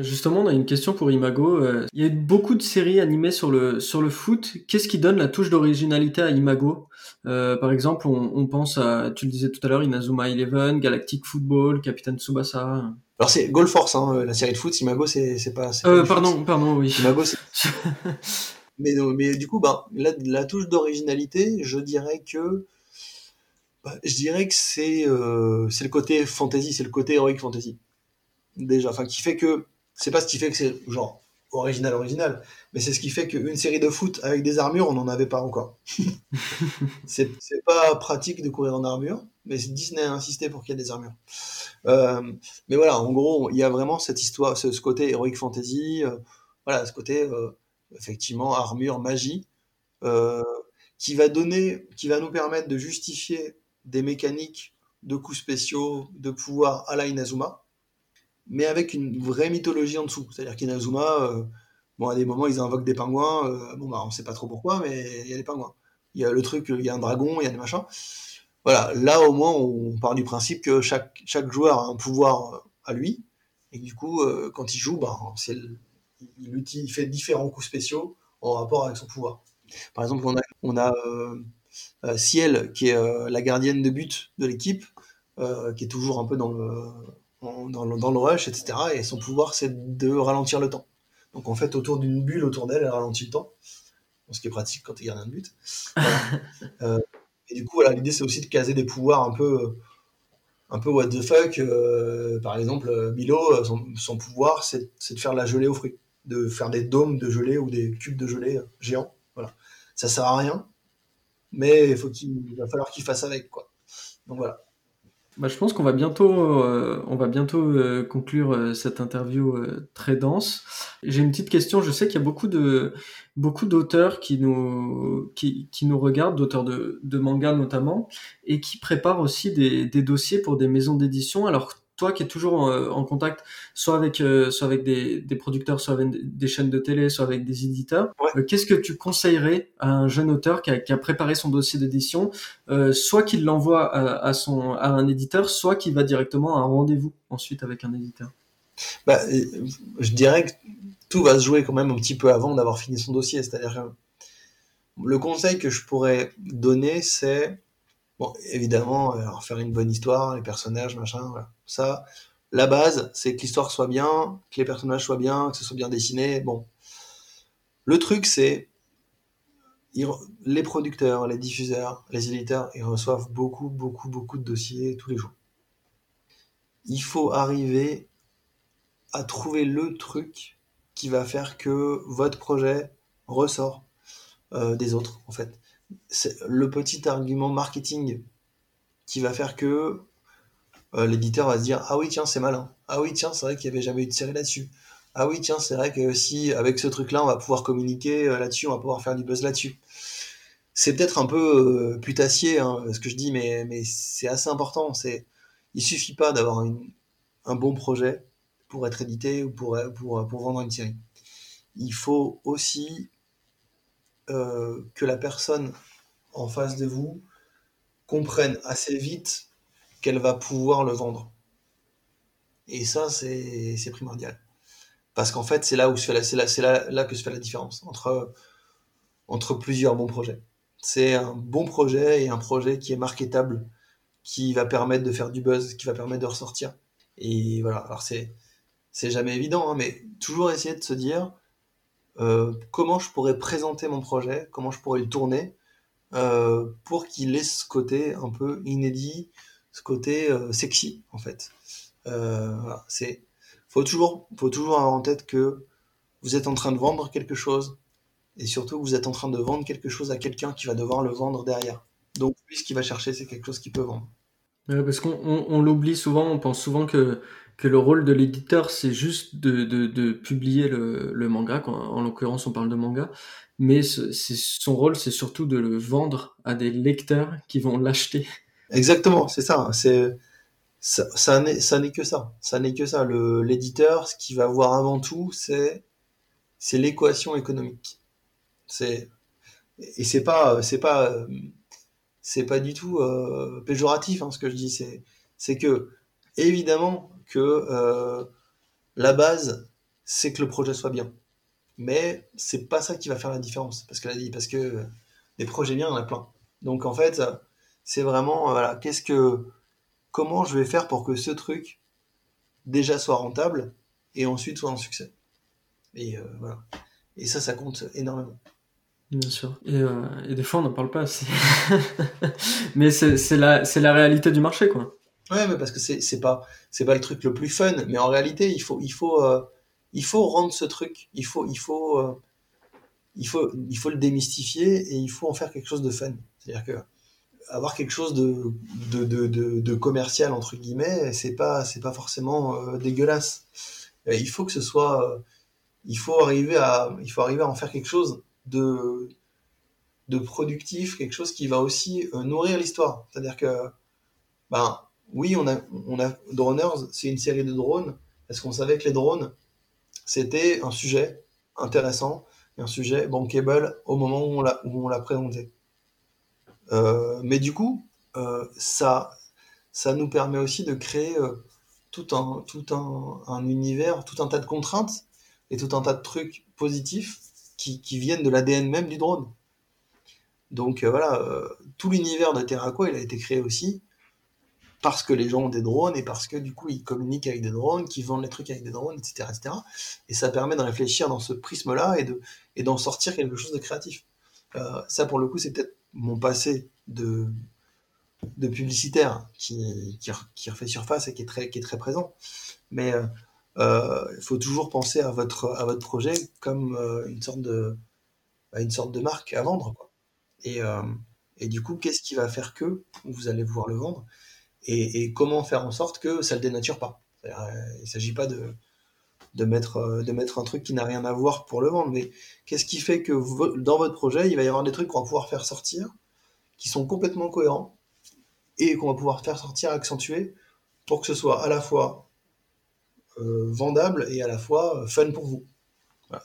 Justement, on a une question pour Imago. il y a beaucoup de séries animées sur le sur le foot. Qu'est-ce qui donne la touche d'originalité à Imago? Par exemple, on, on, pense à, tu le disais tout à l'heure, Inazuma Eleven, Galactic Football, Captain Tsubasa. Alors c'est Goal Force, hein, la série de foot. Imago, c'est c'est pas. Euh, pardon, pardon, oui. Imago, c'est. Mais, mais du coup, bah, la, la touche d'originalité, je dirais que bah, je dirais que c'est euh, c'est le côté fantasy, c'est le côté heroic fantasy. Déjà, enfin qui fait que c'est pas ce qui fait que c'est genre original original, mais c'est ce qui fait qu'une série de foot avec des armures, on n'en avait pas encore. c'est pas pratique de courir en armure, mais Disney a insisté pour qu'il y ait des armures. Euh, mais voilà, en gros, il y a vraiment cette histoire, ce, ce côté heroic fantasy, euh, voilà, ce côté euh, effectivement armure, magie, euh, qui va donner, qui va nous permettre de justifier des mécaniques de coups spéciaux, de pouvoir à la Inazuma, mais avec une vraie mythologie en dessous. C'est-à-dire qu'Inazuma, euh, bon, à des moments, ils invoquent des pingouins, euh, bon, bah, on sait pas trop pourquoi, mais il y a des pingouins. Il y a le truc, il y a un dragon, il y a des machins. Voilà, là au moins, on part du principe que chaque, chaque joueur a un pouvoir à lui, et du coup, quand il joue, bah, il, fait différents coups spéciaux en rapport avec son pouvoir. Par exemple, on a, on a euh, euh, Ciel, qui est euh, la gardienne de but de l'équipe, qui est toujours un peu dans le, dans, le, dans le rush, etc. Et son pouvoir, c'est de ralentir le temps. Donc en fait, autour d'une bulle autour d'elle, elle ralentit le temps. Ce qui est pratique quand tu gardien de but. et du coup, voilà, l'idée, c'est aussi de caser des pouvoirs un peu un peu what the fuck. par exemple, Milo, son, son pouvoir, c'est de faire de la gelée aux fruits de faire des dômes de gelée ou des cubes de gelée géants. Voilà. Ça sert à rien, mais il qu'il va falloir qu'il fasse avec quoi. Donc voilà. Bah, je pense qu'on va bientôt, euh, on va bientôt euh, conclure euh, cette interview très dense. J'ai une petite question. Je sais qu'il y a beaucoup de beaucoup d'auteurs qui nous qui, qui nous regardent, d'auteurs de, de manga notamment, et qui préparent aussi des, des dossiers pour des maisons d'édition. Alors toi qui es toujours en, contact soit avec euh, soit avec des, des, producteurs, soit avec des chaînes de télé, soit avec des éditeurs, euh, qu'est-ce que tu conseillerais à un jeune auteur qui a, qui a préparé son dossier d'édition, euh, soit qu'il l'envoie à, à, son à un éditeur, soit qu'il va directement à un rendez-vous ensuite avec un éditeur? Bah, je dirais que tout va se jouer quand même un petit peu avant d'avoir fini son dossier, c'est-à-dire le conseil que je pourrais donner, c'est Bon, évidemment, alors faire une bonne histoire, les personnages, machin, voilà. Ça, la base, c'est que l'histoire soit bien, que les personnages soient bien, que ce soit bien dessiné. Bon. Le truc, c'est les producteurs, les diffuseurs, les éditeurs, ils reçoivent beaucoup, beaucoup, beaucoup de dossiers tous les jours. Il faut arriver à trouver le truc qui va faire que votre projet ressort euh, des autres, en fait c'est le petit argument marketing qui va faire que euh, l'éditeur va se dire ah oui tiens c'est malin. Ah oui tiens c'est vrai qu'il n'y avait jamais eu de série là-dessus. Ah oui tiens c'est vrai que si avec ce truc là on va pouvoir communiquer euh, là-dessus on va pouvoir faire du buzz là-dessus. C'est peut-être un peu euh, putassier hein, ce que je dis mais, mais c'est assez important. C'est il suffit pas d'avoir un bon projet pour être édité ou pour vendre une série. Il faut aussi euh, que la personne en face de vous comprenne assez vite qu'elle va pouvoir le vendre. Et ça, c'est primordial. Parce qu'en fait, c'est là où là, là, que se fait la différence entre, plusieurs bons projets. C'est un bon projet et un projet qui est marketable, qui va permettre de faire du buzz, qui va permettre de ressortir. Et voilà, alors c'est, jamais évident, hein, mais toujours essayer de se dire, comment je pourrais présenter mon projet, comment je pourrais le tourner? Euh, pour qu'il ait ce côté un peu inédit, ce côté euh, sexy en fait. Voilà, c'est faut toujours faut toujours avoir en tête que vous êtes en train de vendre quelque chose et surtout vous êtes en train de vendre quelque chose à quelqu'un qui va devoir le vendre derrière. Donc lui ce qu'il va chercher c'est quelque chose qu'il peut vendre. parce qu'on on, l'oublie souvent, on pense souvent que que le rôle de l'éditeur, c'est juste de, de, publier le, manga, en, en l'occurrence on parle de manga, mais son rôle, c'est surtout de le vendre à des lecteurs qui vont l'acheter. Exactement, c'est ça. C'est ça, ça n'est que ça. Ça n'est que ça. L'éditeur, ce qu'il va voir avant tout, c'est c'est l'équation économique. C'est et c'est pas c'est pas c'est pas du tout euh, péjoratif hein, ce que je dis. C'est c'est que évidemment que euh, la base c'est que le projet soit bien. Mais c'est pas ça qui va faire la différence parce que parce que des projets bien, il y en a plein. Donc en fait, c'est vraiment voilà, qu'est-ce que comment je vais faire pour que ce truc déjà soit rentable et ensuite soit un succès. Et euh, voilà. Et ça, ça compte énormément. Bien sûr. Et, euh, des fois, on n'en parle pas mais c'est la, la réalité du marché, quoi. Ouais, mais parce que c'est pas, pas le truc le plus fun. Mais en réalité, il faut, il faut, euh, il faut rendre ce truc. Il faut, il faut, euh, il faut, il faut le démystifier et il faut en faire quelque chose de fun. C'est-à-dire que avoir quelque chose de, de, de, de, commercial entre guillemets, c'est pas, c'est pas forcément euh, dégueulasse. il faut que ce soit, il faut arriver à, il faut arriver à en faire quelque chose de, de productif, quelque chose qui va aussi euh, nourrir l'histoire. C'est-à-dire que, ben, oui, on a, on Droners, c'est une série de drones. Est-ce qu'on savait que les drones, c'était un sujet intéressant un sujet bankable au moment où on l'a présenté. Euh, mais du coup, euh, ça, nous permet aussi de créer euh, tout, un, tout un, un, univers, tout un tas de contraintes et tout un tas de trucs positifs qui, qui viennent de l'ADN même du drone. Donc voilà, tout l'univers de Terraco, il a été créé aussi parce que les gens ont des drones et parce que du coup ils communiquent avec des drones, qu'ils vendent les trucs avec des drones, etc., etc. Et ça permet de réfléchir dans ce prisme-là et de et d'en sortir quelque chose de créatif. Euh, ça pour le coup c'est peut-être mon passé de publicitaire qui, refait surface et qui est très présent. Mais il euh, euh, faut toujours penser à votre projet comme euh, une sorte de marque à vendre. Et et du coup, qu'est-ce qui va faire que vous allez pouvoir le vendre? Et, comment faire en sorte que ça le dénature pas. Euh, il ne s'agit pas de, de, mettre, euh, de mettre un truc qui n'a rien à voir pour le vendre, mais qu'est-ce qui fait que dans votre projet, il va y avoir des trucs qu'on va pouvoir faire sortir, qui sont complètement cohérents, et qu'on va pouvoir faire sortir, accentuer, pour que ce soit à la fois euh, vendable et à la fois fun pour vous.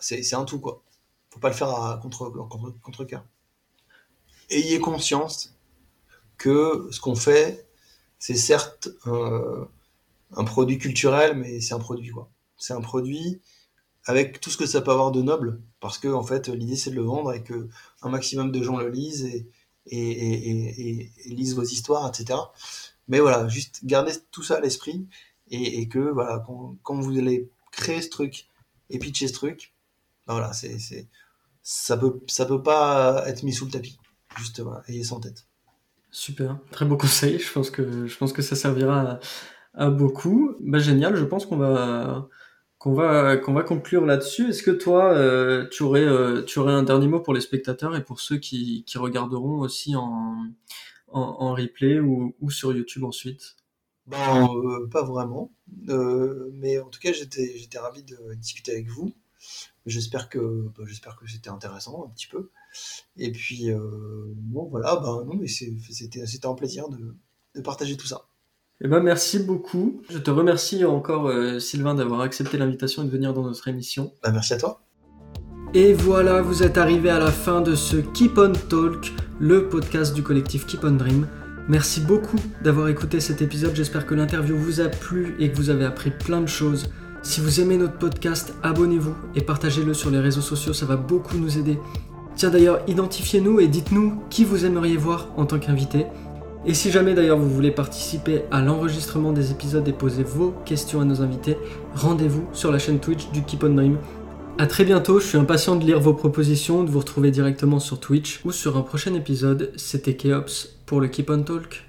c'est un tout, quoi. Faut pas le faire à contre, contre, contre cœur. Ayez conscience que ce qu'on fait, c'est certes un, produit culturel, mais c'est un produit quoi. C'est un produit avec tout ce que ça peut avoir de noble, parce que en fait l'idée c'est de le vendre et que un maximum de gens le lisent et, et, lisent vos histoires, etc. Mais voilà, juste gardez tout ça à l'esprit et, que voilà, quand, vous allez créer ce truc et pitcher ce truc, ben voilà, c'est, ça peut, ça peut pas être mis sous le tapis. Juste voilà, ayez ça en tête. Super, très beau conseil. Je pense que je pense que ça servira à, beaucoup. Bah génial. Je pense qu'on va qu'on va qu'on va conclure là-dessus. Est-ce que toi, euh, tu aurais euh, tu aurais un dernier mot pour les spectateurs et pour ceux qui, qui regarderont aussi en, en, replay ou, sur YouTube ensuite? Ben euh, pas vraiment, mais en tout cas j'étais j'étais ravi de discuter avec vous. J'espère que bah, j'espère que c'était intéressant un petit peu. Et puis, euh, bon, voilà, ben non, mais c'était un plaisir de, de, partager tout ça. Eh ben, merci beaucoup. Je te remercie encore, euh, Sylvain, d'avoir accepté l'invitation et de venir dans notre émission. Ben, merci à toi. Et voilà, vous êtes arrivé à la fin de ce Keep on Talk, le podcast du collectif Keep on Dream. Merci beaucoup d'avoir écouté cet épisode. J'espère que l'interview vous a plu et que vous avez appris plein de choses. Si vous aimez notre podcast, abonnez-vous et partagez-le sur les réseaux sociaux, ça va beaucoup nous aider. Tiens d'ailleurs, identifiez-nous et dites-nous qui vous aimeriez voir en tant qu'invité. Et si jamais d'ailleurs vous voulez participer à l'enregistrement des épisodes et poser vos questions à nos invités, rendez-vous sur la chaîne Twitch du Keep on Dream. A très bientôt, je suis impatient de lire vos propositions, de vous retrouver directement sur Twitch ou sur un prochain épisode. C'était Keops pour le Keep on Talk.